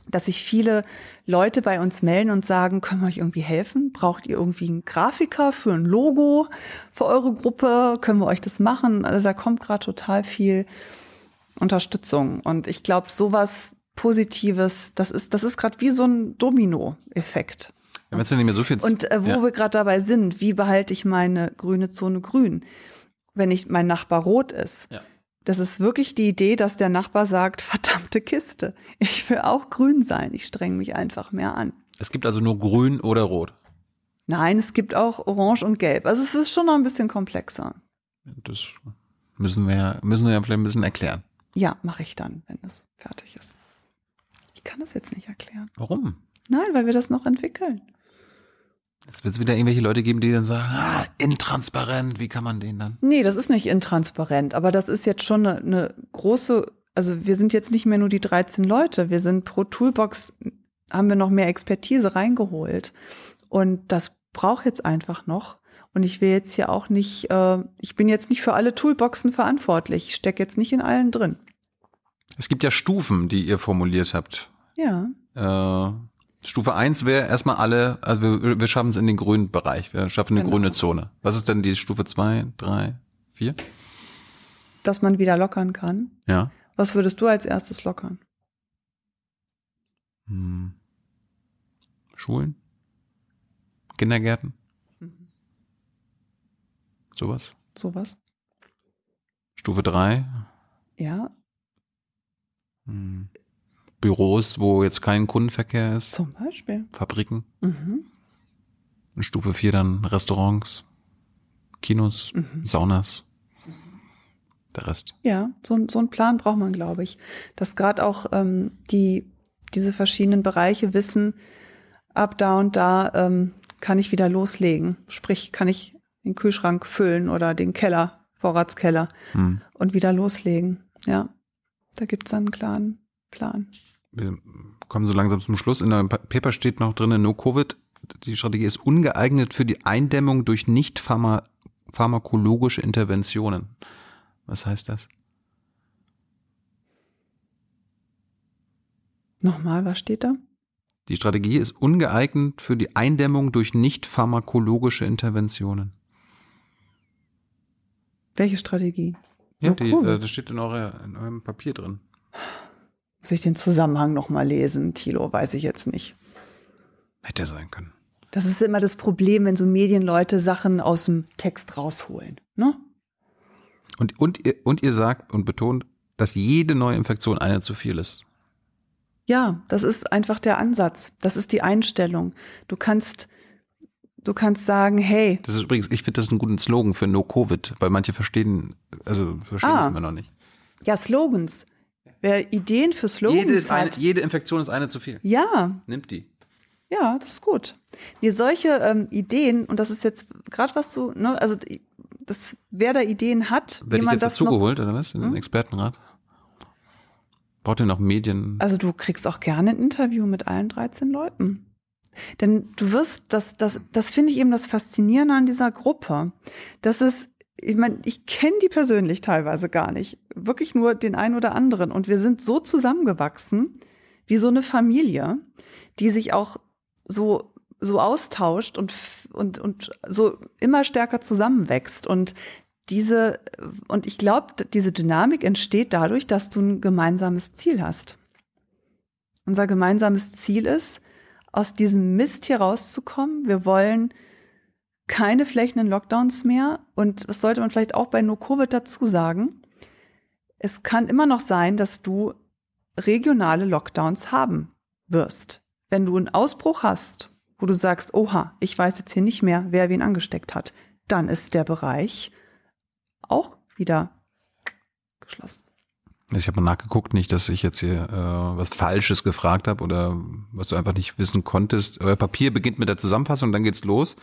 dass sich viele Leute bei uns melden und sagen, können wir euch irgendwie helfen? Braucht ihr irgendwie einen Grafiker für ein Logo für eure Gruppe? Können wir euch das machen? Also da kommt gerade total viel Unterstützung. Und ich glaube, sowas Positives, das ist, das ist gerade wie so ein Domino-Effekt. Ja, nicht mehr so viel Und äh, wo ja. wir gerade dabei sind, wie behalte ich meine grüne Zone grün, wenn ich mein Nachbar rot ist? Ja. Das ist wirklich die Idee, dass der Nachbar sagt, verdammte Kiste, ich will auch grün sein, ich streng mich einfach mehr an. Es gibt also nur grün oder rot? Nein, es gibt auch orange und gelb. Also es ist schon noch ein bisschen komplexer. Das müssen wir, müssen wir ja vielleicht ein bisschen erklären. Ja, mache ich dann, wenn es fertig ist. Ich kann das jetzt nicht erklären. Warum? Nein, weil wir das noch entwickeln. Jetzt wird es wieder irgendwelche Leute geben, die dann sagen, ah, intransparent, wie kann man den dann? Nee, das ist nicht intransparent, aber das ist jetzt schon eine, eine große, also wir sind jetzt nicht mehr nur die 13 Leute, wir sind pro Toolbox, haben wir noch mehr Expertise reingeholt. Und das braucht jetzt einfach noch. Und ich will jetzt hier auch nicht, äh, ich bin jetzt nicht für alle Toolboxen verantwortlich. Ich stecke jetzt nicht in allen drin. Es gibt ja Stufen, die ihr formuliert habt. Ja. Äh, Stufe 1 wäre erstmal alle, also wir, wir schaffen es in den grünen Bereich, wir schaffen eine Genau. grüne Zone. Was ist denn die Stufe 2, 3, 4? Dass man wieder lockern kann. Ja. Was würdest du als erstes lockern? Hm. Schulen? Kindergärten? Sowas? Sowas? Stufe 3? Ja, Büros, wo jetzt kein Kundenverkehr ist? zum Beispiel. Fabriken? Mhm. Und Stufe 4 dann Restaurants, Kinos, Mhm. Saunas. Der Rest. Ja, so, ein- so einen Plan braucht man, glaube ich. Dass gerade auch ähm, die, diese verschiedenen Bereiche wissen, ab da und da ähm, kann ich wieder loslegen. Sprich, kann ich den Kühlschrank füllen oder den Keller, Vorratskeller Hm. und wieder loslegen. Ja, da gibt's dann einen klaren Plan. Wir kommen so langsam zum Schluss. In Pa- Paper steht noch drin, No Covid. Die Strategie ist ungeeignet für die Eindämmung durch nicht pharma pharmakologische Interventionen. Was heißt das? Nochmal, was steht da? Die Strategie ist ungeeignet für die Eindämmung durch nicht pharmakologische Interventionen. Welche Strategie? Ja, die, Covid. äh, das steht in, eurer, in eurem Papier drin. Muss ich den Zusammenhang nochmal lesen, Thilo? Weiß ich jetzt nicht. Hätte sein können. Das ist immer das Problem, wenn so Medienleute Sachen aus dem Text rausholen. Ne? Und, und, ihr, und ihr sagt und betont, dass jede neue Infektion eine zu viel ist. Ja, das ist einfach der Ansatz. Das ist die Einstellung. Du kannst, du kannst sagen, hey, Das ist übrigens, ich finde das einen guten Slogan für No Covid, weil manche verstehen, also verstehen Ah. das immer noch nicht. ja, Slogans. Wer Ideen für Slogans Jede, ist eine, hat. jede Infektion ist eine zu viel. ja, Nimmt die. ja, das ist gut. Nee, solche ähm, Ideen, und das ist jetzt gerade was du, ne, also das, wer da Ideen hat, Werde wie ich man jetzt das noch, dazugeholt, oder was? In den Hm? Expertenrat? Braucht ihr noch Medien? Also du kriegst auch gerne ein Interview mit allen 13 Leuten. Denn du wirst, das, das, das finde ich eben das Faszinierende an dieser Gruppe. Das ist, ich meine, ich kenne die persönlich teilweise gar nicht. Wirklich nur den einen oder anderen. Und wir sind so zusammengewachsen, wie so eine Familie, die sich auch so, so austauscht und, und, und so immer stärker zusammenwächst. Und diese, und ich glaube, diese Dynamik entsteht dadurch, dass du ein gemeinsames Ziel hast. Unser gemeinsames Ziel ist, aus diesem Mist hier rauszukommen. Wir wollen keine flächenden Lockdowns mehr. Und das sollte man vielleicht auch bei No-Covid dazu sagen. Es kann immer noch sein, dass du regionale Lockdowns haben wirst. Wenn du einen Ausbruch hast, wo du sagst, oha, ich weiß jetzt hier nicht mehr, wer wen angesteckt hat, dann ist der Bereich auch wieder geschlossen. Ich habe mal nachgeguckt, nicht, dass ich jetzt hier äh, was Falsches gefragt habe oder was du einfach nicht wissen konntest. Euer Papier beginnt mit der Zusammenfassung, dann geht's los.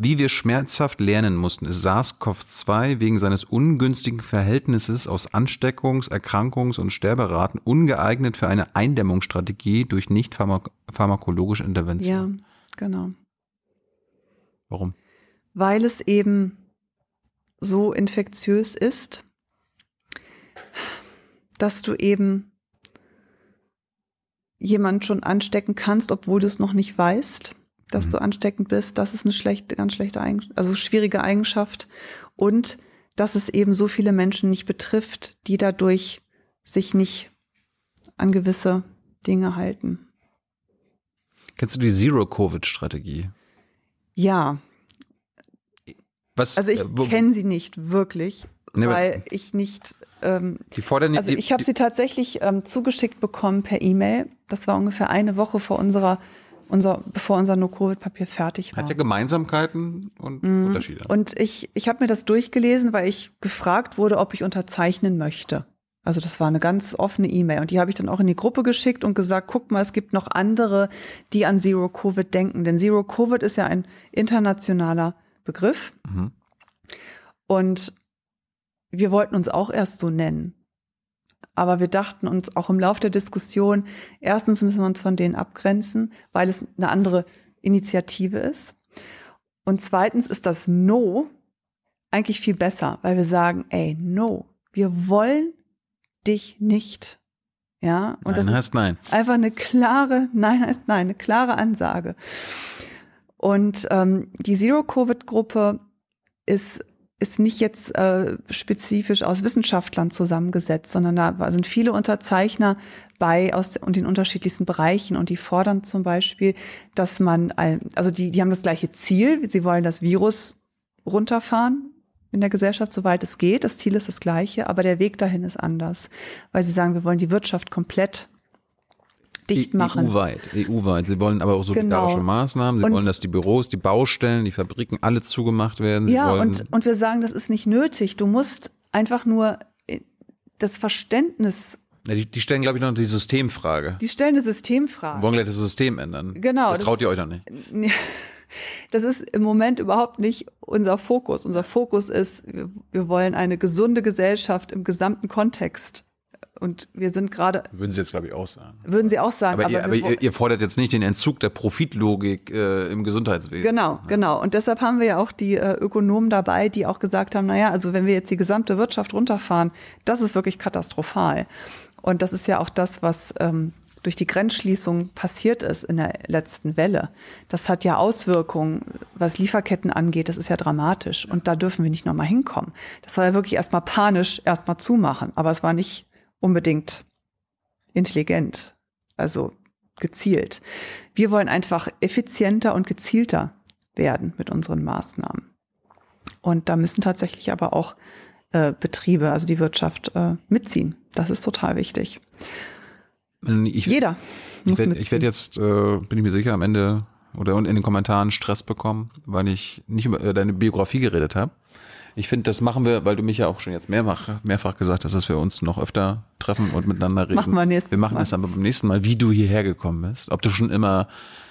Wie wir schmerzhaft lernen mussten, ist SARS-CoV-2 wegen seines ungünstigen Verhältnisses aus Ansteckungs-, Erkrankungs- und Sterberaten ungeeignet für eine Eindämmungsstrategie durch nicht pharmak pharmakologische Ja, Intervention. genau. Warum? Weil es eben so infektiös ist, dass du eben jemand schon anstecken kannst, obwohl du es noch nicht weißt, dass Mhm. du ansteckend bist. Das ist eine schlechte, ganz schlechte Eigenschaft, also schwierige Eigenschaft. Und dass es eben so viele Menschen nicht betrifft, die dadurch sich nicht an gewisse Dinge halten. Kennst du die Zero-Covid-Strategie? Ja, Was, also ich äh, kenne sie nicht wirklich, Nee, weil ich nicht ähm, die fordern Also ich habe sie tatsächlich ähm, zugeschickt bekommen per E-Mail. Das war ungefähr eine Woche vor unserer, unser, bevor unser No-Covid-Papier fertig war. hat ja Gemeinsamkeiten und Unterschiede. Mhm. Und ich, ich habe mir das durchgelesen, weil ich gefragt wurde, ob ich unterzeichnen möchte. Also das war eine ganz offene E-Mail und die habe ich dann auch in die Gruppe geschickt und gesagt, guck mal, es gibt noch andere, die an Zero Covid denken. Denn Zero Covid ist ja ein internationaler Begriff. Mhm. Und wir wollten uns auch erst so nennen. Aber wir dachten uns auch im Laufe der Diskussion, erstens müssen wir uns von denen abgrenzen, weil es eine andere Initiative ist. Und zweitens ist das No eigentlich viel besser, weil wir sagen, ey, no, wir wollen dich nicht. Ja, und nein das heißt nein. Einfach eine klare, nein heißt nein, eine klare Ansage. Und ähm, die Zero-Covid-Gruppe ist ist nicht jetzt äh, spezifisch aus Wissenschaftlern zusammengesetzt, sondern da sind viele Unterzeichner bei aus den unterschiedlichsten Bereichen und die fordern zum Beispiel, dass man, also die, die haben das gleiche Ziel, sie wollen das Virus runterfahren in der Gesellschaft, soweit es geht. Das Ziel ist das gleiche, aber der Weg dahin ist anders, weil sie sagen, wir wollen die Wirtschaft komplett dicht machen. EU-weit, EU-weit. Sie wollen aber auch solidarische genau. Maßnahmen. Sie und wollen, dass die Büros, die Baustellen, die Fabriken alle zugemacht werden. Sie ja, und, und wir sagen, das ist nicht nötig. Du musst einfach nur äh, das Verständnis die, die stellen, glaube ich, noch die Systemfrage. Die stellen eine Systemfrage. wollen gleich das System ändern. Genau. Das, das traut ihr euch noch nicht. Das ist im Moment überhaupt nicht unser Fokus. Unser Fokus ist, wir wollen eine gesunde Gesellschaft im gesamten Kontext und wir sind gerade. Würden Sie jetzt, glaube ich, auch sagen. Würden Sie auch sagen. Aber, aber, ihr, aber ihr, ihr, fordert jetzt nicht den Entzug der Profitlogik äh, im Gesundheitswesen. Genau, ja. genau. Und deshalb haben wir ja auch die äh, Ökonomen dabei, die auch gesagt haben, naja, also wenn wir jetzt die gesamte Wirtschaft runterfahren, das ist wirklich katastrophal. Und das ist ja auch das, was ähm, durch die Grenzschließung passiert ist in der letzten Welle. Das hat ja Auswirkungen, was Lieferketten angeht. Das ist ja dramatisch. Und da dürfen wir nicht nochmal hinkommen. Das war ja wirklich erstmal panisch, erstmal zumachen. Aber es war nicht unbedingt intelligent, also gezielt. Wir wollen einfach effizienter und gezielter werden mit unseren Maßnahmen. Und da müssen tatsächlich aber auch äh, Betriebe, also die Wirtschaft, äh, mitziehen. Das ist total wichtig. Ich, Jeder muss ich werde werd jetzt, äh, bin ich mir sicher, am Ende oder in den Kommentaren Stress bekommen, weil ich nicht über äh, deine Biografie geredet habe. Ich finde, das machen wir, weil du mich ja auch schon jetzt mehrfach, mehrfach gesagt hast, dass wir uns noch öfter treffen und miteinander reden. Machen wir nächstes Wir machen Mal. das aber beim nächsten Mal, wie du hierher gekommen bist. Ob du schon immer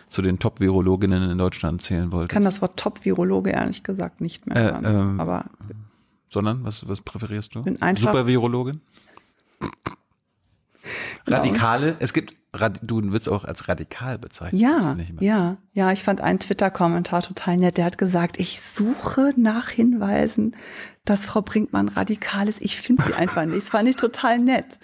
zu den Top-Virologinnen in Deutschland zählen wolltest. Ich kann das Wort Top-Virologe ehrlich gesagt nicht mehr hören. Äh, ähm, aber sondern, was, was präferierst du? Bin einfach Super-Virologin? Radikale, es gibt, du wirst auch als radikal bezeichnet. Ja, ja, ja, ich fand einen Twitter-Kommentar total nett. Der hat gesagt, ich suche nach Hinweisen, dass Frau Brinkmann radikal ist. Ich finde sie einfach nicht. Das fand ich total nett.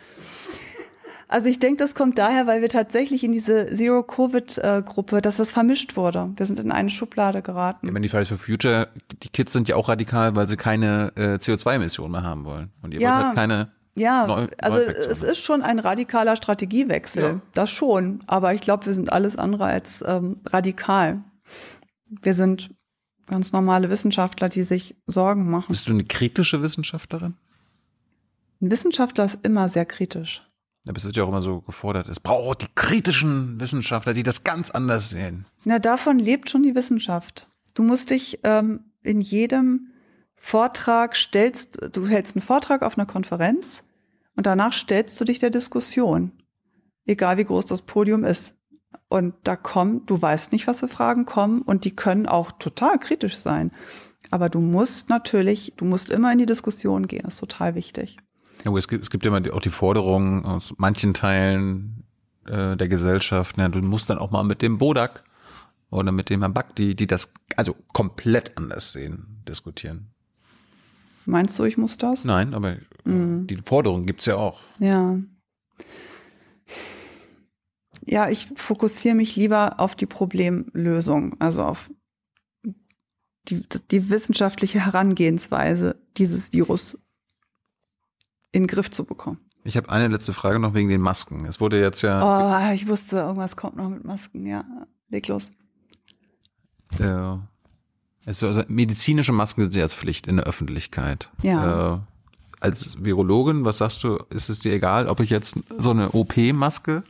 Also ich denke, das kommt daher, weil wir tatsächlich in diese Zero-Covid-Gruppe, dass das vermischt wurde. Wir sind in eine Schublade geraten. Ich meine, die Fridays for Future, die Kids sind ja auch radikal, weil sie keine äh, CO2-Emissionen mehr haben wollen. Und ihr ja. wollt halt keine ja, Neu also es ist schon ein radikaler Strategiewechsel, ja. das schon. Aber ich glaube, wir sind alles andere als ähm, radikal. Wir sind ganz normale Wissenschaftler, die sich Sorgen machen. Bist du eine kritische Wissenschaftlerin? Ein Wissenschaftler ist immer sehr kritisch. Aber es wird ja auch immer so gefordert, es braucht die kritischen Wissenschaftler, die das ganz anders sehen. Na, davon lebt schon die Wissenschaft. Du musst dich ähm, in jedem Vortrag stellst, du hältst einen Vortrag auf einer Konferenz und danach stellst du dich der Diskussion. Egal wie groß das Podium ist. Und da kommen, du weißt nicht, was für Fragen kommen und die können auch total kritisch sein. Aber du musst natürlich, du musst immer in die Diskussion gehen, das ist total wichtig. Ja, es gibt, es gibt immer auch die Forderung aus manchen Teilen äh, der Gesellschaft, ne, du musst dann auch mal mit dem Bodak oder mit dem Herrn Back, die, die das also komplett anders sehen, diskutieren. Meinst du, ich muss das? Nein, aber mhm. die Forderung gibt's ja auch. Ja. Ja, ich fokussiere mich lieber auf die Problemlösung, also auf die, die wissenschaftliche Herangehensweise, dieses Virus in den Griff zu bekommen. Ich habe eine letzte Frage noch wegen den Masken. Es wurde jetzt ja. Oh, ich wusste, irgendwas kommt noch mit Masken, ja. Leg los. Ja. Also, also medizinische Masken sind jetzt Pflicht in der Öffentlichkeit. Ja. Äh, als Virologin, was sagst du, ist es dir egal, ob ich jetzt so eine OP-Maske?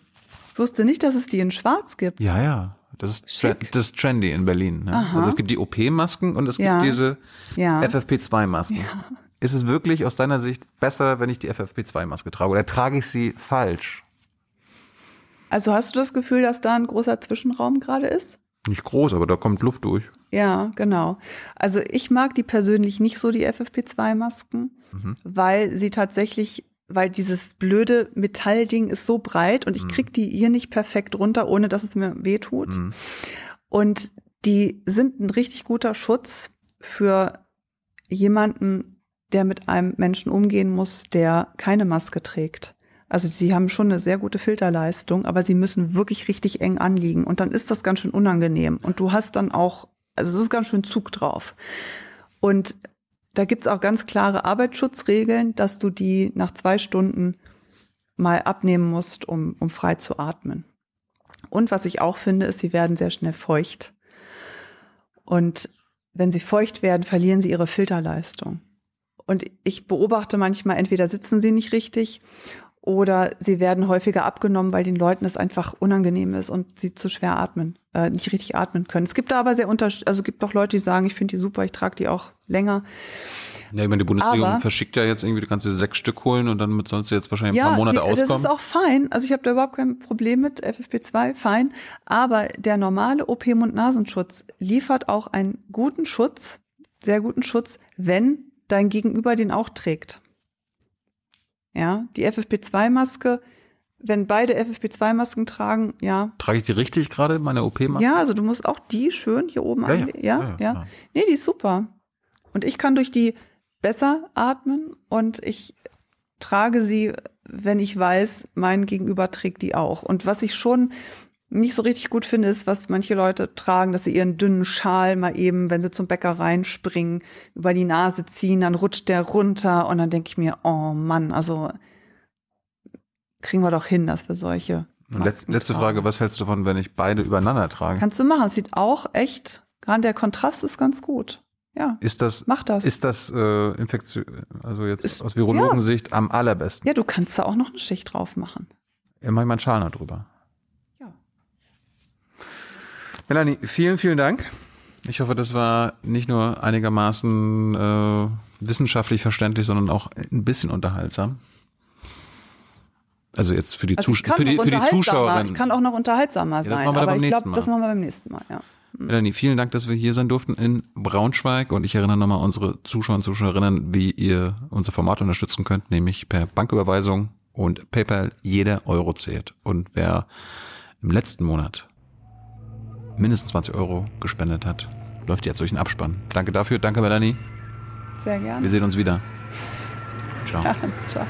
Ich wusste nicht, dass es die in schwarz gibt. Ja, ja. Das ist, Schick. das ist trendy in Berlin. Ne? Also es gibt die OP-Masken und es gibt ja. diese ja. FFP2-Masken. Ja. ist es wirklich aus deiner Sicht besser, wenn ich die FFP2-Maske trage? Oder trage ich sie falsch? Also hast du das Gefühl, dass da ein großer Zwischenraum gerade ist? Nicht groß, aber da kommt Luft durch. Ja, genau. Also ich mag die persönlich nicht so, die FFP2-Masken, mhm. weil sie tatsächlich, weil dieses blöde Metallding ist so breit und ich mhm. krieg die hier nicht perfekt runter, ohne dass es mir weh tut. Mhm. Und die sind ein richtig guter Schutz für jemanden, der mit einem Menschen umgehen muss, der keine Maske trägt. Also sie haben schon eine sehr gute Filterleistung, aber sie müssen wirklich richtig eng anliegen und dann ist das ganz schön unangenehm und du hast dann auch, also es ist ganz schön Zug drauf. Und da gibt's auch ganz klare Arbeitsschutzregeln, dass du die nach zwei Stunden mal abnehmen musst, um, um frei zu atmen. Und was ich auch finde, ist, sie werden sehr schnell feucht. Und wenn sie feucht werden, verlieren sie ihre Filterleistung. Und ich beobachte manchmal, entweder sitzen sie nicht richtig oder sie werden häufiger abgenommen, weil den Leuten es einfach unangenehm ist und sie zu schwer atmen, äh, nicht richtig atmen können. Es gibt da aber sehr unterschiedlich, also es gibt auch Leute, die sagen, ich finde die super, ich trage die auch länger. Ja, ich meine, die Bundesregierung aber, verschickt ja jetzt irgendwie, du kannst dir sechs Stück holen und damit sollst du jetzt wahrscheinlich ein ja, paar Monate die, auskommen. Das ist auch fein. Also ich habe da überhaupt kein Problem mit FFP2, fein. Aber der normale OP-Mund-Nasenschutz liefert auch einen guten Schutz, sehr guten Schutz, wenn dein Gegenüber den auch trägt. Ja, die FFP2-Maske, wenn beide FFP2-Masken tragen, ja. Trage ich die richtig gerade, meine OP-Maske? Ja, also du musst auch die schön hier oben ja, anlegen. Ja, ja, ja, ja. Nee, die ist super. Und ich kann durch die besser atmen und ich trage sie, wenn ich weiß, mein Gegenüber trägt die auch. Und was ich schon nicht so richtig gut finde, ist, was manche Leute tragen, dass sie ihren dünnen Schal mal eben, wenn sie zum Bäcker reinspringen, über die Nase ziehen, dann rutscht der runter und dann denke ich mir, oh Mann, also kriegen wir doch hin, dass wir solche. Letz, letzte tragen. Frage, was hältst du davon, wenn ich beide übereinander trage? Kannst du machen, es sieht auch echt, gerade der Kontrast ist ganz gut. Ja. Ist das, mach das. Ist das äh, Infektion, also jetzt ist, aus Virologensicht ja. am allerbesten? Ja, du kannst da auch noch eine Schicht drauf machen. Ja, mach ich mal einen Schal noch drüber. Melanie, vielen, vielen Dank. Ich hoffe, das war nicht nur einigermaßen äh, wissenschaftlich verständlich, sondern auch ein bisschen unterhaltsam. Also jetzt für die, also Zus für die, für die Zuschauerinnen. Ich kann auch noch unterhaltsamer sein, ja, das machen wir aber ich glaube, das machen wir beim nächsten Mal. Ja. Hm. Melanie, vielen Dank, dass wir hier sein durften in Braunschweig und ich erinnere nochmal unsere Zuschauer und Zuschauerinnen, wie ihr unser Format unterstützen könnt, nämlich per Banküberweisung und PayPal. Jeder Euro zählt. Und wer im letzten Monat mindestens 20 Euro gespendet hat, läuft jetzt durch den Abspann. Danke dafür, danke Melanie. Sehr gerne. Wir sehen uns wieder. Ciao. Ja, ciao.